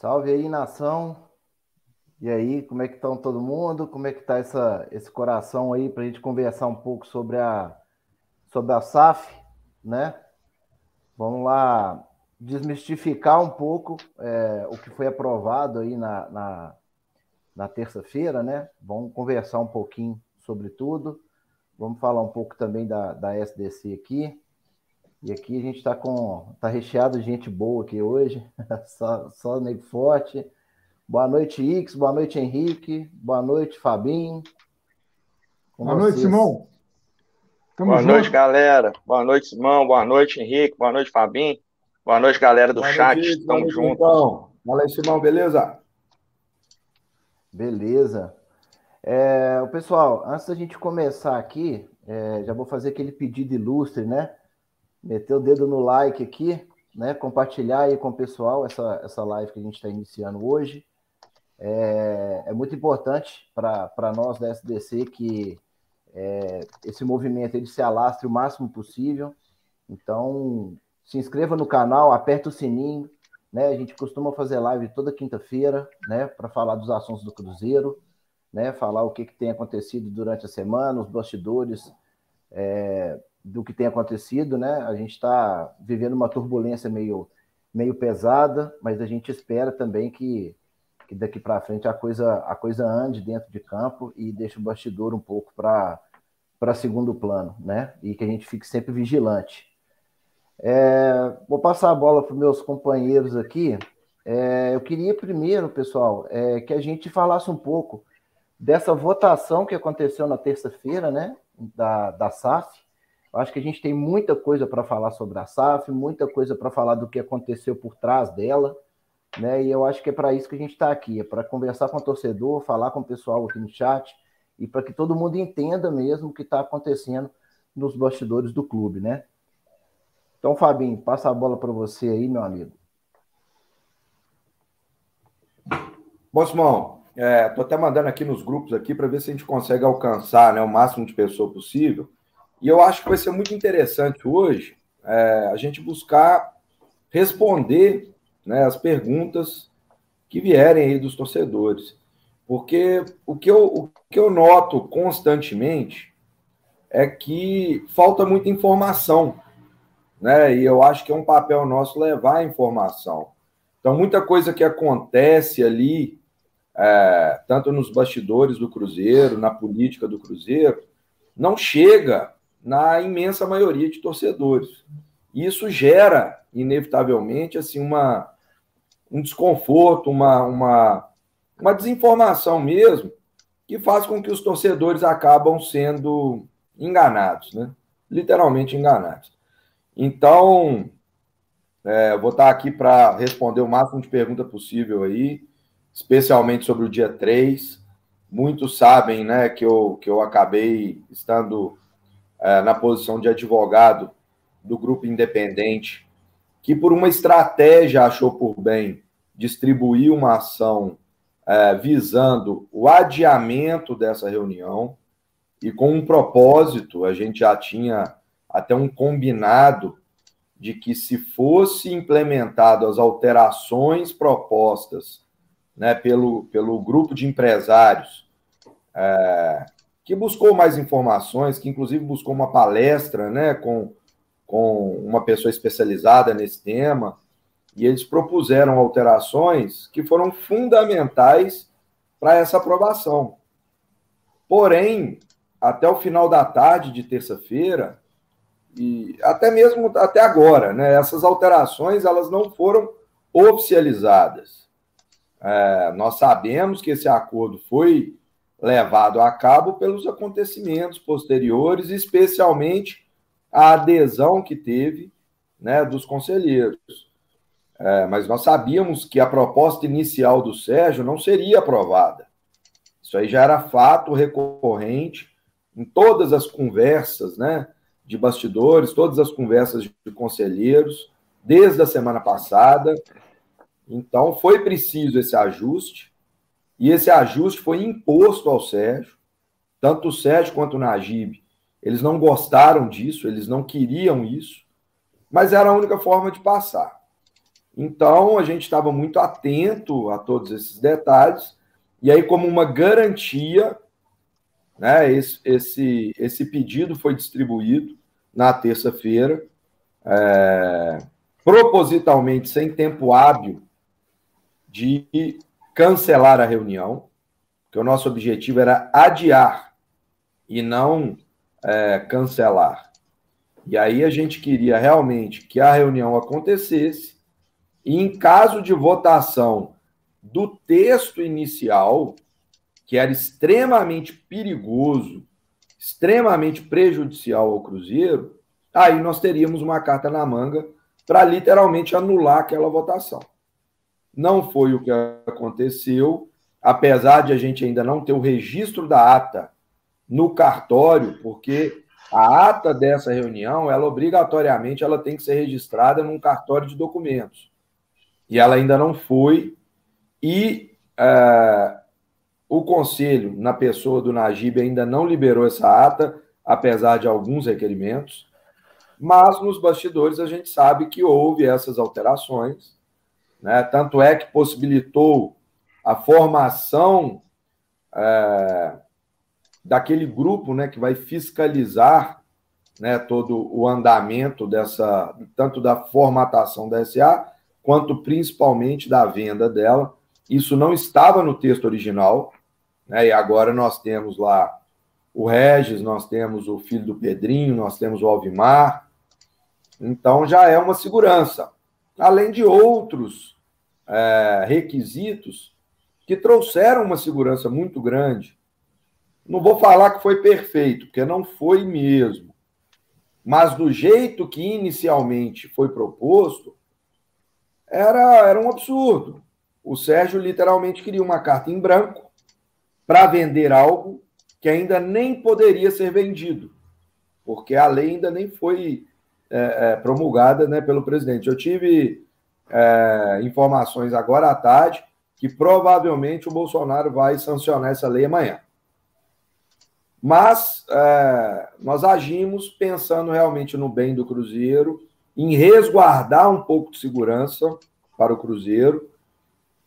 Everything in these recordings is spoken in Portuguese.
Salve aí, nação. E aí, como é que estão todo mundo? Como é que está esse coração aí para a gente conversar um pouco sobre a, sobre a SAF, né? Vamos lá desmistificar um pouco é, o que foi aprovado aí na, na, na terça-feira, né? Vamos conversar um pouquinho sobre tudo. Vamos falar um pouco também da, da SDC aqui. E aqui a gente está com. tá recheado de gente boa aqui hoje. só, só nego forte. Boa noite, Ix. Boa noite, Henrique. Boa noite, Fabinho. Com boa vocês. noite, Simão. Tamo boa junto. noite, galera. Boa noite, Simão. Boa noite, Henrique. Boa noite, Fabinho. Boa noite, galera do boa chat. Noite, Tamo junto. Então. Fala aí, Simão, beleza? Beleza. É, o pessoal, antes da gente começar aqui, é, já vou fazer aquele pedido ilustre, né? Meter o dedo no like aqui, né? Compartilhar aí com o pessoal essa, essa live que a gente está iniciando hoje. É, é muito importante para nós da SDC que é, esse movimento ele se alastre o máximo possível. Então, se inscreva no canal, aperta o sininho. Né? A gente costuma fazer live toda quinta-feira, né? Para falar dos assuntos do Cruzeiro, né? Falar o que, que tem acontecido durante a semana, os bastidores, é, do que tem acontecido, né? A gente está vivendo uma turbulência meio, meio pesada, mas a gente espera também que, que daqui para frente a coisa, a coisa ande dentro de campo e deixe o bastidor um pouco para segundo plano, né? E que a gente fique sempre vigilante. É, vou passar a bola para os meus companheiros aqui. É, eu queria primeiro, pessoal, é, que a gente falasse um pouco dessa votação que aconteceu na terça-feira, né? Da, da SAF, acho que a gente tem muita coisa para falar sobre a SAF, muita coisa para falar do que aconteceu por trás dela, né? E eu acho que é para isso que a gente está aqui, é para conversar com o torcedor, falar com o pessoal aqui no chat e para que todo mundo entenda mesmo o que está acontecendo nos bastidores do clube, né? Então, Fabinho, passa a bola para você aí, meu amigo. Bom, Simão, estou é, até mandando aqui nos grupos aqui para ver se a gente consegue alcançar né, o máximo de pessoas possível. E eu acho que vai ser muito interessante hoje é, a gente buscar responder né, as perguntas que vierem aí dos torcedores. Porque o que, eu, o que eu noto constantemente é que falta muita informação. Né? E eu acho que é um papel nosso levar a informação. Então, muita coisa que acontece ali, é, tanto nos bastidores do Cruzeiro, na política do Cruzeiro, não chega na imensa maioria de torcedores. Isso gera, inevitavelmente, assim, uma, um desconforto, uma, uma, uma desinformação mesmo, que faz com que os torcedores acabam sendo enganados, né? literalmente enganados. Então, é, vou estar aqui para responder o máximo de pergunta possível aí, especialmente sobre o dia 3. Muitos sabem né, que, eu, que eu acabei estando na posição de advogado do grupo independente, que por uma estratégia achou por bem distribuir uma ação é, visando o adiamento dessa reunião e com um propósito, a gente já tinha até um combinado de que se fosse implementado as alterações propostas né, pelo, pelo grupo de empresários é, que buscou mais informações, que inclusive buscou uma palestra né, com, com uma pessoa especializada nesse tema, e eles propuseram alterações que foram fundamentais para essa aprovação. Porém, até o final da tarde de terça-feira, e até mesmo até agora, né, essas alterações elas não foram oficializadas. É, nós sabemos que esse acordo foi levado a cabo pelos acontecimentos posteriores, especialmente a adesão que teve né, dos conselheiros. É, mas nós sabíamos que a proposta inicial do Sérgio não seria aprovada. Isso aí já era fato recorrente em todas as conversas né, de bastidores, todas as conversas de conselheiros, desde a semana passada. Então, foi preciso esse ajuste. E esse ajuste foi imposto ao Sérgio, tanto o Sérgio quanto o Najib. Eles não gostaram disso, eles não queriam isso, mas era a única forma de passar. Então, a gente estava muito atento a todos esses detalhes, e aí, como uma garantia, né, esse, esse, esse pedido foi distribuído na terça-feira, é, propositalmente sem tempo hábil de cancelar a reunião, porque o nosso objetivo era adiar e não é, cancelar. E aí a gente queria realmente que a reunião acontecesse e, em caso de votação do texto inicial, que era extremamente perigoso, extremamente prejudicial ao Cruzeiro, aí nós teríamos uma carta na manga para literalmente anular aquela votação. Não foi o que aconteceu, apesar de a gente ainda não ter o registro da ata no cartório, porque a ata dessa reunião, ela obrigatoriamente ela tem que ser registrada num cartório de documentos. E ela ainda não foi. E é, o conselho, na pessoa do Najib, ainda não liberou essa ata, apesar de alguns requerimentos. Mas nos bastidores a gente sabe que houve essas alterações. Né? Tanto é que possibilitou a formação é, daquele grupo né, que vai fiscalizar né, todo o andamento dessa, tanto da formatação da SA, quanto principalmente da venda dela. Isso não estava no texto original, né, e agora nós temos lá o Regis, nós temos o filho do Pedrinho, nós temos o Alvimar. Então já é uma segurança. Além de outros é, requisitos que trouxeram uma segurança muito grande. Não vou falar que foi perfeito, porque não foi mesmo. Mas do jeito que inicialmente foi proposto, era, era um absurdo. O Sérgio literalmente queria uma carta em branco para vender algo que ainda nem poderia ser vendido, porque a lei ainda nem foi é, é, promulgada né, pelo presidente. Eu tive é, informações agora à tarde que provavelmente o Bolsonaro vai sancionar essa lei amanhã. Mas é, nós agimos pensando realmente no bem do Cruzeiro, em resguardar um pouco de segurança para o Cruzeiro,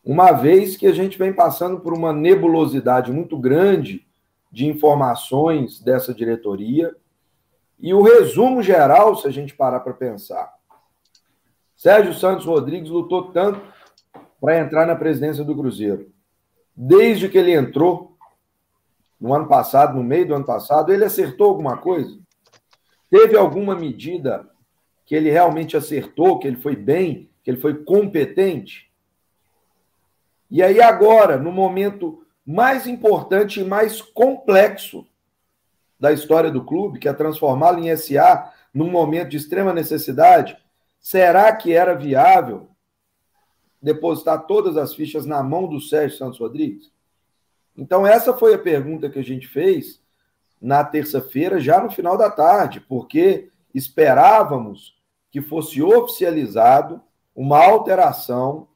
uma vez que a gente vem passando por uma nebulosidade muito grande de informações dessa diretoria. E o resumo geral, se a gente parar para pensar, Sérgio Santos Rodrigues lutou tanto para entrar na presidência do Cruzeiro. Desde que ele entrou, no ano passado, no meio do ano passado, ele acertou alguma coisa? Teve alguma medida que ele realmente acertou, que ele foi bem, que ele foi competente? E aí, agora, no momento mais importante e mais complexo da história do clube, que é transformá-lo em SA num momento de extrema necessidade, será que era viável depositar todas as fichas na mão do Sérgio Santos Rodrigues? Então, essa foi a pergunta que a gente fez na terça-feira, já no final da tarde, porque esperávamos que fosse oficializado uma alteração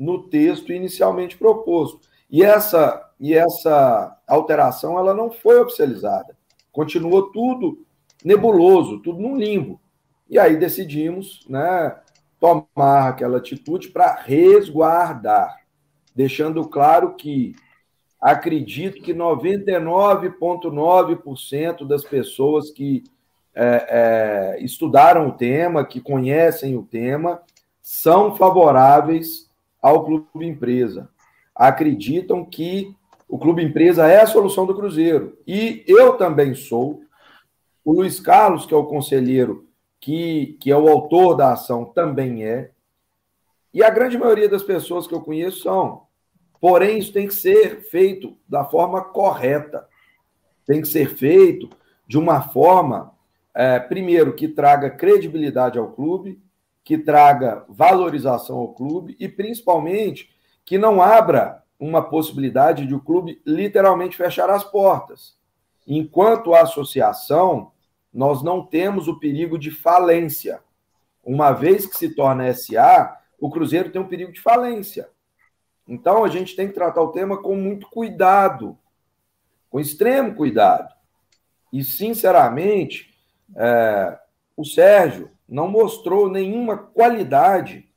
no texto inicialmente proposto. E essa, e essa alteração ela não foi oficializada. Continuou tudo nebuloso, tudo num limbo. E aí decidimos né, tomar aquela atitude para resguardar, deixando claro que acredito que 99,9% das pessoas que é, é, estudaram o tema, que conhecem o tema, são favoráveis ao Clube Empresa. Acreditam que o Clube Empresa é a solução do Cruzeiro. E eu também sou. O Luiz Carlos, que é o conselheiro que, que é o autor da ação, também é. E a grande maioria das pessoas que eu conheço são. Porém, isso tem que ser feito da forma correta. Tem que ser feito de uma forma, é, primeiro, que traga credibilidade ao clube, que traga valorização ao clube e, principalmente, que não abra uma possibilidade de o clube literalmente fechar as portas. Enquanto a associação nós não temos o perigo de falência. Uma vez que se torna SA, o Cruzeiro tem um perigo de falência. Então a gente tem que tratar o tema com muito cuidado, com extremo cuidado. E, sinceramente, é, o Sérgio não mostrou nenhuma qualidade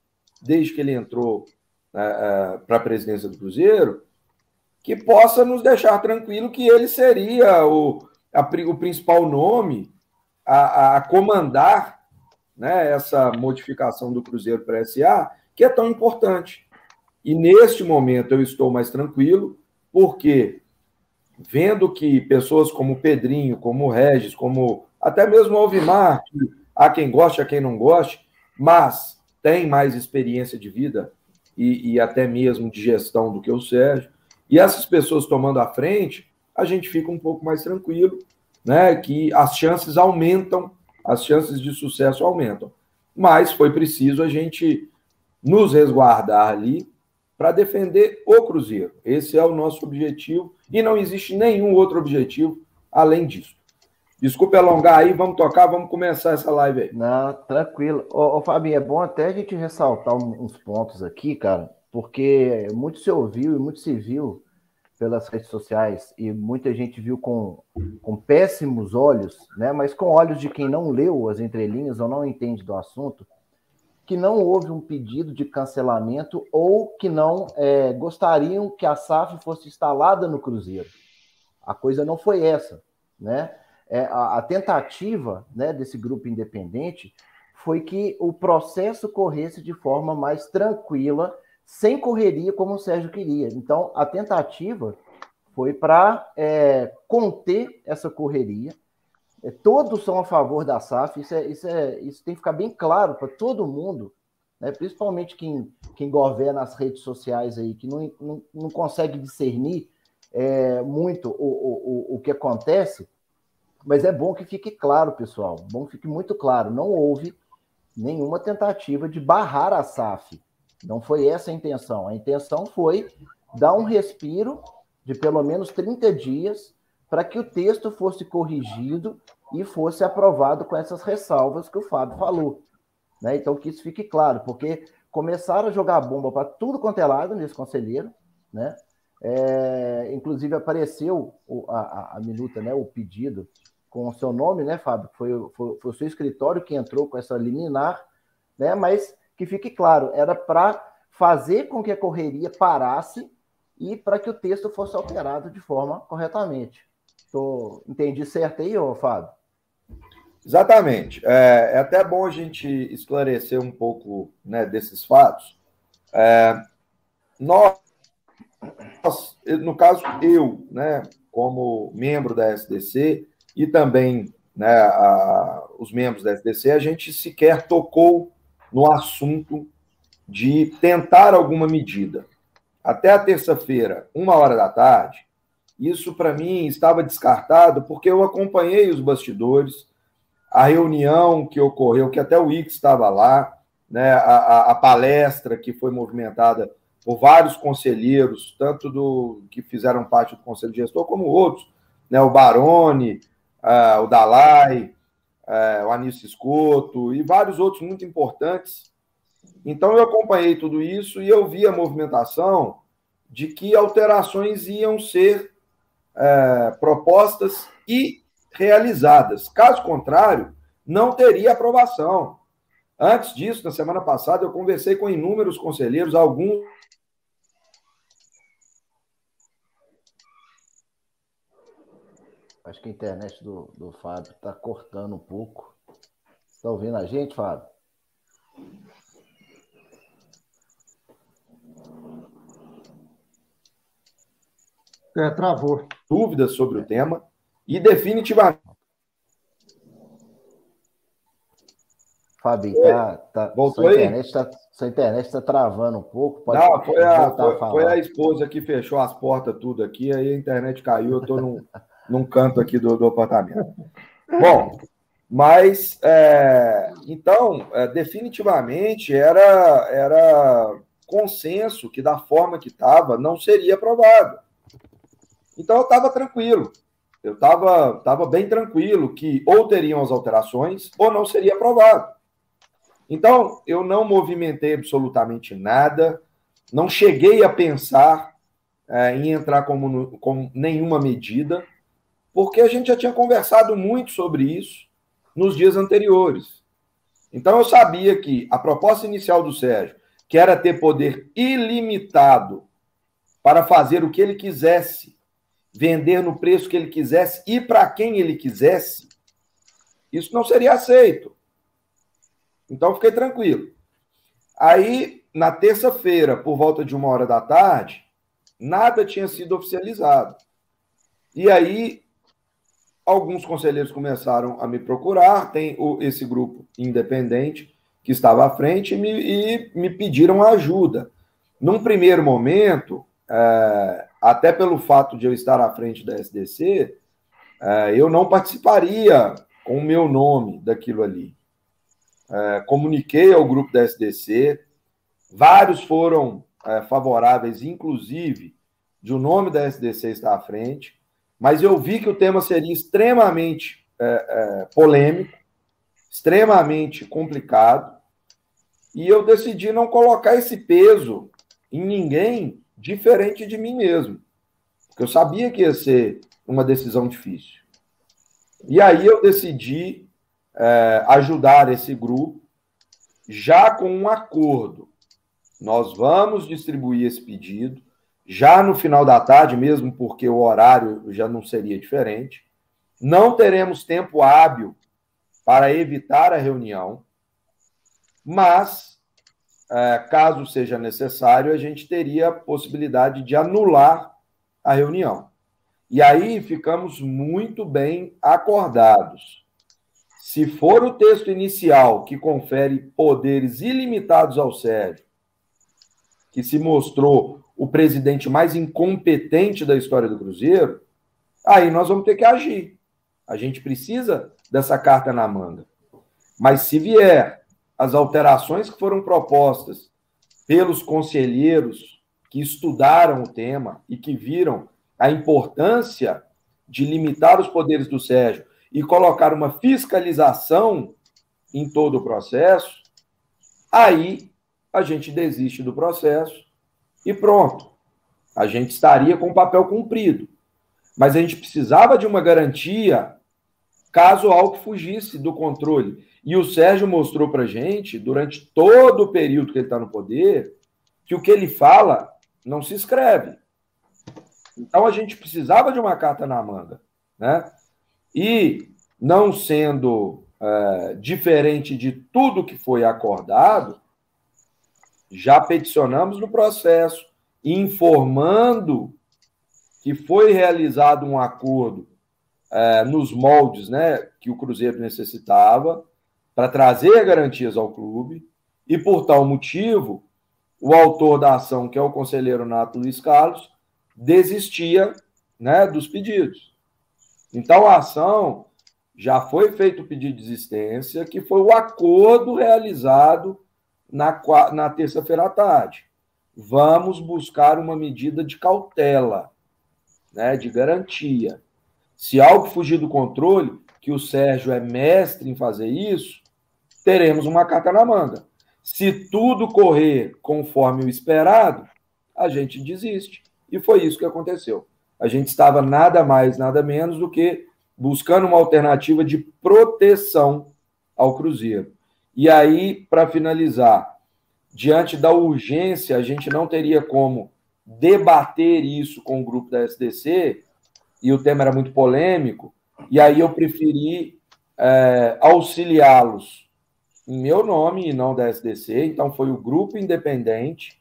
desde que ele entrou para a presidência do Cruzeiro, que possa nos deixar tranquilo que ele seria o, a, o principal nome a, a comandar né, essa modificação do Cruzeiro para SA, que é tão importante. E neste momento eu estou mais tranquilo, porque vendo que pessoas como Pedrinho, como Regis, como até mesmo Alvimar, que há quem goste, há quem não goste, mas tem mais experiência de vida e, e até mesmo de gestão do que o Sérgio, e essas pessoas tomando a frente, a gente fica um pouco mais tranquilo, né? Que as chances aumentam, as chances de sucesso aumentam. Mas foi preciso a gente nos resguardar ali para defender o Cruzeiro. Esse é o nosso objetivo e não existe nenhum outro objetivo além disso. Desculpe alongar aí, vamos tocar, vamos começar essa live aí. Não, tranquilo. Ô, ô Fabinho, é bom até a gente ressaltar uns pontos aqui, cara, porque muito se ouviu e muito se viu pelas redes sociais e muita gente viu com, com péssimos olhos, né? Mas com olhos de quem não leu as entrelinhas ou não entende do assunto, que não houve um pedido de cancelamento ou que não é, gostariam que a SAF fosse instalada no Cruzeiro. A coisa não foi essa, né? É, a, a tentativa né, desse grupo independente foi que o processo corresse de forma mais tranquila sem correria como o Sérgio queria. Então, a tentativa foi para é, conter essa correria. É, todos são a favor da SAF, isso, é, isso, é, isso tem que ficar bem claro para todo mundo, né? principalmente quem, quem governa as redes sociais aí, que não, não, não consegue discernir é, muito o, o, o que acontece, mas é bom que fique claro, pessoal, bom que fique muito claro, não houve nenhuma tentativa de barrar a SAF. Não foi essa a intenção. A intenção foi dar um respiro de pelo menos 30 dias para que o texto fosse corrigido e fosse aprovado com essas ressalvas que o Fábio falou. Né? Então, que isso fique claro, porque começaram a jogar bomba para tudo quanto é lado nesse conselheiro, né? É, inclusive apareceu o, a, a, minuta, né, o pedido com o seu nome, né, Fábio? Foi, foi, foi o seu escritório que entrou com essa liminar, né? Mas que fique claro, era para fazer com que a correria parasse e para que o texto fosse alterado de forma corretamente. Tô, entendi certo aí, ô Fábio? Exatamente. É, é, até bom a gente esclarecer um pouco né, desses fatos. É, nós, no caso, eu, né, como membro da SDC e também né, a, os membros da SDC, a gente sequer tocou no assunto de tentar alguma medida. Até a terça-feira, uma hora da tarde, isso para mim estava descartado porque eu acompanhei os bastidores, a reunião que ocorreu, que até o Ix estava lá, né, a, a, palestra que foi movimentada por vários conselheiros, tanto do que fizeram parte do conselho gestor, como outros, né, o Barone, uh, o Dalai, é, o Anísio Escoto e vários outros muito importantes. Então eu acompanhei tudo isso e eu vi a movimentação de que alterações iam ser é, propostas e realizadas. Caso contrário, não teria aprovação. Antes disso, na semana passada, eu conversei com inúmeros conselheiros, alguns Acho que a internet do, do Fábio está cortando um pouco. Está ouvindo a gente, Fábio? É, travou. Dúvidas sobre o tema e definitivamente. Fábio, tá, tá, Voltou sua, internet está sua internet está travando um pouco. Pode Não, foi a, foi, a foi a esposa que fechou as portas tudo aqui, aí a internet caiu, eu estou num, num canto aqui do, do apartamento. Bom, mas é, então, é, definitivamente era, era consenso que da forma que estava não seria aprovado. Então eu estava tranquilo. Eu estava tava bem tranquilo que ou teriam as alterações ou não seria aprovado. Então, eu não movimentei absolutamente nada, não cheguei a pensar é, em entrar como, com nenhuma medida porque a gente já tinha conversado muito sobre isso nos dias anteriores. Então eu sabia que a proposta inicial do Sérgio que era ter poder ilimitado para fazer o que ele quisesse, vender no preço que ele quisesse e para quem ele quisesse, isso não seria aceito. Então, fiquei tranquilo. Aí, na terça-feira, por volta de uma hora da tarde, nada tinha sido oficializado. E aí, alguns conselheiros começaram a me procurar, tem o, esse grupo independente que estava à frente e me, e me pediram ajuda. Num primeiro momento, é, até pelo fato de eu estar à frente da SDC, é, eu não participaria com o meu nome daquilo ali. É, comuniquei ao grupo da SDC, vários foram é, favoráveis, inclusive, de o nome da SDC estar à frente, mas eu vi que o tema seria extremamente é, é, polêmico, extremamente complicado, e eu decidi não colocar esse peso em ninguém diferente de mim mesmo, porque eu sabia que ia ser uma decisão difícil. E aí eu decidi é, ajudar esse grupo já com um acordo. Nós vamos distribuir esse pedido já no final da tarde, mesmo porque o horário já não seria diferente. Não teremos tempo hábil para evitar a reunião, mas, é, caso seja necessário, a gente teria a possibilidade de anular a reunião. E aí ficamos muito bem acordados. Se for o texto inicial que confere poderes ilimitados ao Sérgio, que se mostrou o presidente mais incompetente da história do Cruzeiro, aí nós vamos ter que agir. A gente precisa dessa carta na manga. Mas se vier as alterações que foram propostas pelos conselheiros que estudaram o tema e que viram a importância de limitar os poderes do Sérgio e colocar uma fiscalização em todo o processo, aí a gente desiste do processo e pronto. A gente estaria com o papel cumprido. Mas a gente precisava de uma garantia caso algo fugisse do controle. E o Sérgio mostrou para gente, durante todo o período que ele está no poder, que o que ele fala não se escreve. Então a gente precisava de uma carta na manga. Né? E não sendo é, diferente de tudo que foi acordado, já peticionamos no processo, informando que foi realizado um acordo é, nos moldes né, que o Cruzeiro necessitava para trazer garantias ao clube, e por tal motivo, o autor da ação, que é o conselheiro Nato Luiz Carlos, desistia né, dos pedidos. Então, a ação já foi feito o pedido de desistência, que foi o acordo realizado na, na terça-feira à tarde. Vamos buscar uma medida de cautela, né, de garantia. Se algo fugir do controle, que o Sérgio é mestre em fazer isso, teremos uma carta na manga. Se tudo correr conforme o esperado, a gente desiste. E foi isso que aconteceu. A gente estava nada mais, nada menos do que buscando uma alternativa de proteção ao Cruzeiro. E aí, para finalizar, diante da urgência, a gente não teria como debater isso com o grupo da SDC, e o tema era muito polêmico, e aí eu preferi é, auxiliá-los em meu nome e não da SDC, então foi o grupo independente,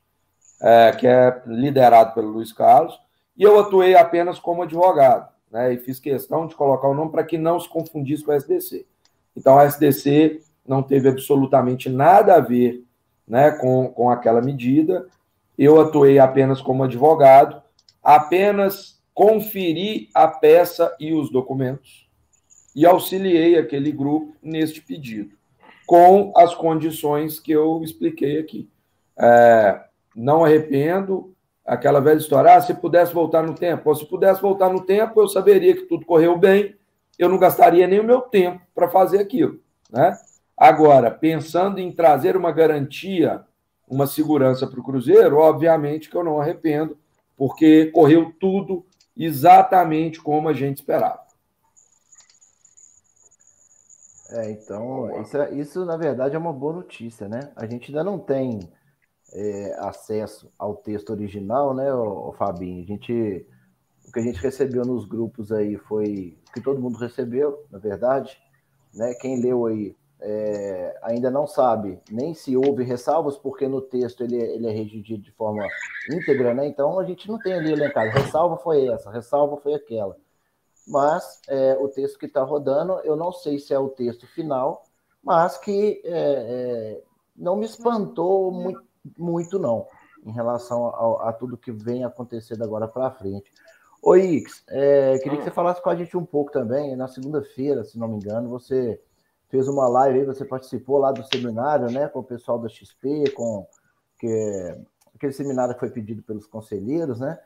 é, que é liderado pelo Luiz Carlos, e eu atuei apenas como advogado, né, e fiz questão de colocar o nome para que não se confundisse com a SDC. Então a SDC não teve absolutamente nada a ver né, com, com aquela medida. Eu atuei apenas como advogado, apenas conferi a peça e os documentos e auxiliei aquele grupo neste pedido, com as condições que eu expliquei aqui. É, não arrependo, aquela velha história, ah, se pudesse voltar no tempo, se pudesse voltar no tempo, eu saberia que tudo correu bem, eu não gastaria nem o meu tempo para fazer aquilo, né? Agora, pensando em trazer uma garantia, uma segurança para o Cruzeiro, obviamente que eu não arrependo, porque correu tudo exatamente como a gente esperava. É, então, isso, é, isso na verdade é uma boa notícia, né? A gente ainda não tem é, acesso ao texto original, né, o, Fabinho? A gente, o que a gente recebeu nos grupos aí foi o que todo mundo recebeu, na verdade, né? Quem leu aí é, ainda não sabe nem se houve ressalvas, porque no texto ele, ele é redigido de forma íntegra, né? Então a gente não tem ali elencado. Ressalva foi essa, ressalva foi aquela. Mas é, o texto que está rodando, eu não sei se é o texto final, mas que é, é não me espantou muito, muito, não, em relação a, a tudo que vem acontecendo agora para frente. Oi, Ix, é, queria que você falasse com a gente um pouco também. Na segunda-feira, se não me engano, você fez uma live aí, você participou lá do seminário, né, com o pessoal da XP, com que, aquele seminário que foi pedido pelos conselheiros, né?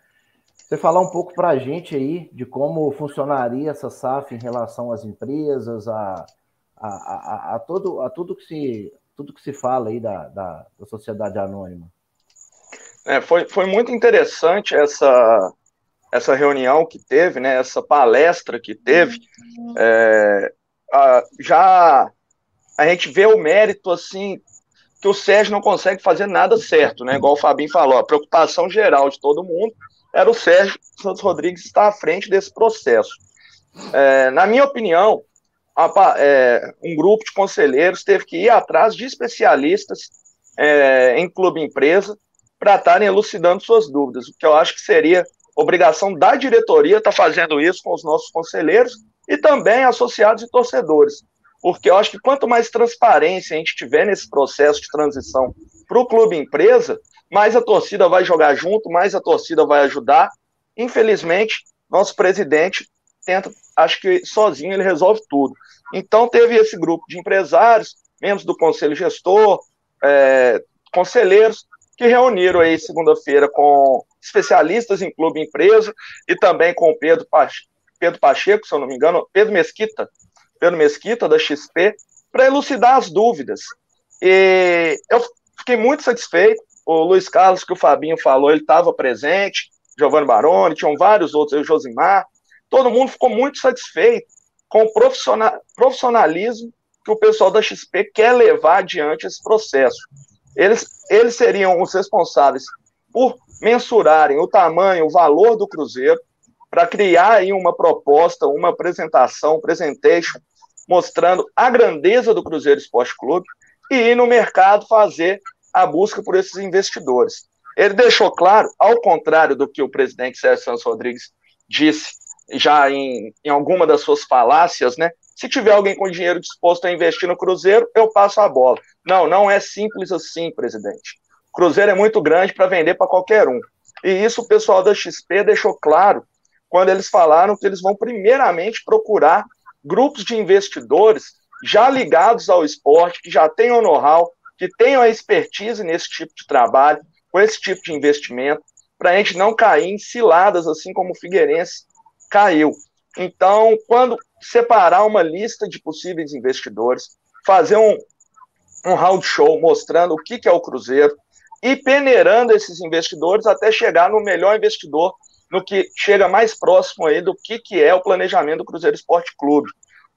Você falar um pouco para a gente aí de como funcionaria essa SAF em relação às empresas, a, a, a, a todo, a tudo que se tudo que se fala aí da, da, da sociedade anônima. É, foi, foi muito interessante essa, essa reunião que teve, né, essa palestra que teve. É, a, já a gente vê o mérito assim que o Sérgio não consegue fazer nada certo, né? Igual o Fabinho falou, a preocupação geral de todo mundo era o Sérgio Santos Rodrigues estar à frente desse processo. É, na minha opinião, é, um grupo de conselheiros teve que ir atrás de especialistas é, em clube empresa para estarem elucidando suas dúvidas, o que eu acho que seria obrigação da diretoria estar tá fazendo isso com os nossos conselheiros e também associados e torcedores, porque eu acho que quanto mais transparência a gente tiver nesse processo de transição para o clube empresa, mais a torcida vai jogar junto, mais a torcida vai ajudar. Infelizmente, nosso presidente tenta, acho que sozinho ele resolve tudo. Então, teve esse grupo de empresários, membros do conselho gestor, é, conselheiros, que reuniram aí segunda-feira com especialistas em clube e empresa e também com o Pedro, Pedro Pacheco, se eu não me engano, Pedro Mesquita, Pedro Mesquita, da XP, para elucidar as dúvidas. E eu fiquei muito satisfeito. O Luiz Carlos, que o Fabinho falou, ele estava presente, Giovanni Baroni, tinham vários outros, o Josimar, todo mundo ficou muito satisfeito com o profissionalismo que o pessoal da XP quer levar adiante esse processo. Eles, eles seriam os responsáveis por mensurarem o tamanho, o valor do Cruzeiro, para criar aí uma proposta, uma apresentação, um presentation, mostrando a grandeza do Cruzeiro Esporte Clube e ir no mercado fazer a busca por esses investidores. Ele deixou claro, ao contrário do que o presidente Sérgio Santos Rodrigues disse já em, em alguma das suas falácias, né? Se tiver alguém com dinheiro disposto a investir no Cruzeiro, eu passo a bola. Não, não é simples assim, presidente. O Cruzeiro é muito grande para vender para qualquer um. E isso o pessoal da XP deixou claro quando eles falaram que eles vão primeiramente procurar grupos de investidores já ligados ao esporte, que já tenham know-how, que tenham a expertise nesse tipo de trabalho, com esse tipo de investimento, para a gente não cair em ciladas, assim como o Figueirense caiu. Então, quando separar uma lista de possíveis investidores, fazer um, um round show mostrando o que, que é o Cruzeiro e peneirando esses investidores até chegar no melhor investidor, no que chega mais próximo aí do que, que é o planejamento do Cruzeiro Esporte Clube.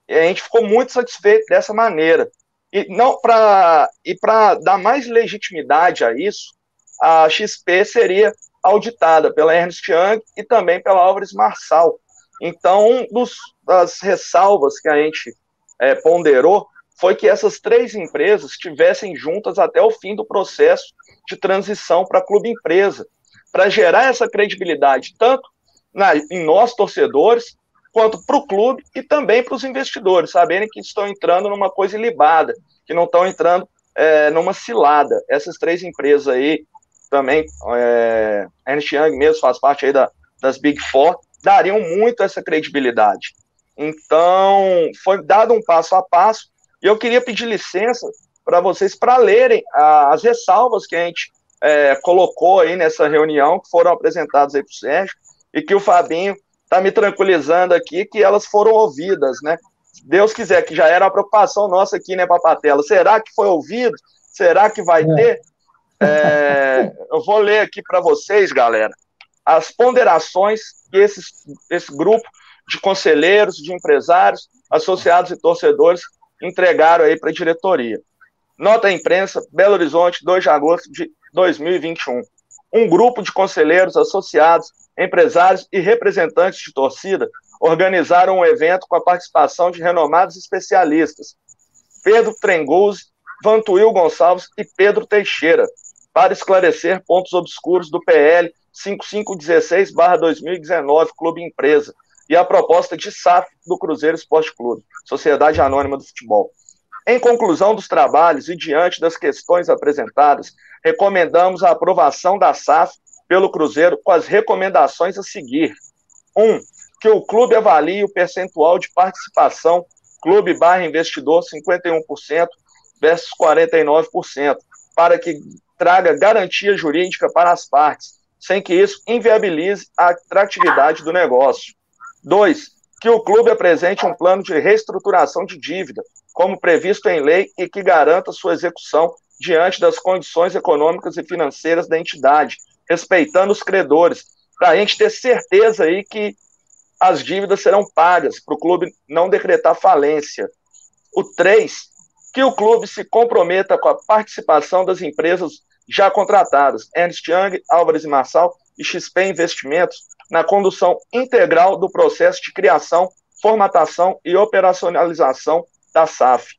E a gente ficou muito satisfeito dessa maneira. E não para e para dar mais legitimidade a isso, a XP seria auditada pela Ernst Young e também pela Álvares Marçal. Então, um dos, das ressalvas que a gente é, ponderou foi que essas três empresas estivessem juntas até o fim do processo de transição para clube empresa, para gerar essa credibilidade tanto na, em nós torcedores quanto para o clube e também para os investidores, saberem que estão entrando numa coisa ilibada, que não estão entrando é, numa cilada. Essas três empresas aí, também, é, Ernst Young mesmo faz parte aí da, das Big Four, dariam muito essa credibilidade. Então, foi dado um passo a passo, e eu queria pedir licença para vocês para lerem as ressalvas que a gente é, colocou aí nessa reunião, que foram apresentadas aí para o Sérgio, e que o Fabinho está me tranquilizando aqui que elas foram ouvidas, né? Deus quiser, que já era uma preocupação nossa aqui, né, Papatela? Será que foi ouvido? Será que vai é. ter? É, eu vou ler aqui para vocês, galera, as ponderações que esses, esse grupo de conselheiros, de empresários, associados e torcedores entregaram aí para a diretoria. Nota à imprensa, Belo Horizonte, 2 de agosto de 2021. Um grupo de conselheiros associados, empresários e representantes de torcida organizaram um evento com a participação de renomados especialistas, Pedro Trenguzzi, Vantuil Gonçalves e Pedro Teixeira, para esclarecer pontos obscuros do PL 5516-2019, Clube Empresa, e a proposta de SAF do Cruzeiro Esporte Clube, Sociedade Anônima do Futebol. Em conclusão dos trabalhos e diante das questões apresentadas, recomendamos a aprovação da SAF pelo Cruzeiro com as recomendações a seguir. 1. Um, que o clube avalie o percentual de participação clube barra investidor 51% versus 49%, para que traga garantia jurídica para as partes, sem que isso inviabilize a atratividade do negócio. 2. Que o clube apresente um plano de reestruturação de dívida, como previsto em lei, e que garanta sua execução diante das condições econômicas e financeiras da entidade, respeitando os credores, para a gente ter certeza aí que as dívidas serão pagas, para o clube não decretar falência. O 3, que o clube se comprometa com a participação das empresas já contratadas, Ernst Young, Álvares e Marçal e XP Investimentos, na condução integral do processo de criação, formatação e operacionalização da SAF.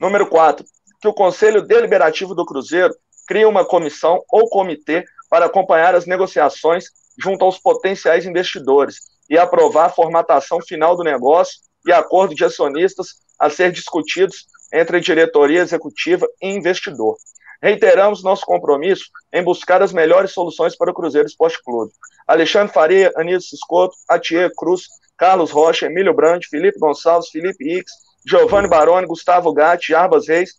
Número 4, que o Conselho Deliberativo do Cruzeiro crie uma comissão ou comitê para acompanhar as negociações junto aos potenciais investidores e aprovar a formatação final do negócio e acordo de acionistas a ser discutidos entre diretoria executiva e investidor. Reiteramos nosso compromisso em buscar as melhores soluções para o Cruzeiro Esporte Clube. Alexandre Faria, Anísio Ciscoto, Atier Cruz, Carlos Rocha, Emílio Brandi, Felipe Gonçalves, Felipe Ix, Giovanni Baroni, Gustavo Gatti, Arbas Reis,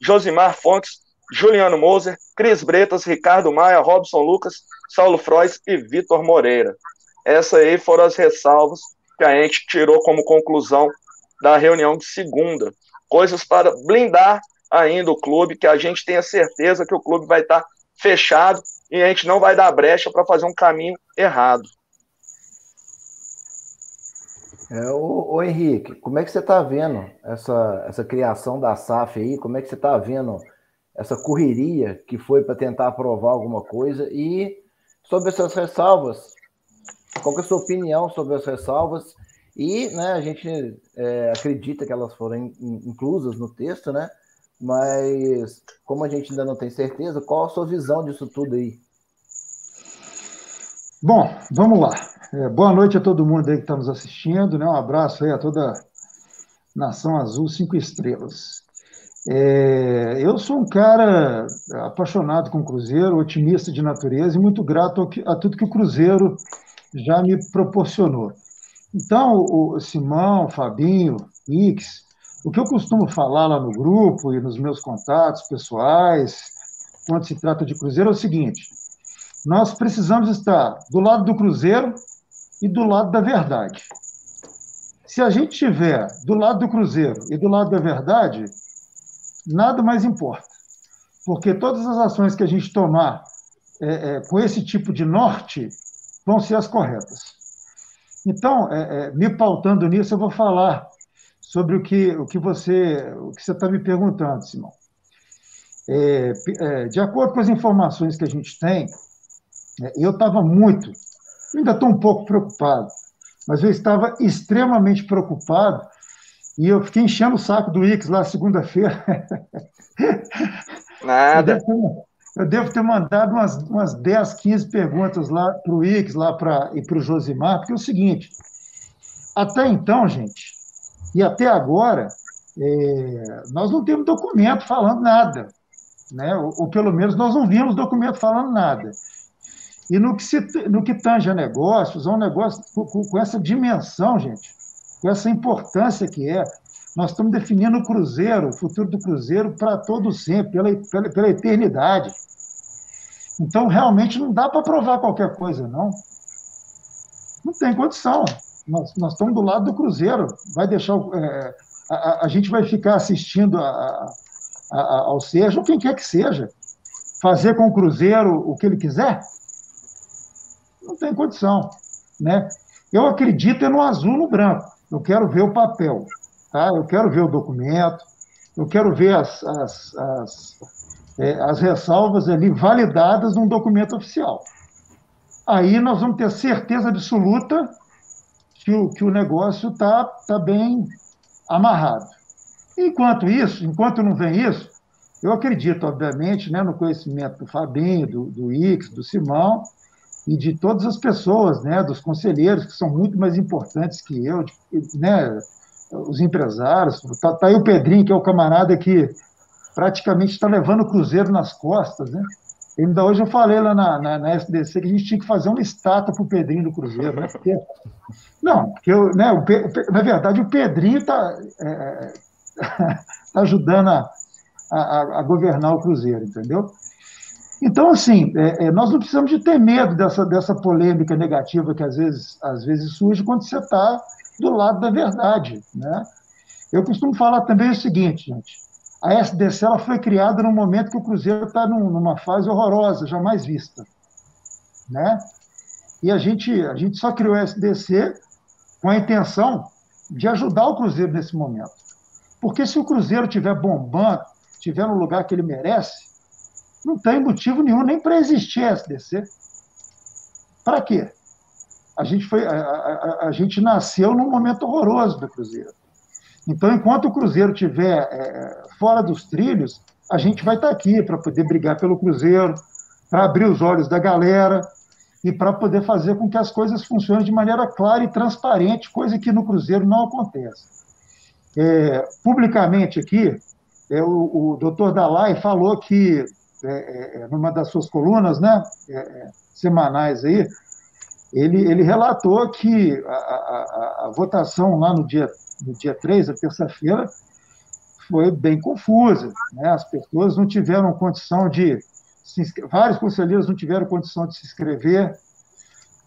Josimar Fontes, Juliano Moser, Cris Bretas, Ricardo Maia, Robson Lucas, Saulo Frois e Vitor Moreira. Essas aí foram as ressalvas que a gente tirou como conclusão da reunião de segunda. Coisas para blindar ainda o clube, que a gente tenha certeza que o clube vai estar fechado e a gente não vai dar brecha para fazer um caminho errado. É, ô, ô, Henrique, como é que você está vendo essa, essa criação da SAF aí? Como é que você está vendo essa correria que foi para tentar aprovar alguma coisa? E sobre essas ressalvas, qual é a sua opinião sobre as ressalvas? E né, a gente é, acredita que elas foram inclusas no texto, né? Mas como a gente ainda não tem certeza, qual a sua visão disso tudo aí? Bom, vamos lá. É, boa noite a todo mundo aí que está nos assistindo, né? Um abraço aí a toda Nação Azul Cinco Estrelas. É, eu sou um cara apaixonado com o Cruzeiro, otimista de natureza e muito grato a tudo que o Cruzeiro já me proporcionou. Então, o Simão, o Fabinho, Ix, o que eu costumo falar lá no grupo e nos meus contatos pessoais, quando se trata de Cruzeiro, é o seguinte: nós precisamos estar do lado do Cruzeiro e do lado da verdade. Se a gente estiver do lado do Cruzeiro e do lado da verdade, nada mais importa. Porque todas as ações que a gente tomar é, é, com esse tipo de norte vão ser as corretas. Então, é, é, me pautando nisso, eu vou falar sobre o que, o que você o que você está me perguntando, Simão. É, é, de acordo com as informações que a gente tem, eu estava muito, ainda estou um pouco preocupado, mas eu estava extremamente preocupado e eu fiquei enchendo o saco do Ix lá segunda-feira. Nada. Eu devo ter mandado umas, umas 10, 15 perguntas lá para o Ix lá pra, e para o Josimar, porque é o seguinte: até então, gente, e até agora, é, nós não temos documento falando nada. Né? Ou, ou, pelo menos nós não vimos documento falando nada. E no que, se, no que tange a negócios, é um negócio com, com essa dimensão, gente, com essa importância que é, nós estamos definindo o Cruzeiro, o futuro do Cruzeiro para todo sempre, pela, pela, pela eternidade. Então, realmente, não dá para provar qualquer coisa, não. Não tem condição. Nós, nós estamos do lado do Cruzeiro. Vai deixar. É, a, a, gente vai ficar assistindo a, a, ao ou quem quer que seja, fazer com o Cruzeiro o que ele quiser? Não tem condição. Né? Eu acredito é no azul no branco. Eu quero ver o papel. Tá? Eu quero ver o documento, eu quero ver as, as, as é, as ressalvas ali validadas num documento oficial. Aí nós vamos ter certeza absoluta que o, que o negócio está tá bem amarrado. Enquanto isso, enquanto não vem isso, eu acredito, obviamente, né, no conhecimento do Fabinho, do, do Ix, do Simão e de todas as pessoas, né, dos conselheiros, que são muito mais importantes que eu, né, os empresários. Está tá aí o Pedrinho, que é o camarada que praticamente está levando o Cruzeiro nas costas, né? Ainda hoje eu falei lá na, na, na, SDC que a gente tinha que fazer uma estátua para o Pedrinho do Cruzeiro, né? Porque, não, porque eu, né, o, na verdade o Pedrinho está é, é tá ajudando a, a, a, governar o Cruzeiro, entendeu? Então, assim, é, é, nós não precisamos de ter medo dessa, dessa polêmica negativa que às vezes, às vezes surge quando você está do lado da verdade, né? Eu costumo falar também o seguinte, gente, a SDC ela foi criada no momento que o Cruzeiro está num, numa fase horrorosa, jamais vista. Né? E a gente, a gente só criou a SDC com a intenção de ajudar o Cruzeiro nesse momento. Porque se o Cruzeiro estiver bombando, estiver no lugar que ele merece, não tem motivo nenhum nem para existir a SDC. Para quê? A gente, foi, a, a, a gente nasceu num momento horroroso do Cruzeiro. Então, enquanto o Cruzeiro estiver é, fora dos trilhos, a gente vai estar aqui para poder brigar pelo Cruzeiro, para abrir os olhos da galera e para poder fazer com que as coisas funcionem de maneira clara e transparente, coisa que no Cruzeiro não acontece. É, publicamente aqui, é, o, o doutor Dalai falou que, é, é numa das suas colunas né, é, é, semanais aí, ele, ele relatou que a, a, a votação lá no dia no dia 3, a terça-feira, foi bem confusa. Né? As pessoas não tiveram condição de. vários conselheiros não tiveram condição de se inscrever,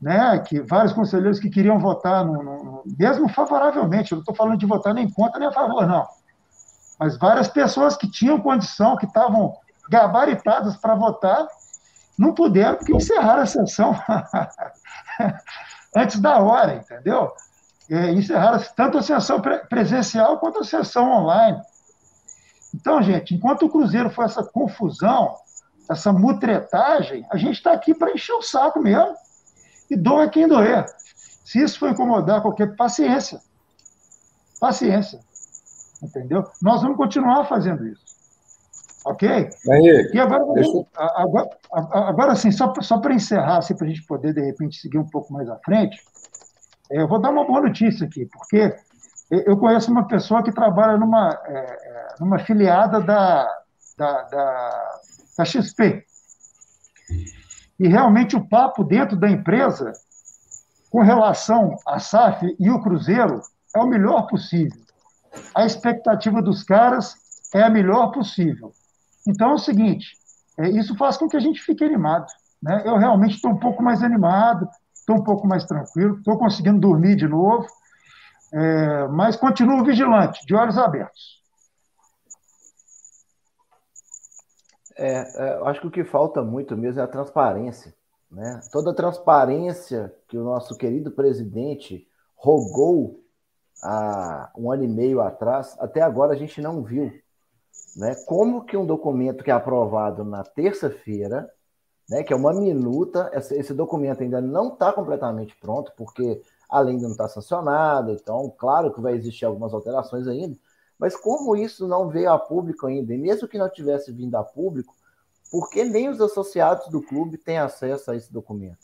né? que vários conselheiros que queriam votar, no, no, mesmo favoravelmente, eu não estou falando de votar nem contra nem a favor, não. Mas várias pessoas que tinham condição, que estavam gabaritadas para votar, não puderam, porque encerraram a sessão antes da hora, entendeu? é, encerraram tanto a sessão presencial quanto a sessão online. Então, gente, enquanto o Cruzeiro foi essa confusão, essa mutretagem, a gente está aqui para encher o saco mesmo. E doa quem doer. Se isso for incomodar qualquer paciência, paciência. Entendeu? Nós vamos continuar fazendo isso. Ok? Aí, e agora, agora, agora, assim, só, só para encerrar, assim, para a gente poder, de repente, seguir um pouco mais à frente, é, eu vou dar uma boa notícia aqui, porque eu conheço uma pessoa que trabalha numa, é, é, numa filiada da, da, da, da XP. E realmente o papo dentro da empresa, com relação à SAF e o Cruzeiro, é o melhor possível. A expectativa dos caras é a melhor possível. Então é o seguinte: é, isso faz com que a gente fique animado. Né? Eu realmente estou um pouco mais animado, estou um pouco mais tranquilo, estou conseguindo dormir de novo, é, mas continuo vigilante, de olhos abertos. É, é, acho que o que falta muito mesmo é a transparência. Né? Toda a transparência que o nosso querido presidente rogou há um ano e meio atrás, até agora a gente não viu. Né? Como que um documento que é aprovado na terça-feira né, que é uma minuta. Esse, documento ainda não está completamente pronto, porque a lei ainda não está sancionada, então, claro que vai existir algumas alterações ainda, mas como isso não veio a público ainda, e mesmo que não tivesse vindo a público, porque nem os associados do clube têm acesso a esse documento?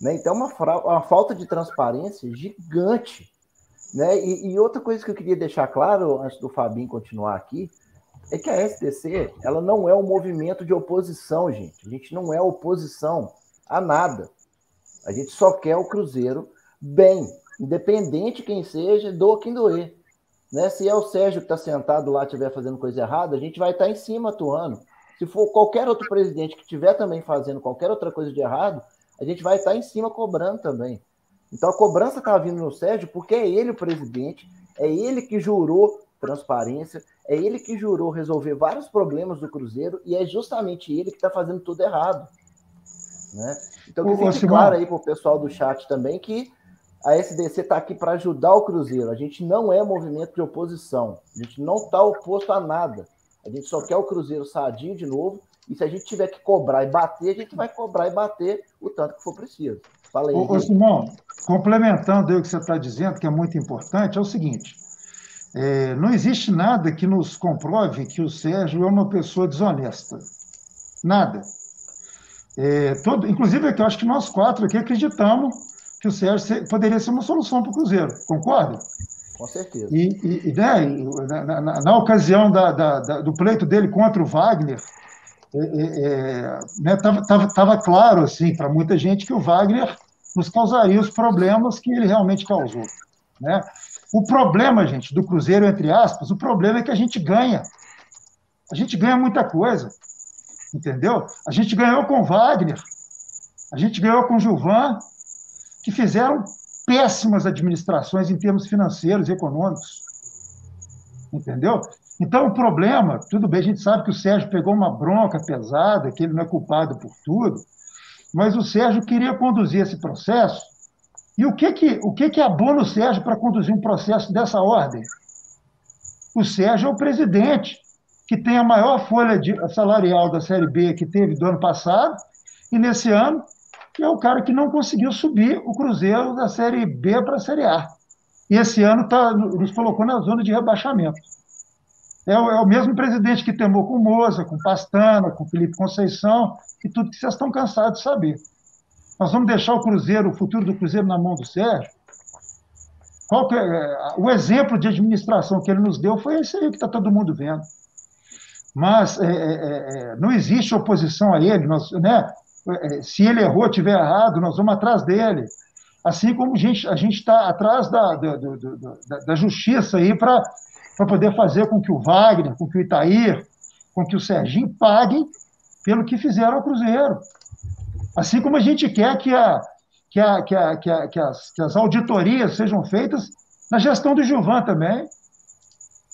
Né? Então, uma, uma falta de transparência gigante. Né? E, e outra coisa que eu queria deixar claro, antes do Fabinho continuar aqui, é que a SDC ela não é um movimento de oposição, gente. A gente não é oposição a nada. A gente só quer o Cruzeiro bem, independente quem seja, do quem doer. Né? Se é o Sérgio que está sentado lá estiver fazendo coisa errada, a gente vai estar tá em cima atuando. Se for qualquer outro presidente que estiver também fazendo qualquer outra coisa de errado, a gente vai estar tá em cima cobrando também. Então a cobrança está vindo no Sérgio porque é ele o presidente, é ele que jurou transparência, é ele que jurou resolver vários problemas do Cruzeiro e é justamente ele que está fazendo tudo errado. Né? Então, que fique claro aí para o pessoal do chat também que a SDC está aqui para ajudar o Cruzeiro. A gente não é movimento de oposição. A gente não está oposto a nada. A gente só quer o Cruzeiro sadio de novo E se a gente tiver que cobrar e bater, a gente vai cobrar e bater o tanto que for preciso. Fala aí. Ô, ô Simão, complementando aí o que você está dizendo, que é muito importante, é o seguinte: é, não existe nada que nos comprove que o Sérgio é uma pessoa desonesta. Nada. É, todo, inclusive, é eu acho que nós quatro aqui acreditamos que o Sérgio poderia ser uma solução para o Cruzeiro, concorda? Com certeza. E, e né, na, na, na, ocasião da, da, da, do pleito dele contra o Wagner, estava é, é, né, tava, claro assim para muita gente que o Wagner nos causaria os problemas que ele realmente causou. Né? O problema, gente, do Cruzeiro, entre aspas, o problema é que a gente ganha. A gente ganha muita coisa, entendeu? A gente ganhou com Wagner, a gente ganhou com Gilvan, que fizeram péssimas administrações em termos financeiros e econômicos. Entendeu? Então, o problema, tudo bem, a gente sabe que o Sérgio pegou uma bronca pesada, que ele não é culpado por tudo, mas o Sérgio queria conduzir esse processo. E o que que, o que, que abona o Sérgio para conduzir um processo dessa ordem? O Sérgio é o presidente, que tem a maior folha de, salarial da Série B que teve do ano passado, e nesse ano é o cara que não conseguiu subir o Cruzeiro da Série B para a Série A. E esse ano tá, nos colocou na zona de rebaixamento. É o, é o mesmo presidente que temou com Moza, com Pastana, com Felipe Conceição, e tudo que vocês estão cansados de saber. Nós vamos deixar o Cruzeiro, o futuro do Cruzeiro na mão do Sérgio? Qual é, é o exemplo de administração que ele nos deu foi esse aí que está todo mundo vendo. Mas é, é, é, não existe oposição a ele. Nós, né, se ele errou, tiver errado, nós vamos atrás dele. Assim como a gente está atrás da, da, da, da, justiça aí para poder fazer com que o Wagner, com que o Itair, com que o Serginho paguem pelo que fizeram ao Cruzeiro. Assim como a gente quer que, a, que, a, que, a, que, a, que, as, que as auditorias sejam feitas na gestão do Gilvan também.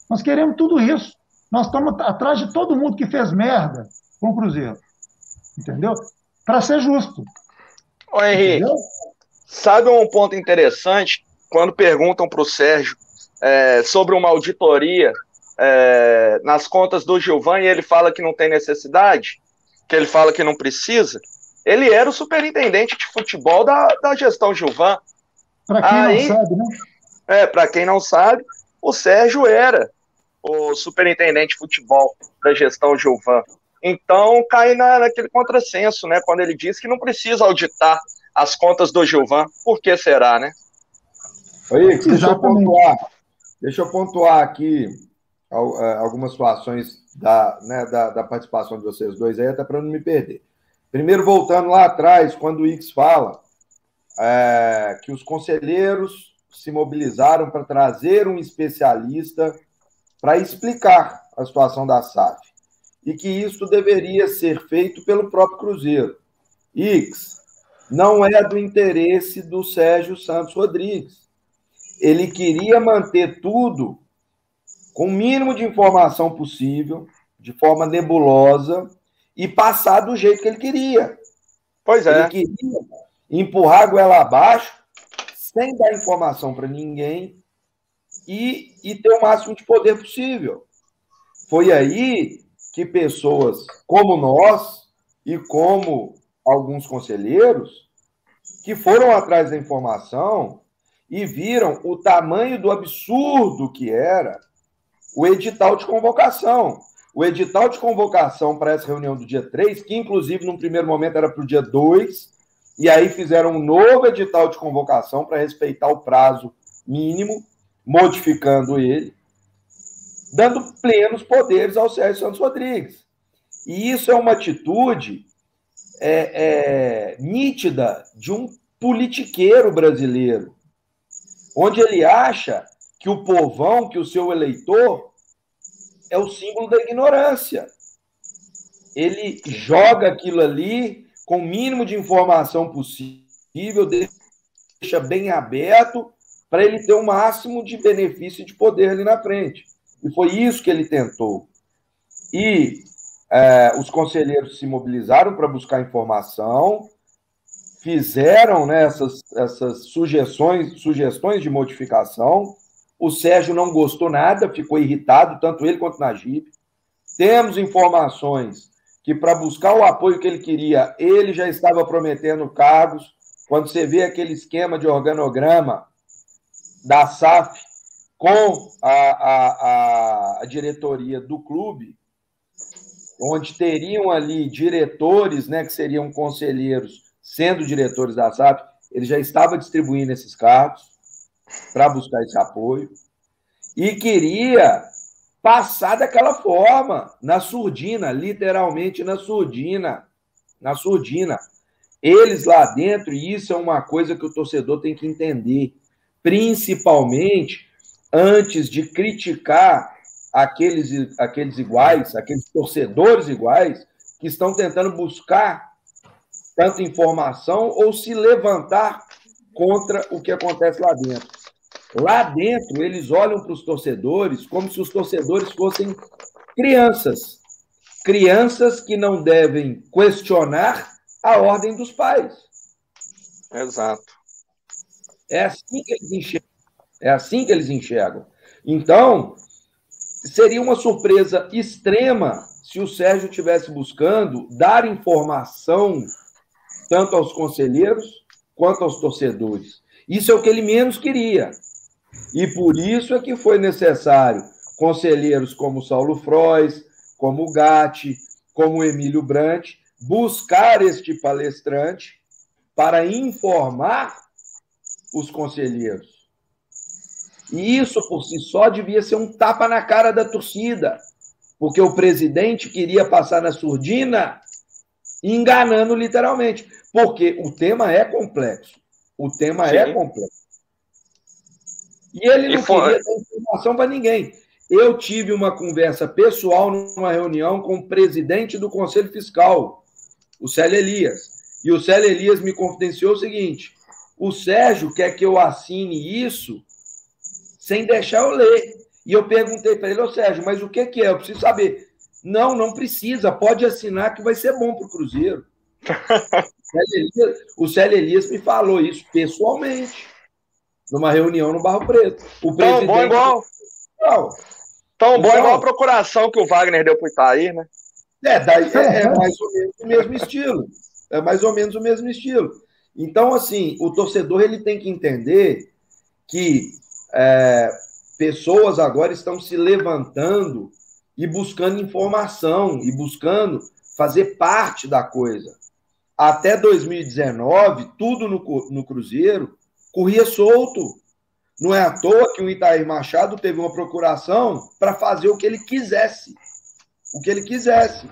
Nós queremos tudo isso. Nós estamos atrás de todo mundo que fez merda com o Cruzeiro. Entendeu? para ser justo. Ô, Henrique, Entendeu? sabe um ponto interessante? Quando perguntam para o Sérgio é, sobre uma auditoria é, nas contas do Gilvan e ele fala que não tem necessidade, que ele fala que não precisa, ele era o superintendente de futebol da, da gestão Gilvan. Para quem Aí, não sabe, né? É, para quem não sabe, o Sérgio era o superintendente de futebol da gestão Gilvan. Então cai na, naquele contrassenso, né? Quando ele diz que não precisa auditar as contas do Gilvan. Por que será, né? Oi, deixa eu pontuar. Deixa eu pontuar aqui é, algumas situações da, né, da, da participação de vocês dois aí, até para não me perder. Primeiro, voltando lá atrás, quando o Ix fala é, que os conselheiros se mobilizaram para trazer um especialista para explicar a situação da SAF e que isso deveria ser feito pelo próprio Cruzeiro. Ix, não é do interesse do Sérgio Santos Rodrigues. Ele queria manter tudo com o mínimo de informação possível, de forma nebulosa, e passar do jeito que ele queria. Pois é. Ele queria empurrar a goela abaixo, sem dar informação para ninguém, e, e ter o máximo de poder possível. Foi aí que pessoas como nós e como alguns conselheiros que foram atrás da informação e viram o tamanho do absurdo que era o edital de convocação. O edital de convocação para essa reunião do dia 3, que inclusive num primeiro momento era para o dia 2, e aí fizeram um novo edital de convocação para respeitar o prazo mínimo, modificando ele dando plenos poderes ao Sérgio Santos Rodrigues. E isso é uma atitude é, é, nítida de um politiqueiro brasileiro, onde ele acha que o povão, que o seu eleitor, é o símbolo da ignorância. Ele joga aquilo ali com o mínimo de informação possível, deixa bem aberto para ele ter o máximo de benefício e de poder ali na frente. E foi isso que ele tentou. E é, os conselheiros se mobilizaram para buscar informação, fizeram né, essas, essas sugestões, sugestões de modificação. O Sérgio não gostou nada, ficou irritado, tanto ele quanto Najib. Temos informações que para buscar o apoio que ele queria, ele já estava prometendo cargos. Quando você vê aquele esquema de organograma da SAF com a, a, a diretoria do clube, onde teriam ali diretores, né, que seriam conselheiros, sendo diretores da SAP, ele já estava distribuindo esses cargos para buscar esse apoio e queria passar daquela forma, na surdina, literalmente na surdina, na surdina. Eles lá dentro, e isso é uma coisa que o torcedor tem que entender, principalmente antes de criticar aqueles, aqueles iguais, aqueles torcedores iguais, que estão tentando buscar tanta informação ou se levantar contra o que acontece lá dentro. Lá dentro, eles olham para os torcedores como se os torcedores fossem crianças. Crianças que não devem questionar a ordem dos pais. Exato. É assim que eles enxergam. É assim que eles enxergam. Então, seria uma surpresa extrema se o Sérgio tivesse buscando dar informação tanto aos conselheiros quanto aos torcedores. Isso é o que ele menos queria. E por isso é que foi necessário conselheiros como Saulo Frois, como Gatti, como Emílio Brant, buscar este palestrante para informar os conselheiros. E isso por si só devia ser um tapa na cara da torcida, porque o presidente queria passar na surdina, enganando literalmente, porque o tema é complexo. O tema é Sim. é complexo. E ele não e foi... queria dar informação para ninguém. Eu tive uma conversa pessoal numa reunião com o presidente do Conselho Fiscal, o Célio Elias. E o Célio Elias me confidenciou o seguinte: o Sérgio quer que eu assine isso sem deixar eu ler. E eu perguntei para ele, ô Sérgio, mas o que, que é? Eu preciso saber. Não, não precisa, pode assinar que vai ser bom para o Cruzeiro. o Célio Elias me falou isso pessoalmente numa reunião no Barro Preto. O Tão bom igual. Não. Tão bom então, igual a procuração que o Wagner deu para o Itaí, né? É, daí é, é, mais ou menos o mesmo estilo. É mais ou menos o mesmo estilo. Então, assim, o torcedor ele tem que entender que é, pessoas agora estão se levantando e buscando informação e buscando fazer parte da coisa. Até 2019, tudo no, no Cruzeiro corria solto. Não é à toa que o Itair Machado teve uma procuração para fazer o que ele quisesse. O que ele quisesse.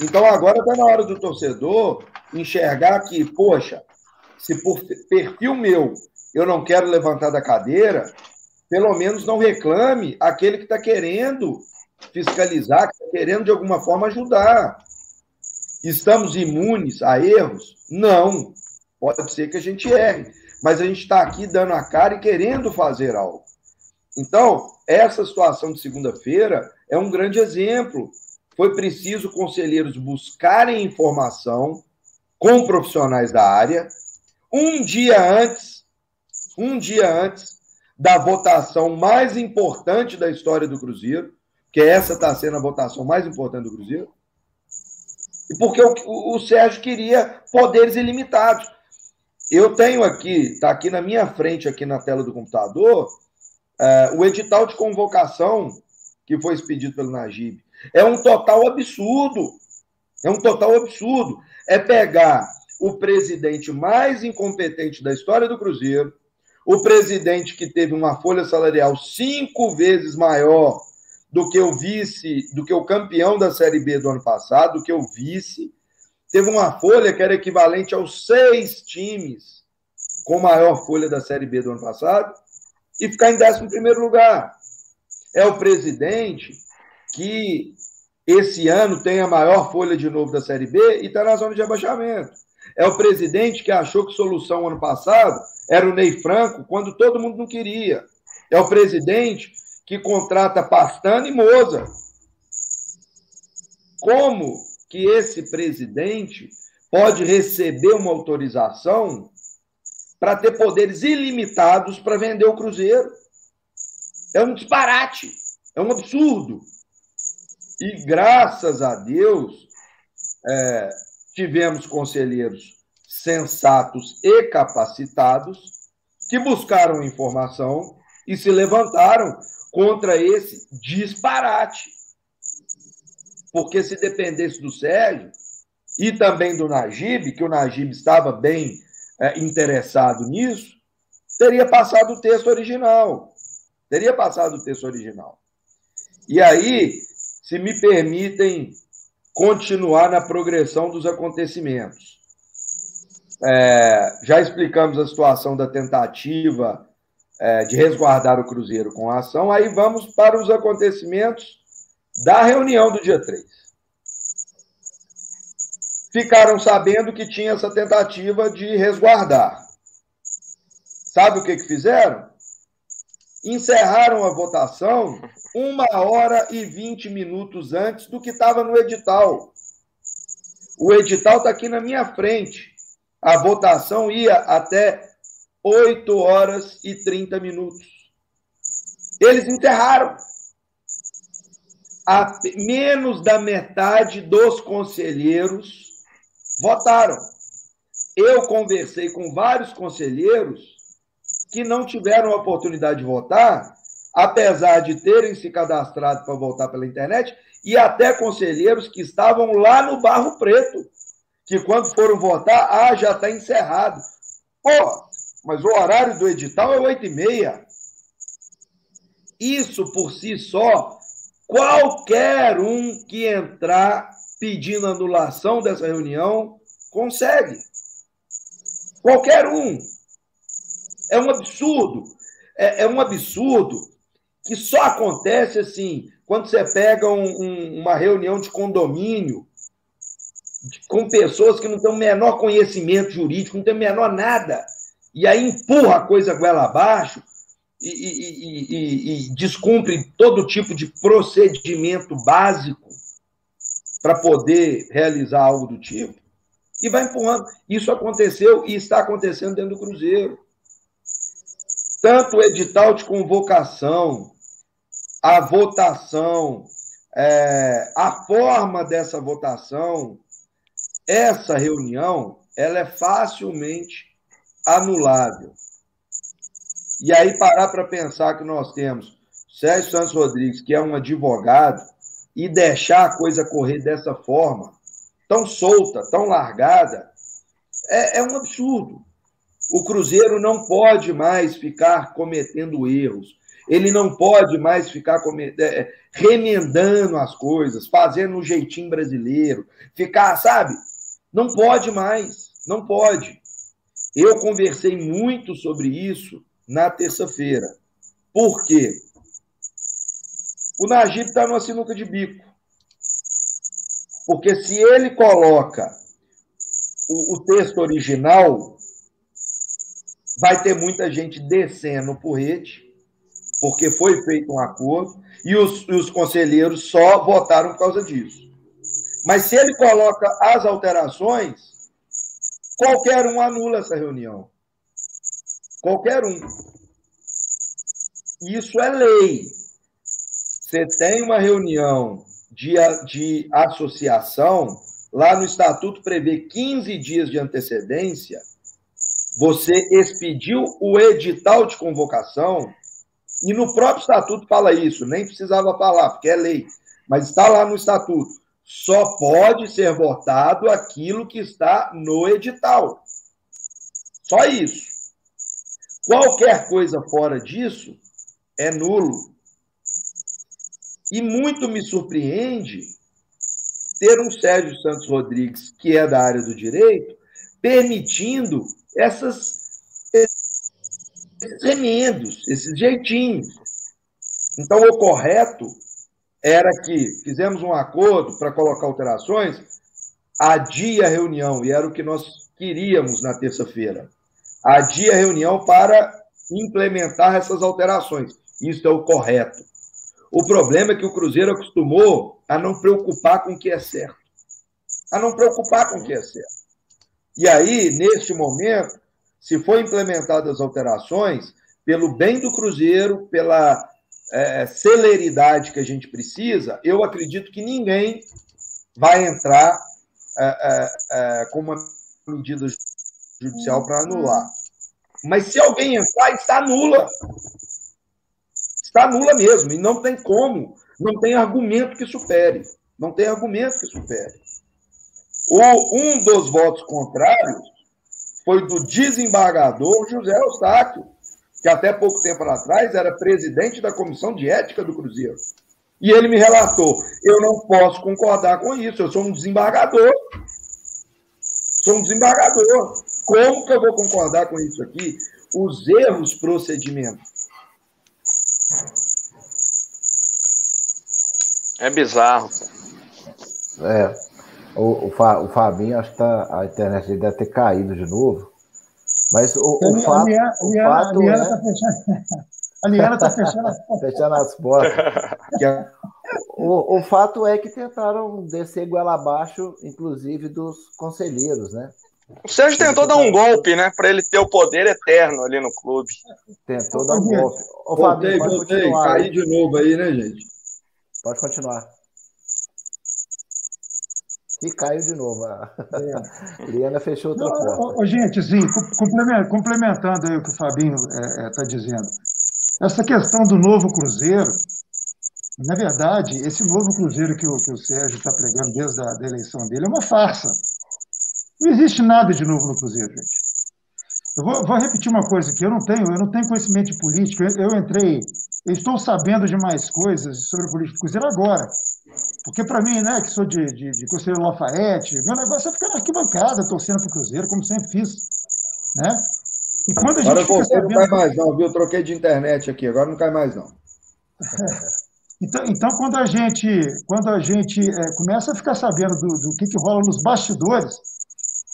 Então agora está na hora do torcedor enxergar que, poxa, se por perfil meu eu não quero levantar da cadeira, pelo menos não reclame aquele que está querendo fiscalizar, que está querendo de alguma forma ajudar. Estamos imunes a erros? Não. Pode ser que a gente erre mas a gente está aqui dando a cara e querendo fazer algo. Então, essa situação de segunda-feira é um grande exemplo. Foi preciso conselheiros buscarem informação com profissionais da área um dia antes, um dia antes da votação mais importante da história do Cruzeiro, que essa está sendo a votação mais importante do Cruzeiro, e porque o, o Sérgio queria poderes ilimitados. Eu tenho aqui, está aqui na minha frente, aqui na tela do computador, é, o edital de convocação que foi expedido pelo Najib. É um total absurdo. É um total absurdo. É pegar o presidente mais incompetente da história do Cruzeiro, o presidente que teve uma folha salarial cinco vezes maior do que o vice, do que o campeão da Série B do ano passado, do que o vice, teve uma folha que era equivalente aos seis times com maior folha da Série B do ano passado e ficar em 11 primeiro lugar. É o presidente que esse ano tem a maior folha de novo da Série B e está na zona de abaixamento. É o presidente que achou que solução ano passado era o Ney Franco, quando todo mundo não queria. É o presidente que contrata Pastana e Moza. Como que esse presidente pode receber uma autorização para ter poderes ilimitados para vender o Cruzeiro. É um disparate, é um absurdo. E graças a Deus é, tivemos conselheiros sensatos e capacitados que buscaram informação e se levantaram contra esse disparate. Porque se dependesse do Sérgio e também do Najib, que o Najib estava bem é, interessado nisso, teria passado o texto original. Teria passado o texto original. E aí, se me permitem continuar na progressão dos acontecimentos. É, já explicamos a situação da tentativa é, de resguardar o Cruzeiro com a ação, aí vamos para os acontecimentos da reunião do dia 3. Ficaram sabendo que tinha essa tentativa de resguardar. Sabe o que, que fizeram? Encerraram a votação uma hora e vinte minutos antes do que estava no edital. O edital está aqui na minha frente. A votação ia até 8 horas e 30 minutos. Eles enterraram. A menos da metade dos conselheiros votaram. Eu conversei com vários conselheiros que não tiveram a oportunidade de votar apesar de terem se cadastrado para voltar pela internet, e até conselheiros que estavam lá no Barro Preto, que quando foram votar, ah, já está encerrado. Pô, mas o horário do edital é oito e meia. Isso por si só, qualquer um que entrar pedindo anulação dessa reunião consegue. Qualquer um. É um absurdo. É, é um absurdo que só acontece assim, quando você pega um, um, uma reunião de condomínio com pessoas que não têm o menor conhecimento jurídico, não têm o menor nada, e aí empurra a coisa goela abaixo e, e, e, e descumpre todo tipo de procedimento básico para poder realizar algo do tipo, e vai empurrando. Isso aconteceu e está acontecendo dentro do Cruzeiro tanto o edital de convocação, a votação, é, a forma dessa votação, essa reunião, ela é facilmente anulável. E aí parar para pensar que nós temos Sérgio Santos Rodrigues, que é um advogado, e deixar a coisa correr dessa forma, tão solta, tão largada, é, é um absurdo. O Cruzeiro não pode mais ficar cometendo erros. Ele não pode mais ficar é, é, remendando as coisas, fazendo um jeitinho brasileiro, ficar, sabe? Não pode mais, não pode. Eu conversei muito sobre isso na terça-feira. Por quê? O Najib está numa sinuca de bico. Porque se ele coloca o, o texto original, vai ter muita gente descendo o porrete, porque foi feito um acordo, e os, os conselheiros só votaram por causa disso. Mas se ele coloca as alterações, qualquer um anula essa reunião. Qualquer um. Isso é lei. Você tem uma reunião de, de associação, lá no estatuto prevê 15 dias de antecedência você expediu o edital de convocação, e no próprio estatuto fala isso, nem precisava falar, porque é lei, mas está lá no estatuto. Só pode ser votado aquilo que está no edital. Só isso. Qualquer coisa fora disso é nulo. E muito me surpreende ter um Sérgio Santos Rodrigues, que é da área do direito, permitindo essas, esses remendos, esses jeitinhos. Então, o correto era que fizemos um acordo para colocar alterações, adia a reunião, e era o que nós queríamos na terça-feira. Adia a reunião para implementar essas alterações. Isso é o correto. O problema é que o Cruzeiro acostumou a não preocupar com o que é certo. A não preocupar com o que é certo. E aí, neste momento, se for implementadas alterações, pelo bem do Cruzeiro, pela é, celeridade que a gente precisa, eu acredito que ninguém vai entrar é, é, é, com uma medida judicial para anular. Mas se alguém entrar, está nula. Está nula mesmo, e não tem como, não tem argumento que supere. Não tem argumento que supere. O, um dos votos contrários foi do desembargador José Eustáquio, que até pouco tempo atrás era presidente da Comissão de Ética do Cruzeiro. E ele me relatou: eu não posso concordar com isso, eu sou um desembargador. Sou um desembargador. Como que eu vou concordar com isso aqui? Os erros procedimentos. É bizarro. É. O, o, Fa, o Fabinho, acho que tá, a internet dele deve ter caído de novo. Mas o, o fato, a Liana é... tá fechando, a Liana está fechando as portas. Fechando as portas. o, o fato é que tentaram descer goela abaixo, inclusive dos conselheiros, né? O Sérgio tentou dar um golpe, né? Para ele ter o poder eterno ali no clube. Tentou dar um golpe. Ô, voltei, Fabinho, voltei. Caí de novo aí, né, gente? Pode continuar. E caiu de novo. A é. Liana fechou outra Não, porta. Ô, gente, sim, complementando aí o que o Fabinho está é, é, tá dizendo. Essa questão do novo Cruzeiro, na verdade, esse novo Cruzeiro que o, que o Sérgio está pregando desde a da eleição dele é uma farsa. Não existe nada de novo no Cruzeiro, gente. Eu vou, vou, repetir uma coisa que eu não tenho, eu não tenho conhecimento de política. Eu, eu entrei, eu estou sabendo de mais coisas sobre política do Cruzeiro agora. Porque para mim, né, que sou de, de, de Conselheiro Lafayette, meu negócio é ficar na arquibancada, torcendo para o Cruzeiro, como sempre fiz. Né? E quando a gente agora você sabendo... não cai mais não, viu? Eu troquei de internet aqui, agora não cai mais não. então, então, quando a gente, quando a gente é, começa a ficar sabendo do, do que, que rola nos bastidores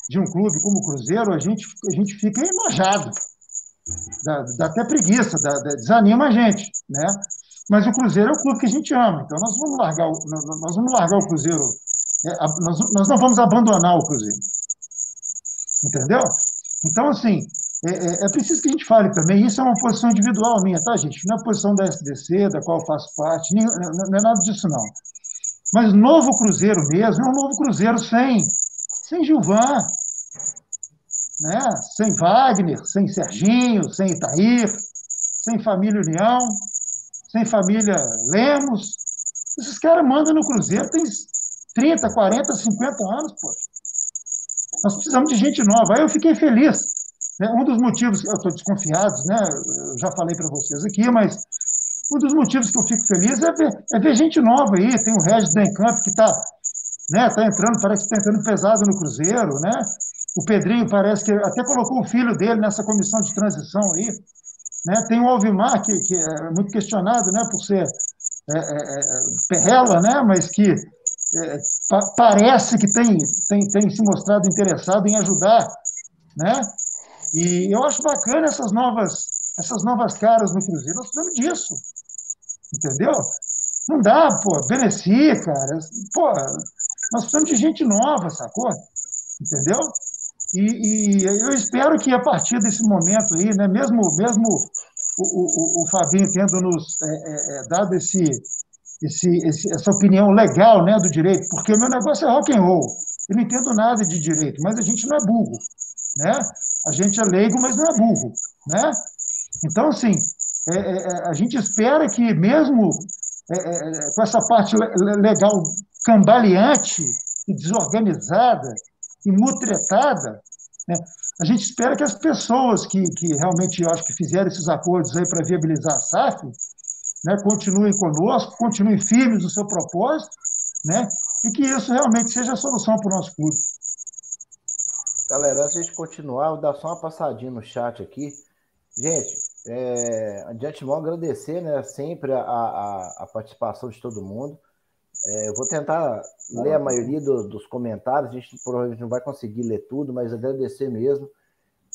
de um clube como o Cruzeiro, a gente, a gente fica enojado. Dá, dá até preguiça, dá, dá, desanima a gente. Né? Mas o Cruzeiro é o clube que a gente ama, então nós vamos largar, o, nós vamos largar o Cruzeiro. É, nós, nós não vamos abandonar o Cruzeiro. Entendeu? Então, assim, é, é, é, preciso que a gente fale também, isso é uma posição individual minha, tá, gente? Não é a posição da SDC, da qual eu faço parte, nem, não é nada disso, não. Mas novo Cruzeiro mesmo é um novo Cruzeiro sem, sem Gilvan, né? sem Wagner, sem Serginho, sem Itair, sem família União, sem família Lemos. Esses caras mandam no Cruzeiro, tem 30, 40, 50 anos, pô. Nós precisamos de gente nova. Aí eu fiquei feliz. Né? Um dos motivos, eu estou desconfiado, né? eu já falei para vocês aqui, mas um dos motivos que eu fico feliz é ver, é ver gente nova aí. Tem o Regis Dencamp que está né, tá entrando, parece que está entrando pesado no Cruzeiro, né? O Pedrinho parece que até colocou o filho dele nessa comissão de transição aí. Né? Tem o Alvimar, que, que é muito questionado né, por ser é, é, é perrela, né, mas que é, pa parece que tem, tem, tem se mostrado interessado em ajudar. Né? E eu acho bacana essas novas, essas novas caras no Cruzeiro. Nós precisamos disso. Entendeu? Não dá, pô, Beneci, cara. Pô, nós precisamos de gente nova, sacou? Entendeu? E, e, eu espero que a partir desse momento aí, né, mesmo, mesmo o, o, o Fabinho tendo nos é, é, é, dado esse, esse, esse, essa opinião legal né, do direito, porque o meu negócio é rock and roll. Eu não entendo nada de direito, mas a gente não é burro. Né? A gente é leigo, mas não é burro. Né? Então, assim, é, é, é a gente espera que, mesmo com essa parte legal cambaleante e desorganizada, e mutretada, né? a gente espera que as pessoas que, que realmente, eu acho que fizeram esses acordos aí para viabilizar a SAF, né, continuem conosco, continuem firmes no seu propósito, né, e que isso realmente seja a solução para o nosso clube. Galera, antes de continuar, vou dar só uma passadinha no chat aqui. Gente, é, de antemão agradecer né, sempre a, a, a participação de todo mundo. É, eu vou tentar ler a maioria do, dos comentários, a gente provavelmente não vai conseguir ler tudo, mas agradecer mesmo.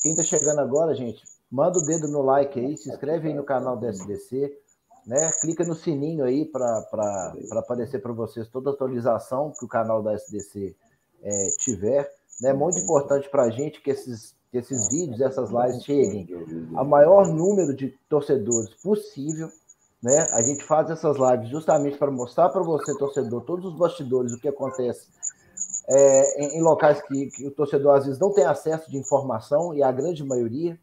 Quem está chegando agora, gente, manda o dedo no like aí, se inscreve aí no canal do SDC, né? clica no sininho aí para aparecer para vocês toda a atualização que o canal da SDC é, tiver. É né? muito importante para a gente que esses, que esses vídeos, essas lives cheguem a maior número de torcedores possível né? A gente faz essas lives justamente para mostrar para você, torcedor, todos os bastidores, o que acontece é, em, em, locais que, que, o torcedor às vezes não tem acesso de informação, e a grande maioria.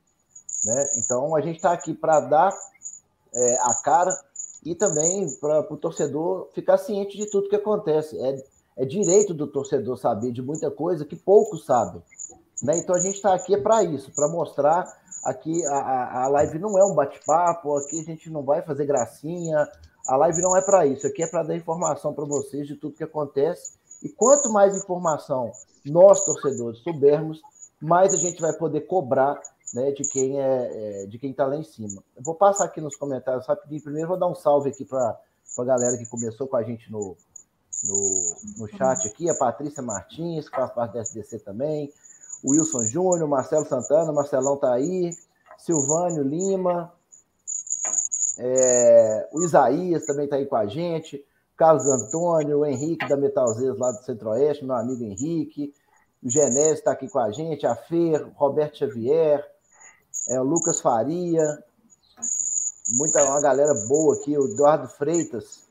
Né? Então, a gente está aqui para dar é, a cara e também para o torcedor ficar ciente de tudo que acontece. É, é direito do torcedor saber de muita coisa que poucos sabem. Né? Então, a gente está aqui para isso, para mostrar aqui a, a live não é um bate-papo, aqui a gente não vai fazer gracinha, a live não é para isso, aqui é para dar informação para vocês de tudo que acontece. E quanto mais informação nós, torcedores, soubermos, mais a gente vai poder cobrar né, de quem é, é de quem está lá em cima. Eu vou passar aqui nos comentários rapidinho. Primeiro, vou dar um salve aqui para a galera que começou com a gente no, no, no chat aqui, a Patrícia Martins, que faz parte da SDC também, Wilson Júnior, Marcelo Santana, Marcelão tá aí, Silvânio Lima, é, o Isaías também está aí com a gente, Carlos Antônio, o Henrique da Metalzeiros lá do Centro-Oeste, meu amigo Henrique, o Genésio está aqui com a gente, a Fer, Roberto Xavier, é, o Lucas Faria, muita uma galera boa aqui, o Eduardo Freitas,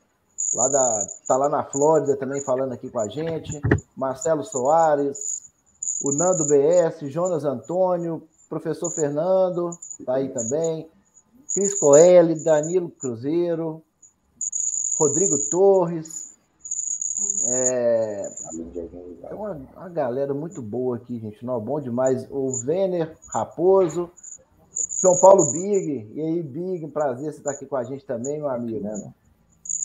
lá da, tá lá na Flórida também falando aqui com a gente, Marcelo Soares, o Nando BS, Jonas Antônio, professor Fernando, tá aí também, Cris Coelho, Danilo Cruzeiro, Rodrigo Torres. É, é uma, uma, galera muito boa aqui, gente. Não, bom demais. O Vener Raposo, João Paulo Big. E aí, Big, prazer você estar aqui com a gente também, meu amigo. Né?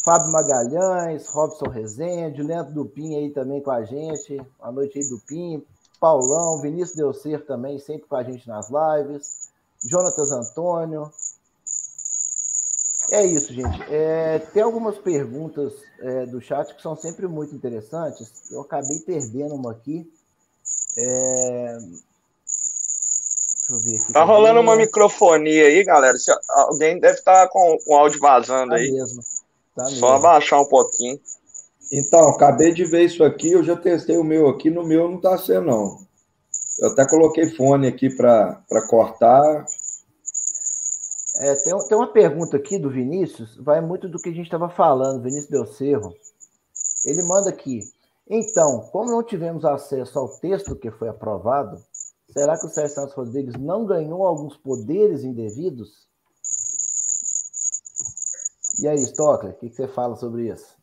Fábio Magalhães, Robson Rezende, Leandro Dupin aí também com a gente. Boa noite aí, Dupin. Paulão, Vinícius Delcer também, sempre com a gente nas lives. Jonatas Antônio. É isso, gente. É, tem algumas perguntas é, do chat que são sempre muito interessantes. Eu acabei perdendo uma aqui. É... Deixa eu ver aqui. Tá rolando uma microfonia aí, galera. Se alguém deve estar tá com o áudio vazando tá aí. Mesmo. Tá Só mesmo. abaixar um pouquinho. Então, acabei de ver isso aqui, eu já testei o meu aqui, no meu não está sendo, não. Eu até coloquei fone aqui para cortar. É, tem, tem uma pergunta aqui do Vinícius, vai muito do que a gente estava falando, Vinícius Del Cerro. Ele manda aqui. Então, como não tivemos acesso ao texto que foi aprovado, será que o Sérgio Santos Rodrigues não ganhou alguns poderes indevidos? E aí, Stockler, o que, que você fala sobre isso?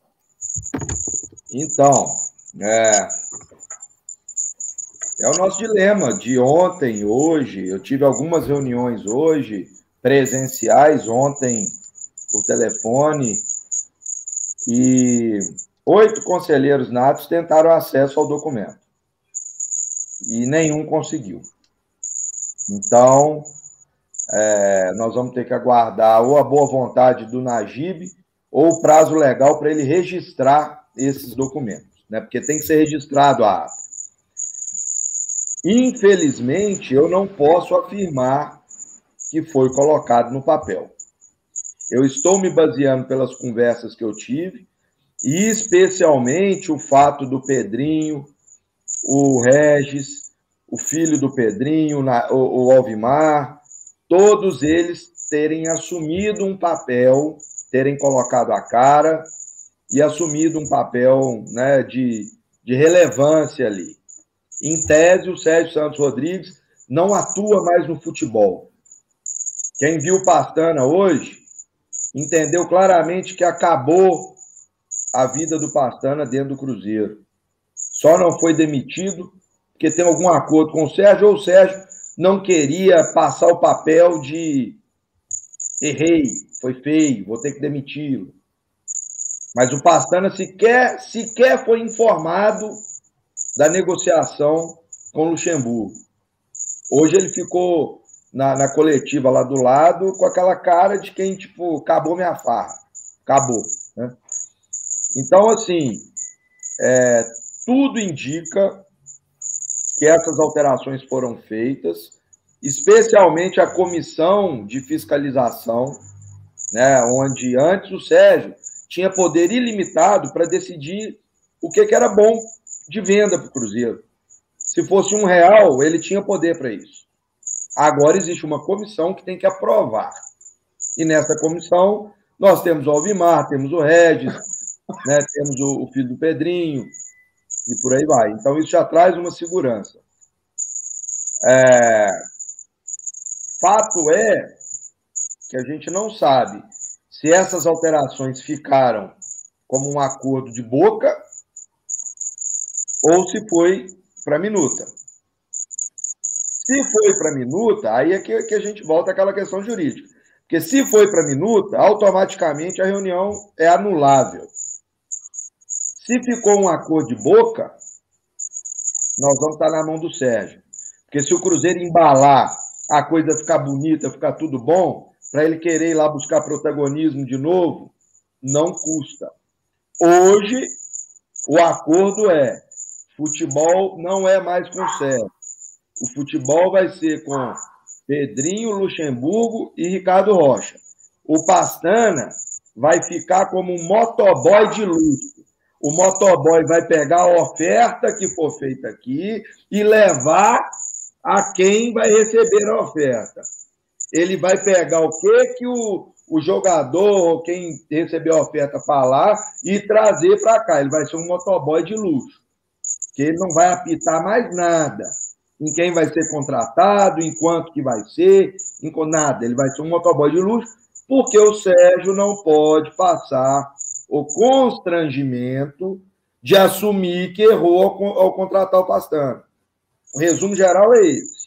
Então, é, é o nosso dilema de ontem, hoje. Eu tive algumas reuniões hoje, presenciais, ontem por telefone, e oito conselheiros natos tentaram acesso ao documento. E nenhum conseguiu. Então, é, nós vamos ter que aguardar ou a boa vontade do Najib ou o prazo legal para ele registrar esses documentos, né? Porque tem que ser registrado a ata. Infelizmente, eu não posso afirmar que foi colocado no papel. Eu estou me baseando pelas conversas que eu tive, e especialmente o fato do Pedrinho, o Regis, o filho do Pedrinho, o Alvimar, todos eles terem assumido um papel terem colocado a cara e assumido um papel né, de, de relevância ali. Em tese, o Sérgio Santos Rodrigues não atua mais no futebol. Quem viu o Pastana hoje entendeu claramente que acabou a vida do Pastana dentro do Cruzeiro. Só não foi demitido porque tem algum acordo com o Sérgio ou o Sérgio não queria passar o papel de errei, foi feio, vou ter que demiti-lo. Mas o Pastana sequer, sequer foi informado da negociação com o Luxemburgo. Hoje ele ficou na, na, coletiva lá do lado com aquela cara de quem, tipo, acabou minha farra. Acabou. Né? Então, assim, é, tudo indica que essas alterações foram feitas, especialmente a comissão de fiscalização né, onde antes o Sérgio tinha poder ilimitado para decidir o que, que era bom de venda para o Cruzeiro. Se fosse um real, ele tinha poder para isso. Agora existe uma comissão que tem que aprovar. E nessa comissão, nós temos o Alvimar, temos o Regis, né, temos o, o filho do Pedrinho. E por aí vai. Então, isso já traz uma segurança. É... Fato é que a gente não sabe se essas alterações ficaram como um acordo de boca ou se foi para minuta. Se foi para minuta, aí é que, que a gente volta àquela questão jurídica. Porque se foi para minuta, automaticamente a reunião é anulável. Se ficou um acordo de boca, nós vamos estar na mão do Sérgio. Porque se o Cruzeiro embalar, a coisa ficar bonita, ficar tudo bom, para ele querer ir lá buscar protagonismo de novo, não custa. Hoje, o acordo é: futebol não é mais com o Sérgio. O futebol vai ser com Pedrinho, Luxemburgo e Ricardo Rocha. O Pastana vai ficar como um motoboy de luxo. O motoboy vai pegar a oferta que for feita aqui e levar a quem vai receber a oferta. Ele vai pegar o que que o, o jogador, quem recebeu a oferta falar e trazer para cá. Ele vai ser um motoboy de luxo, que ele não vai apitar mais nada em quem vai ser contratado, em quanto que vai ser, em nada. Ele vai ser um motoboy de luxo, porque o Sérgio não pode passar o constrangimento de assumir que errou ao, ao contratar o Pastano. O resumo geral é esse.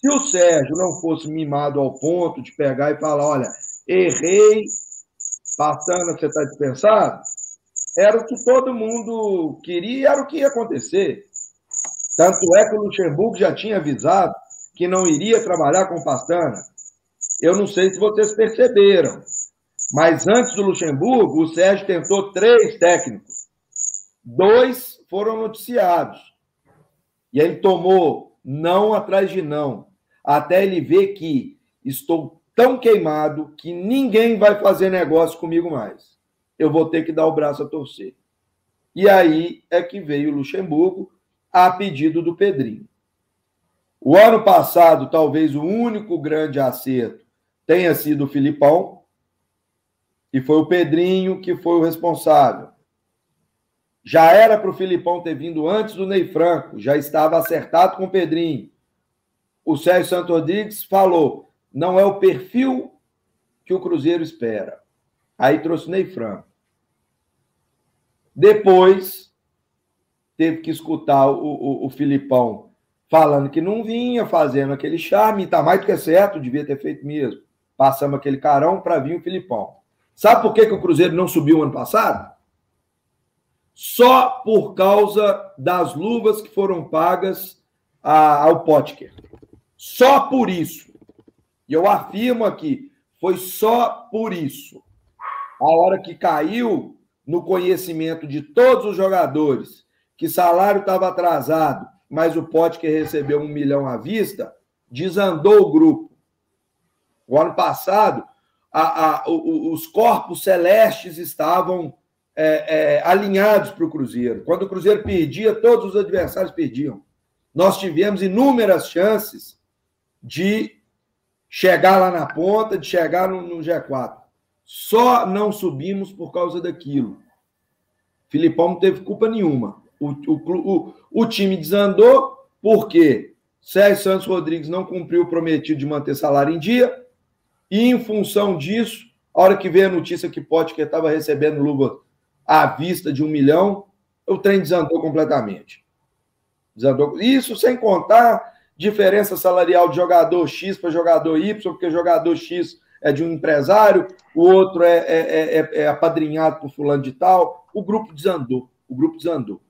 Se o Sérgio não fosse mimado ao ponto de pegar e falar, olha, errei, Pastana, você está dispensado, era o que todo mundo queria, era o que ia acontecer. Tanto é que o Luxemburgo já tinha avisado que não iria trabalhar com Pastana. Eu não sei se vocês perceberam, mas antes do Luxemburgo, o Sérgio tentou três técnicos. Dois foram noticiados. E ele tomou não atrás de não, até ele ver que estou tão queimado que ninguém vai fazer negócio comigo mais. Eu vou ter que dar o braço a torcer. E aí é que veio o Luxemburgo, a pedido do Pedrinho. O ano passado, talvez o único grande acerto tenha sido o Filipão, e foi o Pedrinho que foi o responsável. Já era para o Filipão ter vindo antes do Ney Franco, já estava acertado com o Pedrinho. O Sérgio Santos Rodrigues falou: não é o perfil que o Cruzeiro espera. Aí trouxe o Ney Franco. Depois, teve que escutar o, o, o Filipão falando que não vinha, fazendo aquele charme, tá mais do que certo, devia ter feito mesmo. Passamos aquele carão para vir o Filipão. Sabe por que, que o Cruzeiro não subiu ano passado? Só por causa das luvas que foram pagas a, ao Potker. Só por isso. E eu afirmo aqui, foi só por isso. A hora que caiu no conhecimento de todos os jogadores que salário estava atrasado, mas o que recebeu um milhão à vista, desandou o grupo. O ano passado, a, a, os corpos celestes estavam é, é, alinhados para o Cruzeiro. Quando o Cruzeiro perdia, todos os adversários perdiam. Nós tivemos inúmeras chances de chegar lá na ponta, de chegar no, no G4. Só não subimos por causa daquilo. Filipão não teve culpa nenhuma. O, o, o, o time desandou porque Sérgio Santos Rodrigues não cumpriu o prometido de manter salário em dia, e em função disso, a hora que veio a notícia que Potker estava recebendo luva à vista de um milhão, o trem desandou completamente. Desandou. Isso sem contar diferença salarial de jogador X para jogador Y, porque jogador X é de um empresário, o outro é, é, é, é apadrinhado por fulano de tal. O grupo desandou. O grupo desandou.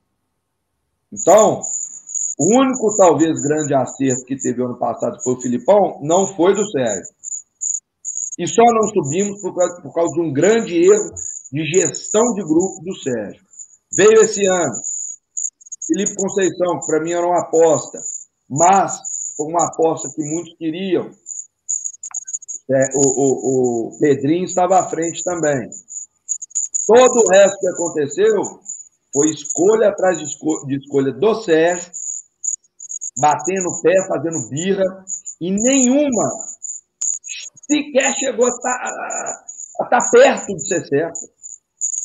Então, o único, talvez, grande acerto que teve ano passado foi o Filipão, não foi do Sérgio. E só não subimos por causa, por causa de um grande erro de gestão de grupo do Sérgio. Veio esse ano, Felipe Conceição, que para mim era uma aposta, mas uma aposta que muitos queriam. É, o, o, o Pedrinho estava à frente também. Todo o resto que aconteceu foi escolha atrás de, esco de escolha do Sérgio, batendo o pé, fazendo birra, e nenhuma sequer chegou a estar, tá, tá perto de ser certo.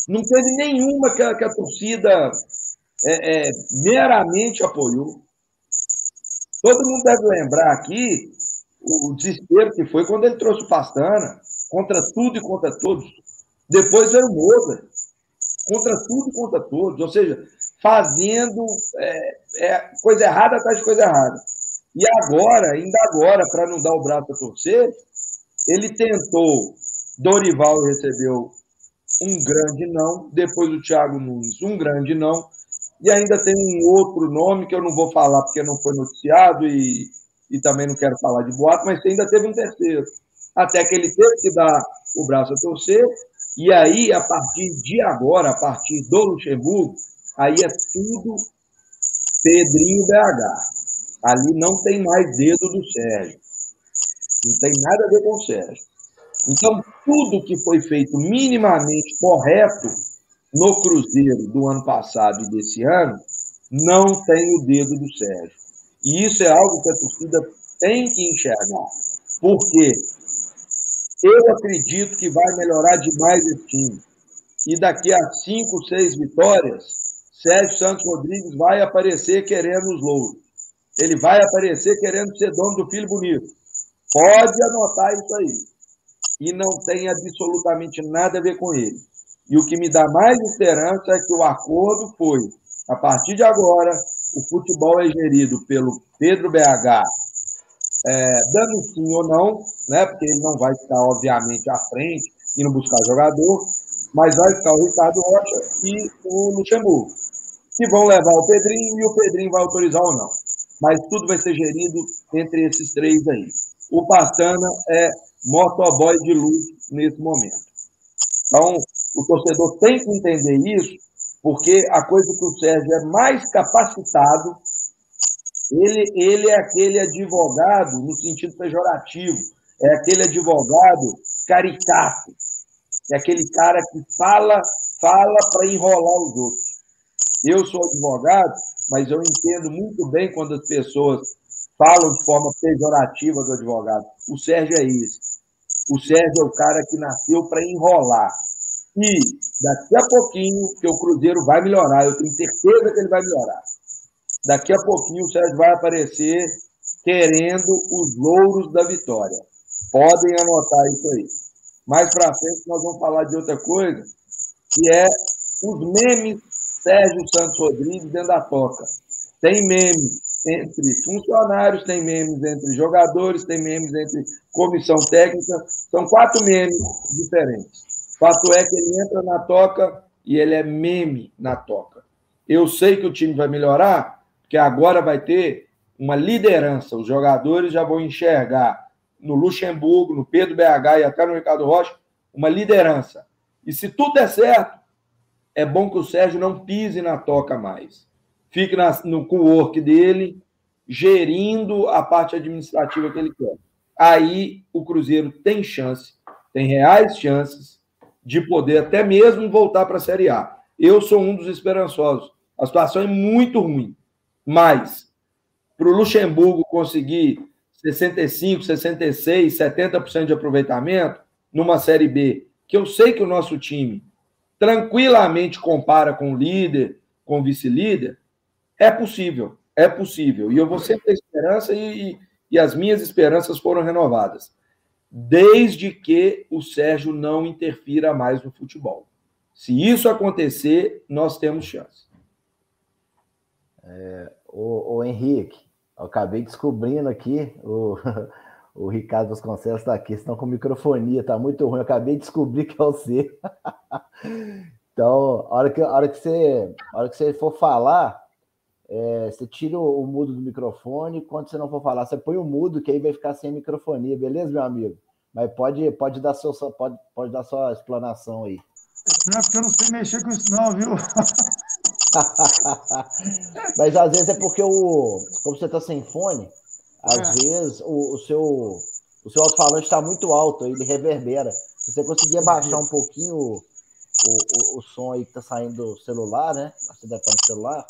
Não teve nenhuma que a, que a torcida é, é, meramente apoiou. Todo mundo deve lembrar aqui o desespero que foi quando ele trouxe o Pastana, contra tudo e contra todos. Depois veio o Moza, contra tudo e contra todos. Ou seja, fazendo é, é, coisa errada atrás de coisa errada. E agora, ainda agora, para não dar o braço a torcer, ele tentou, Dorival recebeu um grande não, depois o Thiago Nunes, um grande não, e ainda tem um outro nome que eu não vou falar porque não foi noticiado e, e também não quero falar de boato, mas ainda teve um terceiro. Até que ele teve que dar o braço a torcer, e aí, a partir de agora, a partir do Luxemburgo, aí é tudo Pedrinho BH. Ali não tem mais dedo do Sérgio. Não tem nada a ver com o Sérgio. Então, tudo que foi feito minimamente correto no Cruzeiro do ano passado e desse ano, não tem o dedo do Sérgio. E isso é algo que a torcida tem que enxergar. Porque eu acredito que vai melhorar demais esse time. E daqui a cinco, seis vitórias, Sérgio Santos Rodrigues vai aparecer querendo os louros. Ele vai aparecer querendo ser dono do filho bonito. Pode anotar isso aí. E não tem absolutamente nada a ver com ele. E o que me dá mais esperança é que o acordo foi, a partir de agora, o futebol é gerido pelo Pedro BH, é, dando sim ou não, né, porque ele não vai ficar, obviamente, à frente, indo buscar jogador, mas vai ficar o Ricardo Rocha e o Luxemburgo, que vão levar o Pedrinho e o Pedrinho vai autorizar ou não. Mas tudo vai ser gerido entre esses três aí. O Pastana é motoboy de luz nesse momento. Então, o torcedor tem que entender isso, porque a coisa que o Sérgio é mais capacitado, ele, ele é aquele advogado, no sentido pejorativo, é aquele advogado caricato, é aquele cara que fala, fala para enrolar os outros. Eu sou advogado, mas eu entendo muito bem quando as pessoas falam de forma pejorativa do advogado. O Sérgio é esse. O Sérgio é o cara que nasceu para enrolar. E daqui a pouquinho, que o Cruzeiro vai melhorar, eu tenho certeza que ele vai melhorar. Daqui a pouquinho o Sérgio vai aparecer querendo os louros da vitória. Podem anotar isso aí. Mais para frente nós vamos falar de outra coisa, que é os memes Sérgio Santos Rodrigues dentro da toca. Tem memes entre funcionários, tem memes entre jogadores, tem memes entre comissão técnica. São quatro memes diferentes. Fato é que ele entra na toca e ele é meme na toca. Eu sei que o time vai melhorar, porque agora vai ter uma liderança. Os jogadores já vão enxergar no Luxemburgo, no Pedro BH e até no Ricardo Rocha uma liderança. E se tudo der certo, é bom que o Sérgio não pise na toca mais. Fique na, no co-work dele, gerindo a parte administrativa que ele quer. Aí o Cruzeiro tem chance, tem reais chances de poder até mesmo voltar para a Série A. Eu sou um dos esperançosos. A situação é muito ruim, mas para o Luxemburgo conseguir 65, 66, 70% de aproveitamento numa Série B, que eu sei que o nosso time tranquilamente compara com o líder, com o vice-líder, é possível, é possível. E eu vou sempre ter esperança e, e as minhas esperanças foram renovadas desde que o Sérgio não interfira mais no futebol. Se isso acontecer, nós temos chance. É, o, o Henrique, acabei descobrindo aqui, o, o Ricardo Vasconcelos está aqui, estão com microfonia, está muito ruim, acabei de descobrir que é você. então, a hora que, a hora que, você, a hora que você for falar, é, você tira o, mudo do microfone, quando você não for falar, você põe o mudo, que aí vai ficar sem microfonia, beleza, meu amigo? Mas pode, pode, dar, sua, pode, pode dar sua explanação aí. Não é porque eu não sei mexer com isso, não, viu? Mas às vezes é porque o. Como você está sem fone, às é. vezes o, o, seu, o seu alto-falante está muito alto, ele reverbera. Se você conseguir baixar um pouquinho o, o, o som aí que está saindo do celular, né? Você deve estar no celular,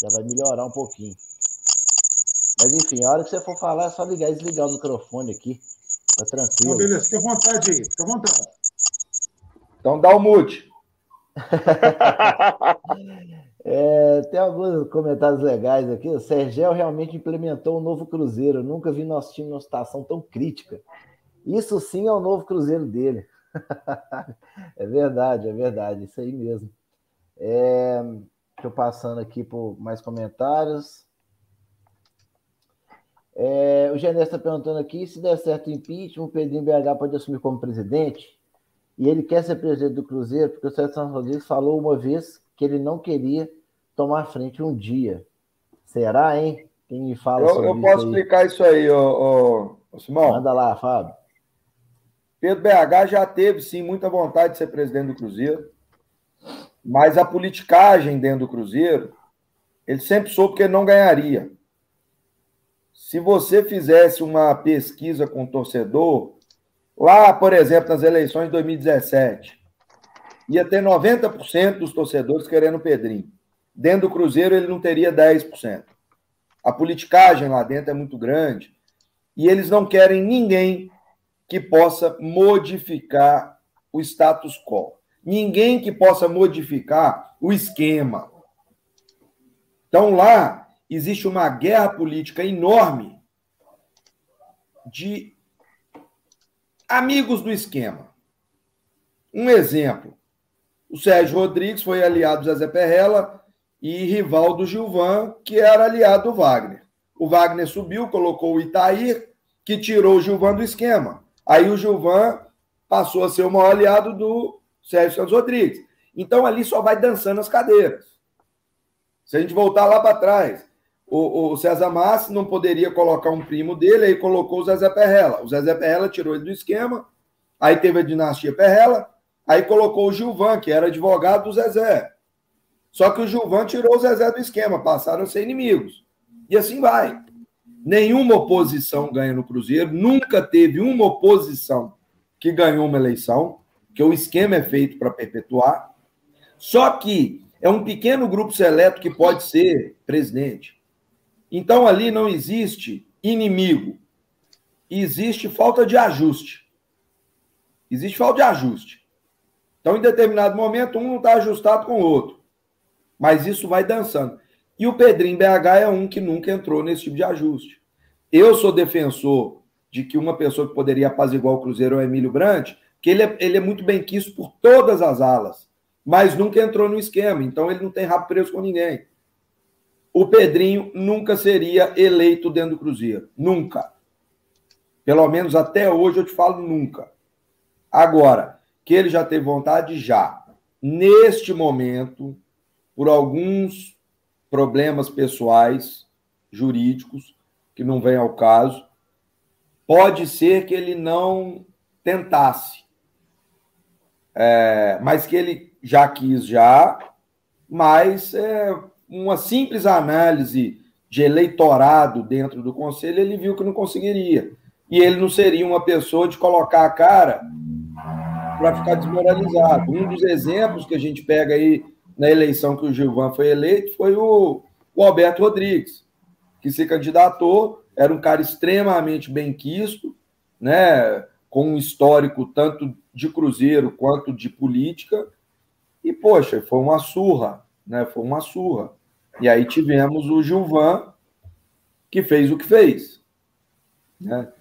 já vai melhorar um pouquinho. Mas enfim, a hora que você for falar, é só ligar e desligar o microfone aqui. Tá tranquilo. Então, beleza, fica à vontade aí, fica à vontade. Então dá o mute. É, tem alguns comentários legais aqui. O Sergel realmente implementou o um novo Cruzeiro. Eu nunca vi nosso time numa situação tão crítica. Isso sim é o novo Cruzeiro dele. é verdade, é verdade. Isso aí mesmo. É, deixa eu passando aqui por mais comentários. É, o Genés está perguntando aqui se der certo o impeachment, o Pedrinho BH pode assumir como presidente. E ele quer ser presidente do Cruzeiro, porque o Sérgio Santos Rodrigues falou uma vez que ele não queria tomar frente um dia. Será, hein? Quem me fala eu, eu posso isso explicar isso aí, ô, ô, Simão. Manda lá, Fábio. Pedro BH já teve, sim, muita vontade de ser presidente do Cruzeiro, mas a politicagem dentro do Cruzeiro, ele sempre soube que ele não ganharia. Se você fizesse uma pesquisa com o torcedor, lá, por exemplo, nas eleições de 2017, ia ter 90% dos torcedores querendo o Pedrinho. Dentro do Cruzeiro, ele não teria 10%. A politicagem lá dentro é muito grande e eles não querem ninguém que possa modificar o status quo. Ninguém que possa modificar o esquema. Então lá existe uma guerra política enorme de amigos do esquema. Um exemplo: o Sérgio Rodrigues foi aliado do Zé Perrella e rival do Gilvan, que era aliado do Wagner. O Wagner subiu, colocou o Itair, que tirou o Gilvan do esquema. Aí o Gilvan passou a ser o maior aliado do Sérgio Santos Rodrigues. Então ali só vai dançando as cadeiras. Se a gente voltar lá para trás, o, o, César Massi não poderia colocar um primo dele, aí colocou o Zezé Perrella. O Zezé Perrella tirou ele do esquema, aí teve a dinastia Perrella, aí colocou o Gilvan, que era advogado do Zezé. Só que o Gilvan tirou o Zezé do esquema, passaram a ser inimigos. E assim vai. Nenhuma oposição ganha no Cruzeiro, nunca teve uma oposição que ganhou uma eleição, que o esquema é feito para perpetuar. Só que é um pequeno grupo seleto que pode ser presidente. Então ali não existe inimigo, existe falta de ajuste. Existe falta de ajuste. Então, em determinado momento, um não está ajustado com o outro. Mas isso vai dançando. E o Pedrinho BH é um que nunca entrou nesse tipo de ajuste. Eu sou defensor de que uma pessoa que poderia apaziguar o Cruzeiro é o Emílio Brandt, que ele é, ele é muito bem quisto por todas as alas, mas nunca entrou no esquema, então ele não tem rabo preso com ninguém. O Pedrinho nunca seria eleito dentro do Cruzeiro. Nunca. Pelo menos até hoje eu te falo nunca. Agora, que ele já teve vontade, já. Neste momento, por alguns problemas pessoais, jurídicos, que não vem ao caso, pode ser que ele não tentasse, é, mas que ele já quis já, mas é, uma simples análise de eleitorado dentro do conselho, ele viu que não conseguiria. E ele não seria uma pessoa de colocar a cara para ficar desmoralizado. Um dos exemplos que a gente pega aí na eleição que o Gilvan foi eleito foi o, o Alberto Rodrigues, que se candidatou, era um cara extremamente bem quisto, né, com um histórico tanto de Cruzeiro quanto de política, e, poxa, foi uma surra, né, foi uma surra. E aí tivemos o Gilvan, que fez o que fez. Né?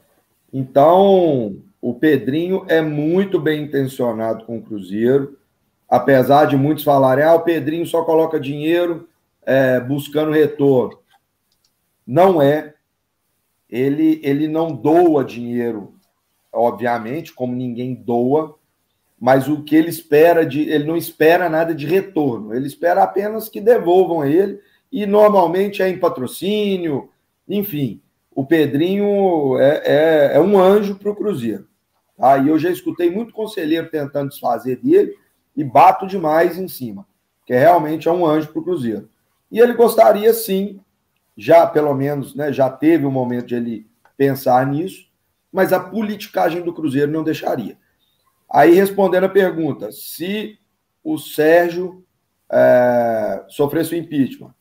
Então, o Pedrinho é muito bem intencionado com o Cruzeiro, apesar de muitos falarem, ah, o Pedrinho só coloca dinheiro é, buscando retorno. Não é. Ele, ele não doa dinheiro, obviamente, como ninguém doa, mas o que ele espera de. Ele não espera nada de retorno, ele espera apenas que devolvam a ele, e normalmente é em patrocínio, enfim. O Pedrinho é, é, é um anjo para o Cruzeiro. Tá? E eu já escutei muito conselheiro tentando desfazer dele, e bato demais em cima, que realmente é um anjo para o Cruzeiro. E ele gostaria sim, já pelo menos, né, já teve um momento de ele pensar nisso, mas a politicagem do Cruzeiro não deixaria. Aí respondendo a pergunta, se o Sérgio é, sofresse o impeachment,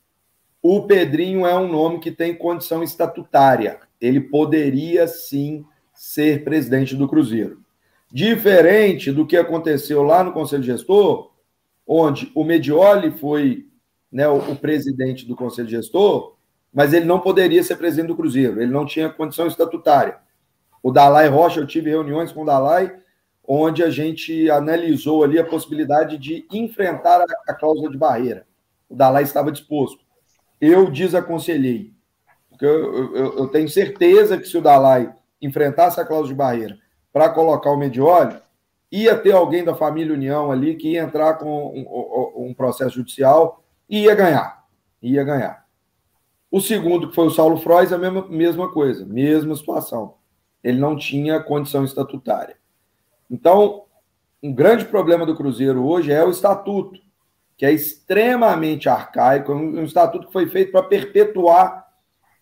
o Pedrinho é um nome que tem condição estatutária. Ele poderia sim ser presidente do Cruzeiro. Diferente do que aconteceu lá no Conselho Gestor, onde o Medioli foi né, o, o presidente do conselho gestor, mas ele não poderia ser presidente do Cruzeiro, ele não tinha condição estatutária. O Dalai Rocha, eu tive reuniões com o Dalai, onde a gente analisou ali a possibilidade de enfrentar a, a cláusula de barreira. O Dalai estava disposto. Eu desaconselhei, porque eu, eu, eu tenho certeza que se o Dalai enfrentasse a cláusula de barreira para colocar o Medioli, ia ter alguém da família União ali que ia entrar com um, um processo judicial e ia ganhar. Ia ganhar. O segundo, que foi o Saulo Frois, a mesma, mesma coisa, mesma situação. Ele não tinha condição estatutária. Então, um grande problema do Cruzeiro hoje é o estatuto, que é extremamente arcaico, é um estatuto que foi feito para perpetuar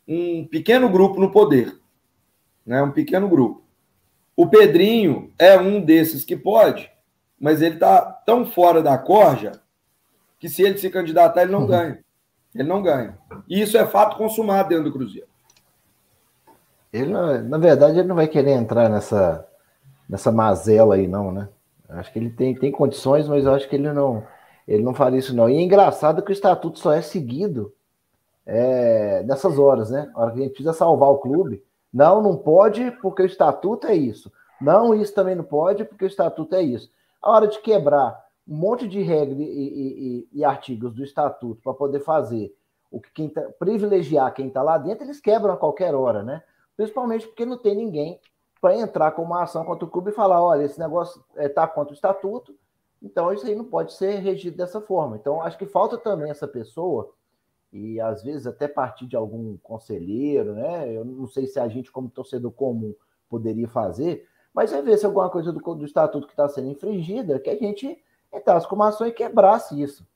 um pequeno grupo no poder, né? Um pequeno grupo. O Pedrinho é um desses que pode, mas ele está tão fora da corja que se ele se candidatar ele não uhum. ganha. Ele não ganha. E isso é fato consumado dentro do Cruzeiro. Ele, na verdade, ele não vai querer entrar nessa nessa mazela aí, não, né? Acho que ele tem, tem condições, mas eu acho que ele não, ele não faria isso, não. E é engraçado que o estatuto só é seguido é, nessas horas, né? A hora que a gente precisa salvar o clube. Não, não pode, porque o estatuto é isso. Não, isso também não pode, porque o estatuto é isso. A hora de quebrar um monte de regras e, e, e, e artigos do estatuto para poder fazer o que quem tá, privilegiar quem está lá dentro, eles quebram a qualquer hora, né? Principalmente porque não tem ninguém para entrar com uma ação contra o clube e falar: olha, esse negócio está é, contra o estatuto, então isso aí não pode ser regido dessa forma. Então, acho que falta também essa pessoa, e às vezes até partir de algum conselheiro, né? Eu não sei se a gente, como torcedor comum, poderia fazer, mas é ver se alguma coisa do, do estatuto que está sendo infringida, que a gente entrasse com uma ação e quebrasse isso.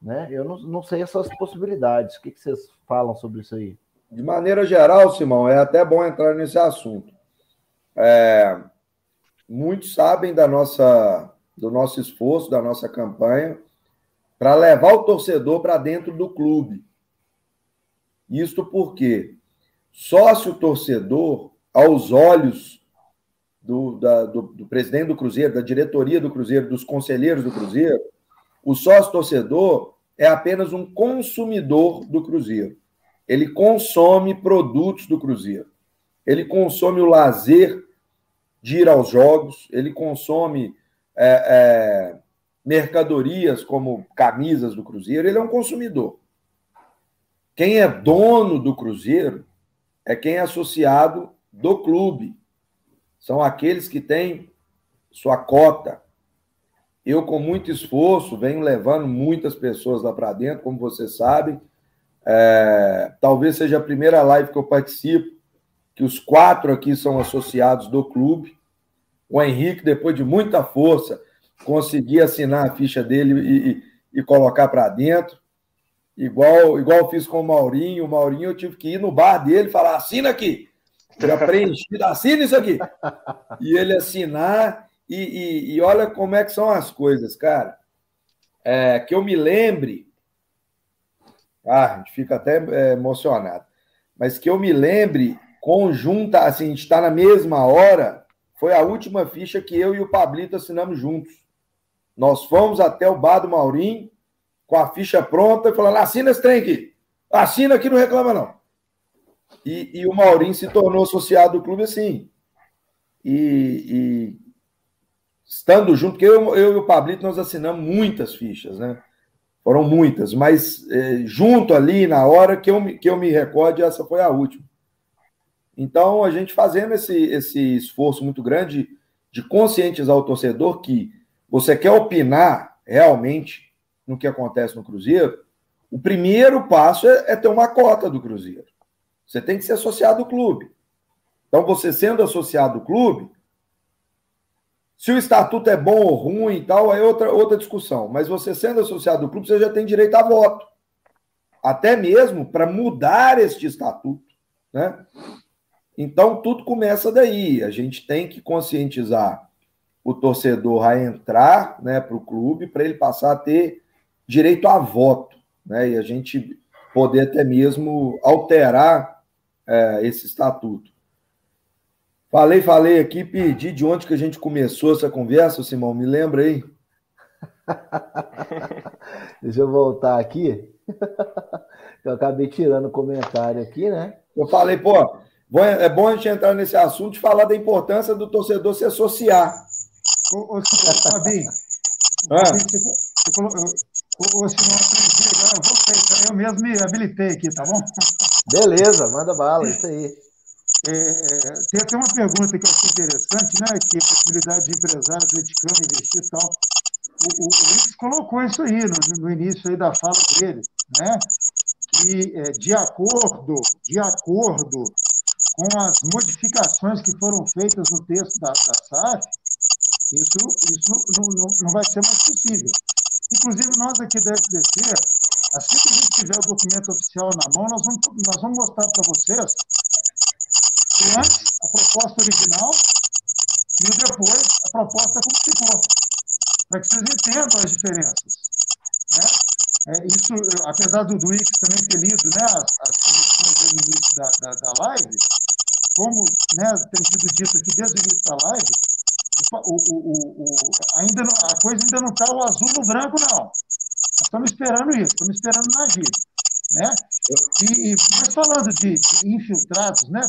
Né? Eu não, não sei essas possibilidades. O que, que vocês falam sobre isso aí? De maneira geral, Simão, é até bom entrar nesse assunto. É, muitos sabem da nossa, do nosso esforço, da nossa campanha, para levar o torcedor para dentro do clube. Isto porque sócio torcedor, aos olhos do, da, do, do, presidente do Cruzeiro, da diretoria do Cruzeiro, dos conselheiros do Cruzeiro, o sócio torcedor é apenas um consumidor do Cruzeiro. Ele consome produtos do Cruzeiro. Ele consome o lazer de ir aos jogos, ele consome é, é, mercadorias como camisas do Cruzeiro, ele é um consumidor. Quem é dono do Cruzeiro é quem é associado do clube. São aqueles que têm sua cota. Eu, com muito esforço, venho levando muitas pessoas lá para dentro, como vocês sabem. É, talvez seja a primeira live que eu participo, que os quatro aqui são associados do clube. O Henrique, depois de muita força, conseguiu assinar a ficha dele e, e, e colocar para dentro. Igual, igual eu fiz com o Maurinho. O Maurinho eu tive que ir no bar dele e falar: assina aqui. Já preenchido, assina isso aqui. E ele assinar. E, e, e, olha como é que são as coisas, cara. É, que eu me lembre. Ah, a gente fica até é, emocionado. Mas que eu me lembre, conjunta, assim, a gente está na mesma hora foi a última ficha que eu e o Pablito assinamos juntos. Nós fomos até o bar do Maurinho com a ficha pronta e falando: assina esse trem aqui. Assina aqui, não reclama, não. E, e o Maurinho se tornou associado do clube assim. E, e estando junto, porque eu, eu, e o Pablito nós assinamos muitas fichas, né? Foram muitas, mas é, junto ali, na hora que eu, que eu me recorde, essa foi a última. Então, a gente fazendo esse, esse esforço muito grande de conscientizar o torcedor que você quer opinar realmente no que acontece no Cruzeiro, o primeiro passo é, é ter uma cota do Cruzeiro. Você tem que ser associado ao clube. Então, você sendo associado ao clube, se o estatuto é bom ou ruim e tal, é outra, outra discussão. Mas você sendo associado ao clube, você já tem direito a voto. Até mesmo para mudar este estatuto. Né? Então, tudo começa daí. A gente tem que conscientizar o torcedor a entrar né, para o clube para ele passar a ter direito a voto. Né, e a gente poder até mesmo alterar é, esse estatuto. Falei, falei aqui, perdi de onde que a gente começou essa conversa, Simão, me lembra aí? Deixa eu voltar aqui. eu acabei tirando o comentário aqui, né? Eu falei, pô, é bom a gente entrar nesse assunto e falar da importância do torcedor se associar. Ô, ô Fabinho, ah. você, você falou, ô, ô, Simão, eu voltei, tá? eu mesmo me habilitei aqui, tá bom? Beleza, manda bala, isso aí. É, tem até uma pergunta que eu acho interessante, né? Que a possibilidade de empresário atleticano investir e tal. O, o, o colocou isso aí no, no, início aí da fala dele, né? Que é, de acordo, de acordo com as modificações que foram feitas no texto da, da SAF, isso, isso não, não, não vai ser mais possível. Inclusive, nós aqui da FDC, assim que a gente tiver o documento oficial na mão, nós vamos, nós vamos mostrar para vocês antes a proposta original e depois a proposta como ficou, para que vocês entendam as diferenças. Né? É, isso, apesar do, do Ix também ter lido né, as, as sugestões no início da, da, da live, como né, tem sido dito aqui desde o início da live, o, o, o, ainda não, a coisa ainda não está o azul no branco, não. Nós estamos esperando isso, estamos esperando na agir. Né? E, e, mas falando de, de, infiltrados, né?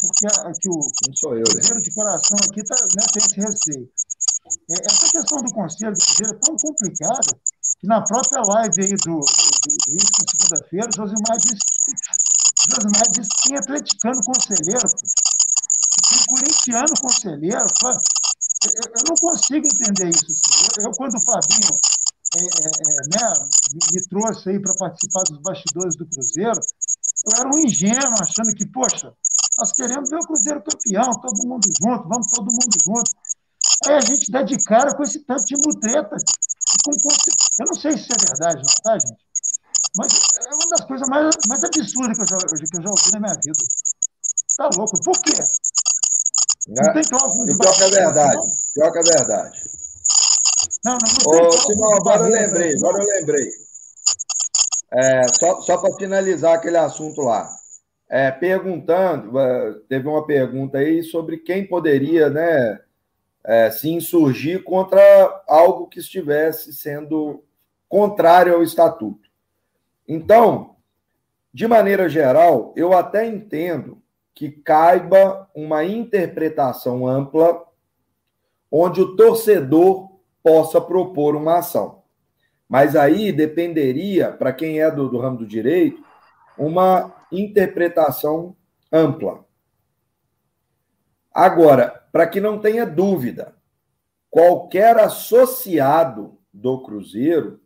porque aqui o Não Cruzeiro de coração aqui tá, né, tem esse receio. É, essa questão do Conselho do Cruzeiro é tão complicada que na própria live aí do, do, do segunda-feira, Josimar disse, Josimar disse que tem atleticano conselheiro, tem corintiano conselheiro. Pô, eu, eu, não consigo entender isso. Assim. Eu, eu, quando o Fabinho é, é, é, né, me, trouxe aí para participar dos bastidores do Cruzeiro, eu era um ingênuo, achando que, poxa, nós queremos ver o Cruzeiro campeão, todo mundo junto, vamos todo mundo junto. Aí a gente dá de cara com esse tanto de mutreta. Eu não sei se é verdade, não, tá, gente? Mas é uma das coisas mais, mais absurdas que eu, já, que eu já ouvi na minha vida. Tá louco? Por quê? Não tem cláusula de Pior que é verdade. Pior que é verdade. Não, não, não Ô, Simão, agora eu lembrei, agora eu lembrei. É, só só para finalizar aquele assunto lá. É, perguntando, é, teve uma pergunta aí sobre quem poderia né, é, se insurgir contra algo que estivesse sendo contrário ao estatuto. Então, de maneira geral, eu até entendo que caiba uma interpretação ampla onde o torcedor possa propor uma ação. Mas aí dependeria, para quem é do, do ramo do direito, uma interpretação ampla. Agora, para que não tenha dúvida, qualquer associado do Cruzeiro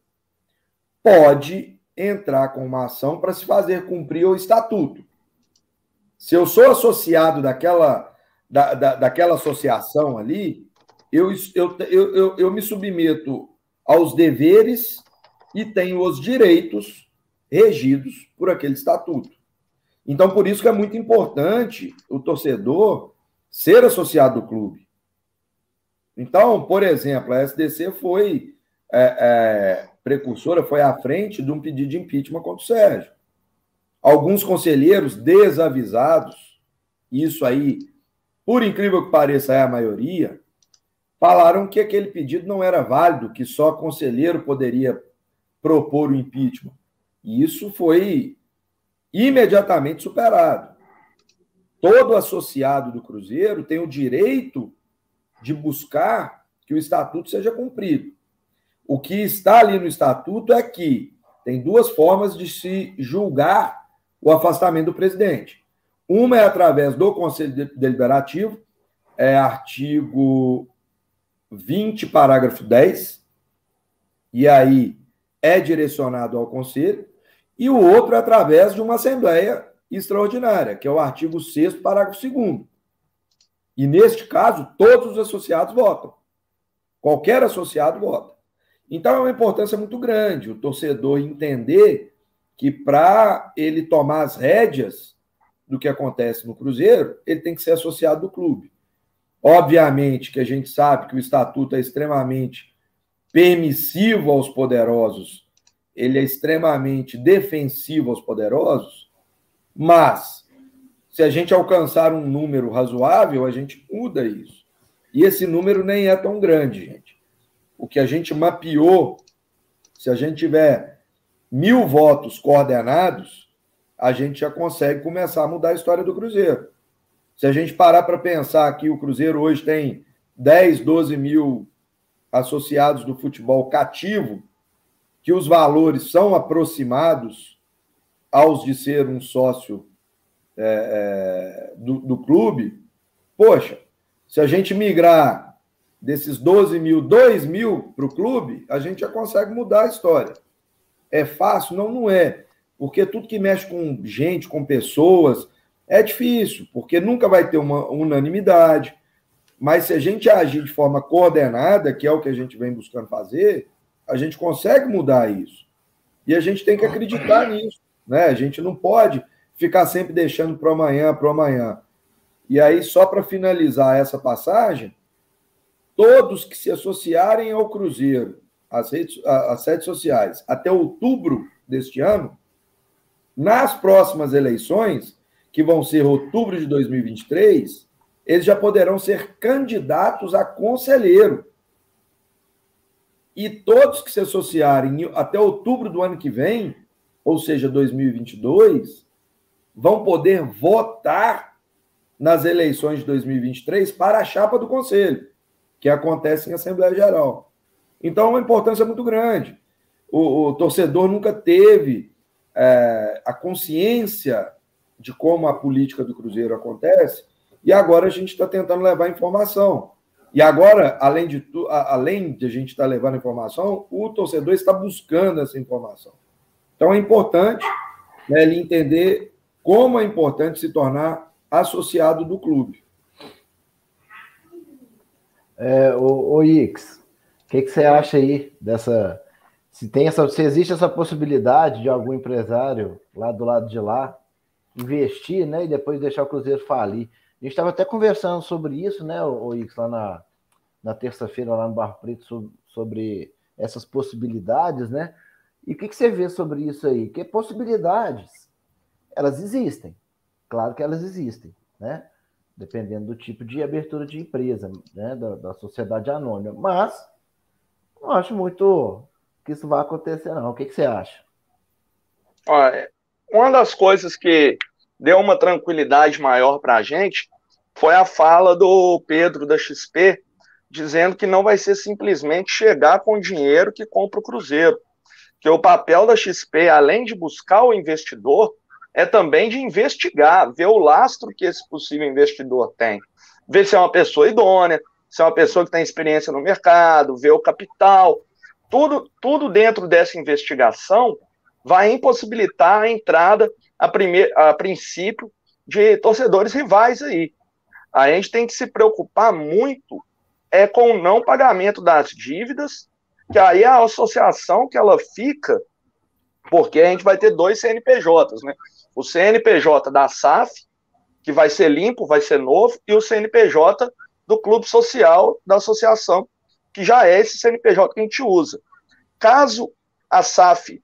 pode entrar com uma ação para se fazer cumprir o estatuto. Se eu sou associado daquela, da, da, daquela associação ali, eu, eu, eu, eu, me submeto aos deveres e tenho os direitos regidos por aquele estatuto. Então, por isso que é muito importante o torcedor ser associado do clube. Então, por exemplo, a SDC foi é, é, precursora, foi à frente de um pedido de impeachment contra o Sérgio. Alguns conselheiros desavisados, isso aí, por incrível que pareça, é a maioria, falaram que aquele pedido não era válido, que só conselheiro poderia propor o impeachment. E isso foi imediatamente superado. Todo associado do Cruzeiro tem o direito de buscar que o estatuto seja cumprido. O que está ali no estatuto é que tem duas formas de se julgar o afastamento do presidente. Uma é através do Conselho Deliberativo, é artigo 20, parágrafo 10, e aí é direcionado ao Conselho, e o outro é através de uma Assembleia Extraordinária, que é o artigo 6, parágrafo 2. E neste caso, todos os associados votam. Qualquer associado vota. Então é uma importância muito grande o torcedor entender que para ele tomar as rédeas do que acontece no Cruzeiro, ele tem que ser associado do clube. Obviamente que a gente sabe que o estatuto é extremamente permissivo aos poderosos, ele é extremamente defensivo aos poderosos, mas se a gente alcançar um número razoável, a gente muda isso. E esse número nem é tão grande, gente. O que a gente mapeou, se a gente tiver mil votos coordenados, a gente já consegue começar a mudar a história do Cruzeiro. Se a gente parar para pensar que o Cruzeiro hoje tem 10, 12 mil associados do futebol cativo, que os valores são aproximados aos de ser um sócio é, é, do, do clube, poxa, se a gente migrar desses 12 mil, 2 mil para o clube, a gente já consegue mudar a história. É fácil? Não, não é. Porque tudo que mexe com gente, com pessoas, é difícil, porque nunca vai ter uma unanimidade. Mas se a gente agir de forma coordenada, que é o que a gente vem buscando fazer, a gente consegue mudar isso. E a gente tem que acreditar nisso. Né? A gente não pode ficar sempre deixando para amanhã, para amanhã. E aí, só para finalizar essa passagem, todos que se associarem ao Cruzeiro, às redes, às redes sociais, até outubro deste ano, nas próximas eleições, que vão ser outubro de 2023, eles já poderão ser candidatos a conselheiro. E todos que se associarem até outubro do ano que vem, ou seja, 2022, vão poder votar nas eleições de 2023 para a chapa do conselho, que acontece em Assembleia Geral. Então, é uma importância muito grande. O, o torcedor nunca teve é, a consciência de como a política do Cruzeiro acontece, e agora a gente está tentando levar informação. E agora, além de, tu, além de a gente estar tá levando informação, o torcedor está buscando essa informação. Então é importante né, ele entender como é importante se tornar associado do clube. É, o, o Ix, o que, que você acha aí dessa. Se tem essa, se existe essa possibilidade de algum empresário lá do lado de lá investir, né, e depois deixar o Cruzeiro falir. A gente estava até conversando sobre isso, né, o, Ix, lá na, na terça-feira, lá no Barro Preto, sobre, sobre, essas possibilidades, né? E o que, que você vê sobre isso aí? Que possibilidades, elas existem. Claro que elas existem, né? Dependendo do tipo de abertura de empresa, né? Da, da sociedade anônima. Mas não acho muito que isso vai acontecer, não. O que, que você acha? Olha, uma das coisas que deu uma tranquilidade maior para a gente foi a fala do Pedro da XP, dizendo que não vai ser simplesmente chegar com dinheiro que compra o Cruzeiro. Que o papel da XP, além de buscar o investidor, é também de investigar, ver o lastro que esse possível investidor tem. Ver se é uma pessoa idônea, se é uma pessoa que tem experiência no mercado, ver o capital. Tudo, tudo dentro dessa investigação vai impossibilitar a entrada, a, primeir, a princípio, de torcedores rivais aí. A gente tem que se preocupar muito é com o não pagamento das dívidas, que aí a associação que ela fica, porque a gente vai ter dois CNPJs, né? O CNPJ da SAF, que vai ser limpo, vai ser novo, e o CNPJ do clube social da associação, que já é esse CNPJ que a gente usa. Caso a SAF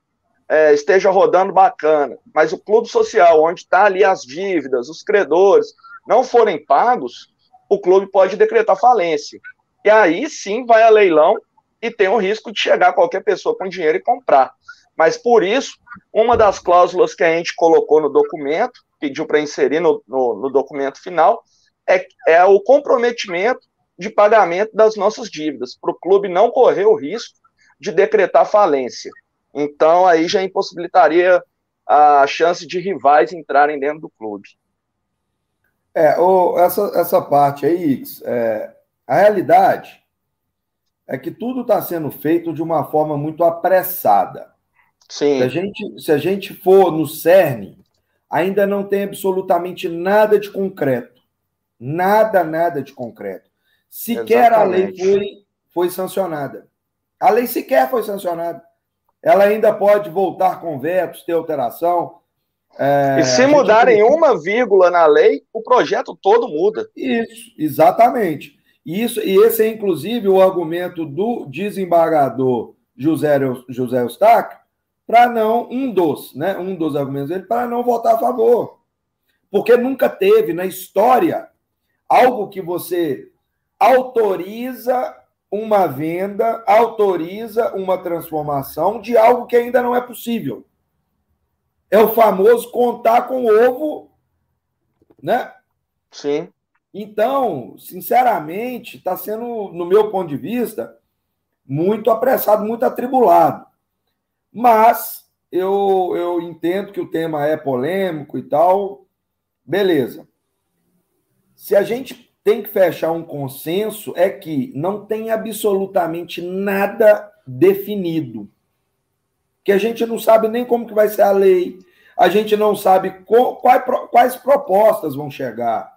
é, esteja rodando bacana, mas o clube social, onde está ali as dívidas, os credores, não forem pagos, o clube pode decretar falência. E aí sim vai a leilão e tem o risco de chegar qualquer pessoa com dinheiro e comprar. Mas por isso, uma das cláusulas que a gente colocou no documento, pediu para inserir no, no, no, documento final, é, é o comprometimento de pagamento das nossas dívidas, para o clube não correr o risco de decretar falência. Então, aí já impossibilitaria a chance de rivais entrarem dentro do clube. É, o, essa, essa parte aí, Ix, é, a realidade é que tudo está sendo feito de uma forma muito apressada. Sim. Se a, gente, se a gente for no CERN, ainda não tem absolutamente nada de concreto. Nada, nada de concreto. Sequer Exatamente. a lei foi, foi sancionada. A lei sequer foi sancionada. Ela ainda pode voltar com vetos, ter alteração. É, e se mudarem gente... uma vírgula na lei, o projeto todo muda. Isso, exatamente. Isso, e esse é, inclusive, o argumento do desembargador José, José Eustáquio, para não, um dos, né? Um dos argumentos dele, para não votar a favor. Porque nunca teve na história algo que você autoriza uma venda autoriza uma transformação de algo que ainda não é possível. É o famoso contar com o ovo, né? Sim. Então, sinceramente, está sendo, no meu ponto de vista, muito apressado, muito atribulado. Mas eu, eu entendo que o tema é polêmico e tal. Beleza. Se a gente tem que fechar um consenso, é que não tem absolutamente nada definido. Que a gente não sabe nem como que vai ser a lei, a gente não sabe quais, quais propostas vão chegar.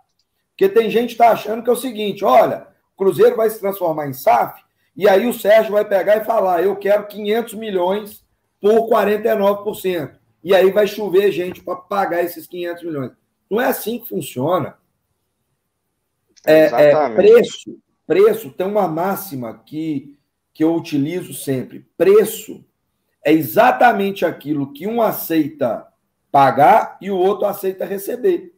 Porque tem gente que está achando que é o seguinte: olha, o Cruzeiro vai se transformar em SAF, e aí o Sérgio vai pegar e falar: eu quero 500 milhões por 49%. E aí vai chover gente para pagar esses 500 milhões. Não é assim que funciona. É, é, preço, preço tem uma máxima que, que eu utilizo sempre. Preço é exatamente aquilo que um aceita pagar e o outro aceita receber.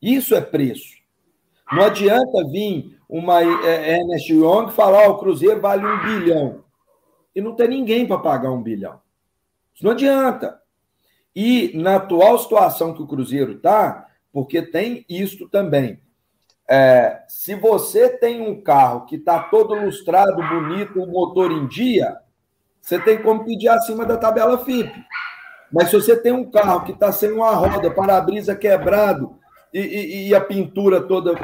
Isso é preço. Não adianta vir uma é, Ernest Young falar oh, o Cruzeiro vale um bilhão e não ter ninguém para pagar um bilhão. Isso não adianta. E na atual situação que o Cruzeiro está, porque tem isso também. É, se você tem um carro que está todo lustrado, bonito, o motor em dia, você tem como pedir acima da tabela FIP. Mas se você tem um carro que está sem uma roda, para-brisa quebrado, e, e, e, a pintura toda.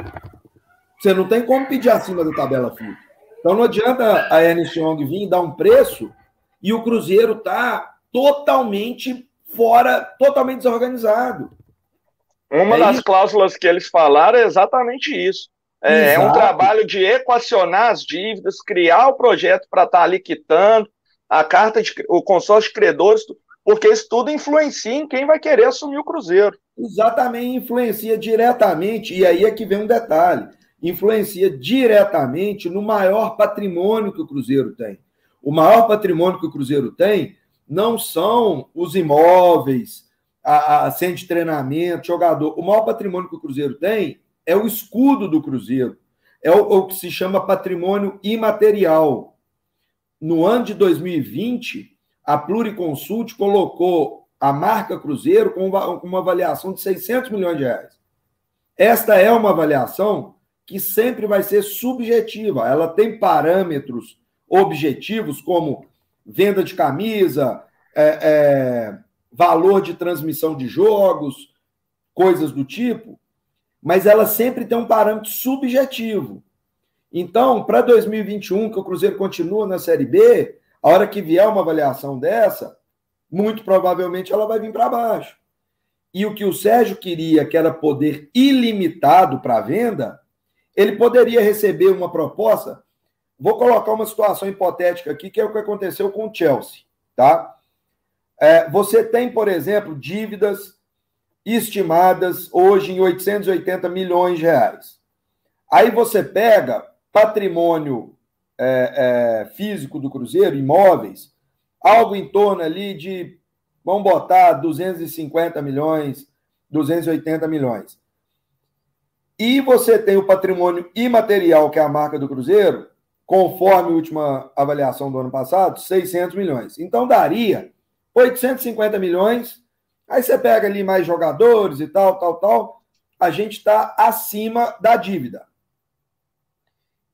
Você não tem como pedir acima da tabela FIP. Então não adianta a Ernst Young vir dar um preço e o Cruzeiro tá totalmente fora, totalmente desorganizado. Uma é das isso. cláusulas que eles falaram é exatamente isso. É, é, um trabalho de equacionar as dívidas, criar o projeto para estar tá ali quitando, a carta de o consórcio de credores, porque isso tudo influencia em quem vai querer assumir o Cruzeiro. Exatamente, influencia diretamente, e aí é que vem um detalhe: influencia diretamente no maior patrimônio que o Cruzeiro tem. O maior patrimônio que o Cruzeiro tem não são os imóveis, a, a centro de treinamento, jogador. O maior patrimônio que o Cruzeiro tem é o escudo do Cruzeiro. É o, o que se chama patrimônio imaterial. No ano de 2020, a Pluriconsult colocou a marca Cruzeiro com uma avaliação de 600 milhões de reais. Esta é uma avaliação que sempre vai ser subjetiva. Ela tem parâmetros objetivos como venda de camisa, é, é, valor de transmissão de jogos, coisas do tipo, mas ela sempre tem um parâmetro subjetivo. Então, para 2021, que o Cruzeiro continua na Série B, a hora que vier uma avaliação dessa, muito provavelmente ela vai vir para baixo. E o que o Sérgio queria, que era poder ilimitado para venda, ele poderia receber uma proposta. Vou colocar uma situação hipotética aqui, que é o que aconteceu com o Chelsea, tá? É, você tem, por exemplo, dívidas estimadas hoje em 880 milhões de reais. Aí você pega patrimônio é, é, físico do Cruzeiro, imóveis, algo em torno ali de, vamos botar, 250 milhões, 280 milhões. E você tem o patrimônio imaterial, que é a marca do Cruzeiro, conforme a última avaliação do ano passado, 600 milhões. Então daria 850 milhões. Aí você pega ali mais jogadores e tal, tal, tal. A gente está acima da dívida.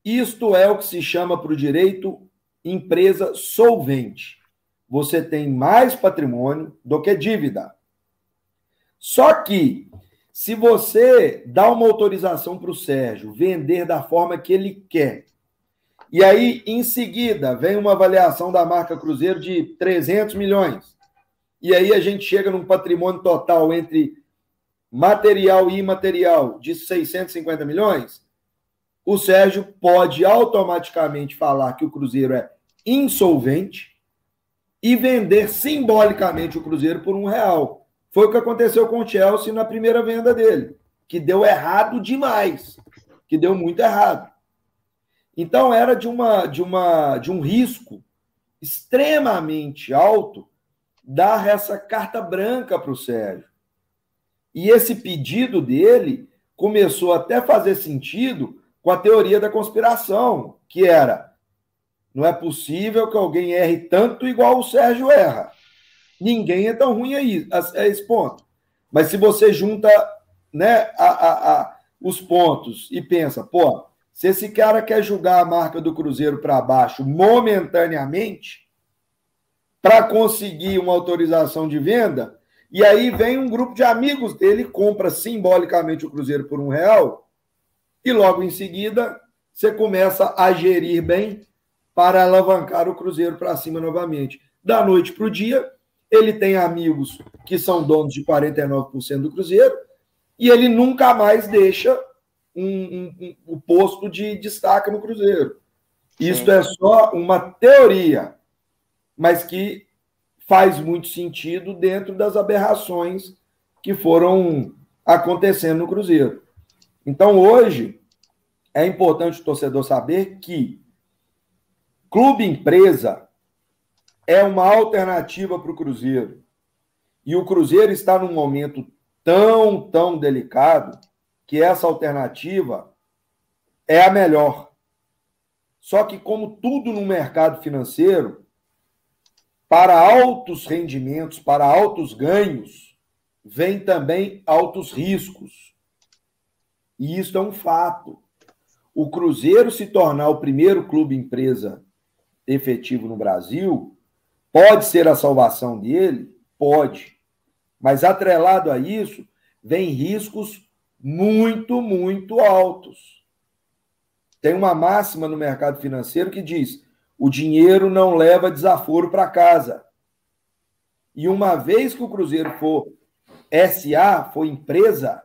Isto é o que se chama para o direito empresa solvente você tem mais patrimônio do que dívida. Só que, se você dá uma autorização para o Sérgio vender da forma que ele quer, e aí, em seguida, vem uma avaliação da marca Cruzeiro de 300 milhões, e aí a gente chega num patrimônio total entre material e imaterial de 650 milhões, o Sérgio pode automaticamente falar que o Cruzeiro é insolvente e vender simbolicamente o Cruzeiro por um real. Foi o que aconteceu com o Chelsea na primeira venda dele, que deu errado demais, que deu muito errado. Então era de uma de uma de um risco extremamente alto dar essa carta branca para o Sérgio. E esse pedido dele começou até a fazer sentido com a teoria da conspiração. que era não é possível que alguém erre tanto igual o Sérgio erra. Ninguém é tão ruim aí, a, esse ponto. Mas se você junta né, a, a, a, os pontos e pensa, pô, se esse cara quer julgar a marca do Cruzeiro para baixo momentaneamente, para conseguir uma autorização de venda, e aí vem um grupo de amigos dele, compra simbolicamente o Cruzeiro por um real, e logo em seguida você começa a gerir bem para alavancar o Cruzeiro para cima novamente. Da noite para o dia, ele tem amigos que são donos de 49% do Cruzeiro e ele nunca mais deixa um, um, um, o posto de destaque no Cruzeiro. Isso é só uma teoria, mas que faz muito sentido dentro das aberrações que foram acontecendo no Cruzeiro. Então, hoje, é importante o torcedor saber que Clube empresa é uma alternativa para o Cruzeiro. E o Cruzeiro está num momento tão, tão delicado que essa alternativa é a melhor. Só que, como tudo no mercado financeiro, para altos rendimentos, para altos ganhos, vem também altos riscos. E isso é um fato. O Cruzeiro se tornar o primeiro clube empresa efetivo no Brasil, pode ser a salvação dele? Pode. Mas atrelado a isso, vem riscos muito, muito altos. Tem uma máxima no mercado financeiro que diz: o dinheiro não leva desaforo para casa. E uma vez que o Cruzeiro for SA, for empresa,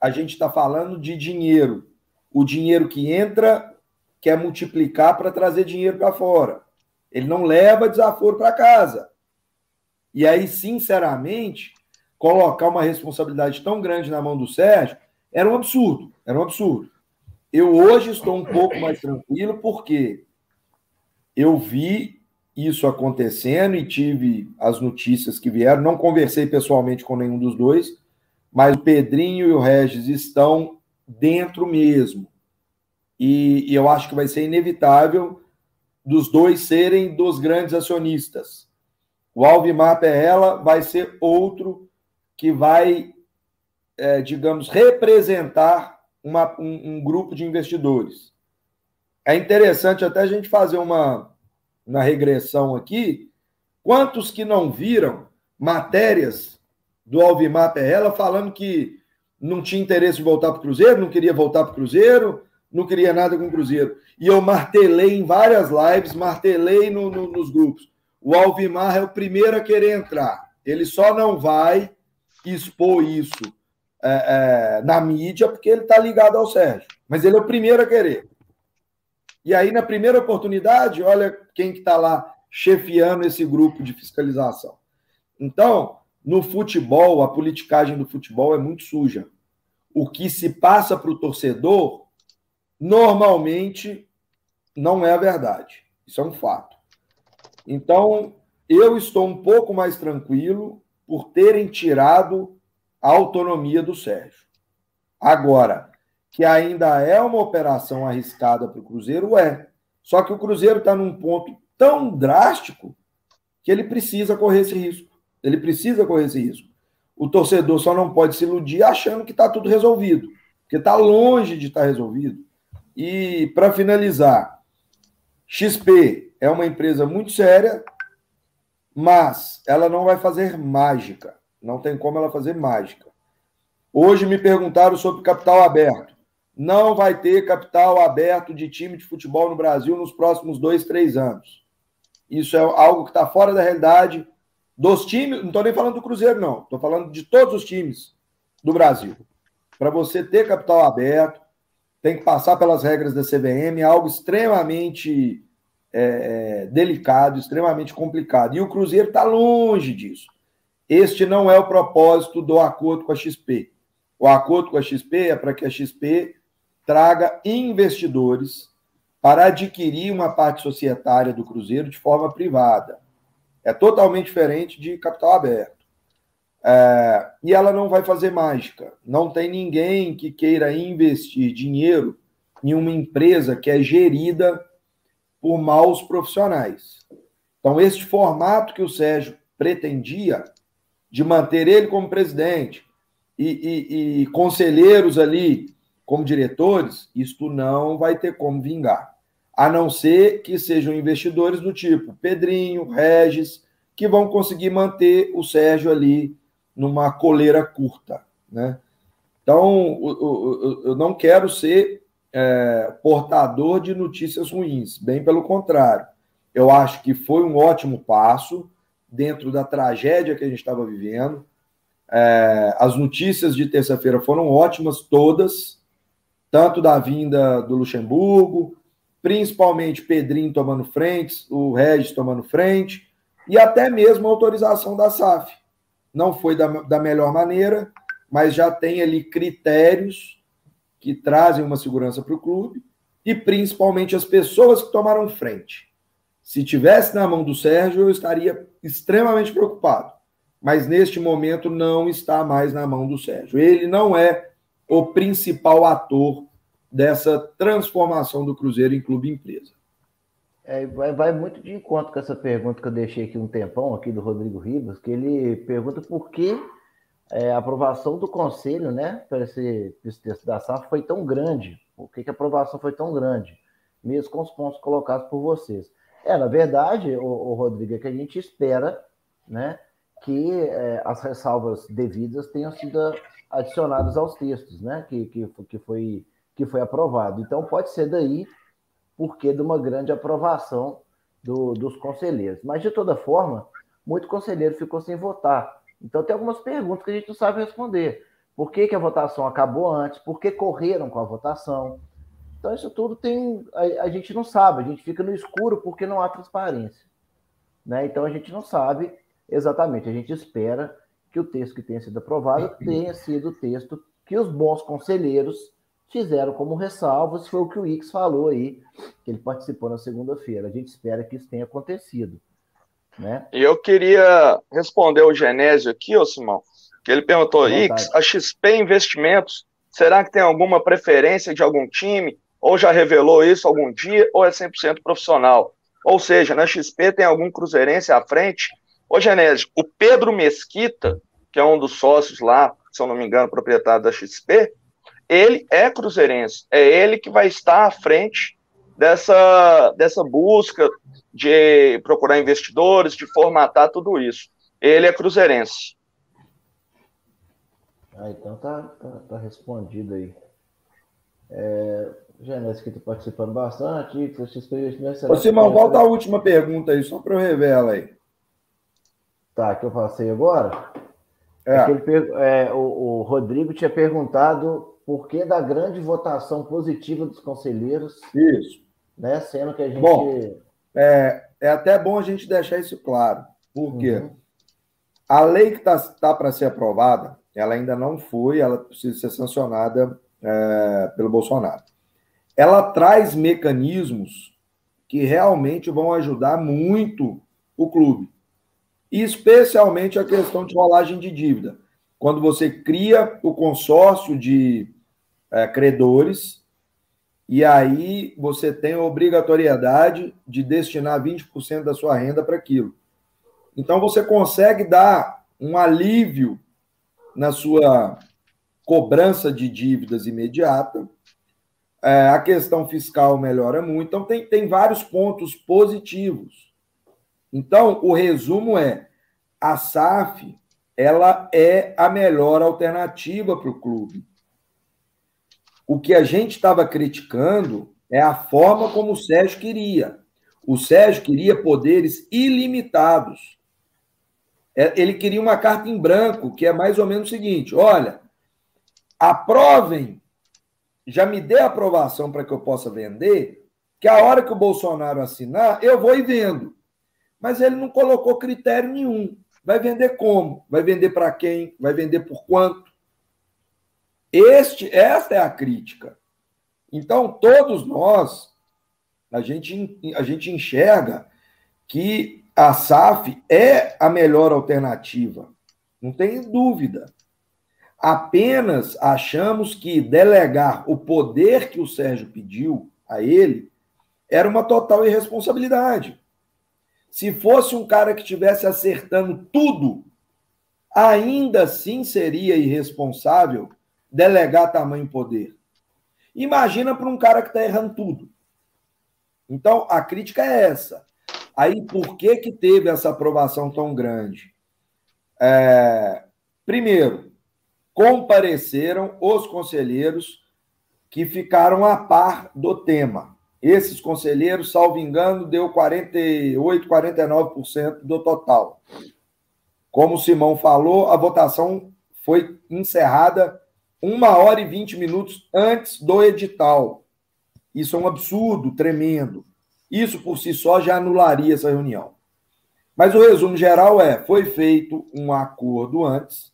a gente está falando de dinheiro. O dinheiro que entra quer multiplicar para trazer dinheiro para fora. Ele não leva desaforo para casa. E aí, sinceramente, colocar uma responsabilidade tão grande na mão do Sérgio era um absurdo. Era um absurdo. Eu hoje estou um pouco mais tranquilo porque eu vi isso acontecendo e tive as notícias que vieram. Não conversei pessoalmente com nenhum dos dois, mas o Pedrinho e o Regis estão dentro mesmo. E, e eu acho que vai ser inevitável dos dois serem dos grandes acionistas. O Alvimar Perrella vai ser outro que vai, é, digamos, representar uma, um, um, grupo de investidores. É interessante até a gente fazer uma, uma regressão aqui. Quantos que não viram matérias do Alvimar Perrella falando que não tinha interesse em voltar para o Cruzeiro, não queria voltar para o Cruzeiro, não queria nada com o Cruzeiro. E eu martelei em várias lives, martelei no, no, nos grupos. O Alvimar é o primeiro a querer entrar. Ele só não vai expor isso é, é, na mídia porque ele está ligado ao Sérgio. Mas ele é o primeiro a querer. E aí, na primeira oportunidade, olha quem que está lá chefiando esse grupo de fiscalização. Então, no futebol, a politicagem do futebol é muito suja. O que se passa para o torcedor normalmente não é a verdade. Isso é um fato. Então, eu estou um pouco mais tranquilo por terem tirado a autonomia do Sérgio. Agora, que ainda é uma operação arriscada para o Cruzeiro, é. Só que o Cruzeiro está num ponto tão drástico que ele precisa correr esse risco. Ele precisa correr esse risco. O torcedor só não pode se iludir achando que está tudo resolvido, porque está longe de estar tá resolvido. E para finalizar, XP é uma empresa muito séria, mas ela não vai fazer mágica. Não tem como ela fazer mágica. Hoje me perguntaram sobre capital aberto. Não vai ter capital aberto de time de futebol no Brasil nos próximos dois, três anos. Isso é algo que está fora da realidade dos times. Não estou nem falando do Cruzeiro, não. Estou falando de todos os times do Brasil. Para você ter capital aberto, tem que passar pelas regras da CVM, é algo extremamente é, é, delicado, extremamente complicado. E o Cruzeiro está longe disso. Este não é o propósito do acordo com a XP. O acordo com a XP é para que a XP traga investidores para adquirir uma parte societária do Cruzeiro de forma privada. É totalmente diferente de capital aberto. É, e ela não vai fazer mágica. Não tem ninguém que queira investir dinheiro em uma empresa que é gerida por maus profissionais. Então, este formato que o Sérgio pretendia, de manter ele como presidente e, e, e conselheiros ali como diretores, isto não vai ter como vingar. A não ser que sejam investidores do tipo Pedrinho, Regis, que vão conseguir manter o Sérgio ali numa coleira curta. Né? Então, eu não quero ser é, portador de notícias ruins, bem pelo contrário. Eu acho que foi um ótimo passo dentro da tragédia que a gente estava vivendo. É, as notícias de terça-feira foram ótimas, todas, tanto da vinda do Luxemburgo, principalmente Pedrinho tomando frente, o Regis tomando frente, e até mesmo a autorização da SAF. Não foi da, da melhor maneira, mas já tem ali critérios que trazem uma segurança para o clube, e principalmente as pessoas que tomaram frente. Se tivesse na mão do Sérgio, eu estaria extremamente preocupado. Mas neste momento não está mais na mão do Sérgio. Ele não é o principal ator dessa transformação do Cruzeiro em clube empresa. É, vai, vai, muito de encontro com essa pergunta que eu deixei aqui um tempão, aqui do Rodrigo Ribas, que ele pergunta por que é, a aprovação do conselho, né, para esse, esse texto da SAF foi tão grande. Por que, que a aprovação foi tão grande? Mesmo com os pontos colocados por vocês. É, na verdade, o, o Rodrigo, é que a gente espera né, que é, as ressalvas devidas tenham sido adicionadas aos textos, né, que, que, que, foi, que foi aprovado. Então, pode ser daí porque de uma grande aprovação do, dos conselheiros. Mas, de toda forma, muito conselheiro ficou sem votar. Então, tem algumas perguntas que a gente não sabe responder. Por que, que a votação acabou antes? Por que correram com a votação? Então, isso tudo tem. A, a, gente não sabe, a gente fica no escuro porque não há transparência. Né? Então, a gente não sabe exatamente. A gente espera que o texto que tenha sido aprovado tenha sido o texto que os bons conselheiros fizeram como ressalvas. Foi o que o Ix falou aí, que ele participou na segunda-feira. A gente espera que isso tenha acontecido. Né? E eu queria responder o Genésio aqui, ô Simão, que ele perguntou: Ix, a XP Investimentos, será que tem alguma preferência de algum time? ou já revelou isso algum dia, ou é 100% profissional. Ou seja, na XP tem algum cruzeirense à frente. Ô, Genésio, o Pedro Mesquita, que é um dos sócios lá, se eu não me engano, proprietário da XP, ele é cruzeirense. É ele que vai estar à frente dessa, dessa busca de procurar investidores, de formatar tudo isso. Ele é cruzeirense. Ah, então tá, tá, tá respondido aí. É, Genésio que está participando bastante. Ô, Simão, volta a última pergunta aí, só para eu revelar aí. Tá, que eu passei agora. É. é, é o, o, Rodrigo tinha perguntado por que da grande votação positiva dos conselheiros. Isso. Né, sendo que a gente. Bom, é, é até bom a gente deixar isso claro. Porque uhum. a lei que está tá para ser aprovada, ela ainda não foi, ela precisa ser sancionada é, pelo Bolsonaro ela traz mecanismos que realmente vão ajudar muito o clube. Especialmente a questão de rolagem de dívida. Quando você cria o consórcio de é, credores, e aí você tem a obrigatoriedade de destinar 20% da sua renda para aquilo. Então você consegue dar um alívio na sua cobrança de dívidas imediata é, a questão fiscal melhora muito. Então, tem, tem vários pontos positivos. Então, o resumo é: a SAF ela é a melhor alternativa para o clube. O que a gente estava criticando é a forma como o Sérgio queria. O Sérgio queria poderes ilimitados. É, ele queria uma carta em branco, que é mais ou menos o seguinte: olha, aprovem já me dê aprovação para que eu possa vender, que a hora que o Bolsonaro assinar, eu vou e vendo. Mas ele não colocou critério nenhum. Vai vender como? Vai vender para quem? Vai vender por quanto? Este, esta é a crítica. Então, todos nós, a gente, a gente enxerga que a SAF é a melhor alternativa. Não tem dúvida. apenas achamos que delegar o poder que o Sérgio pediu a ele era uma total irresponsabilidade. Se fosse um cara que estivesse acertando tudo, ainda assim seria irresponsável delegar tamanho poder. Imagina para um cara que está errando tudo. Então, a crítica é essa. Aí, por que, que teve essa aprovação tão grande? É, primeiro, compareceram os conselheiros que ficaram a par do tema. Esses conselheiros, salvo engano, deu 48, 49% do total. Como o Simão falou, a votação foi encerrada uma hora e vinte minutos antes do edital. Isso é um absurdo, tremendo. Isso por si só já anularia essa reunião. Mas o resumo geral é: foi feito um acordo antes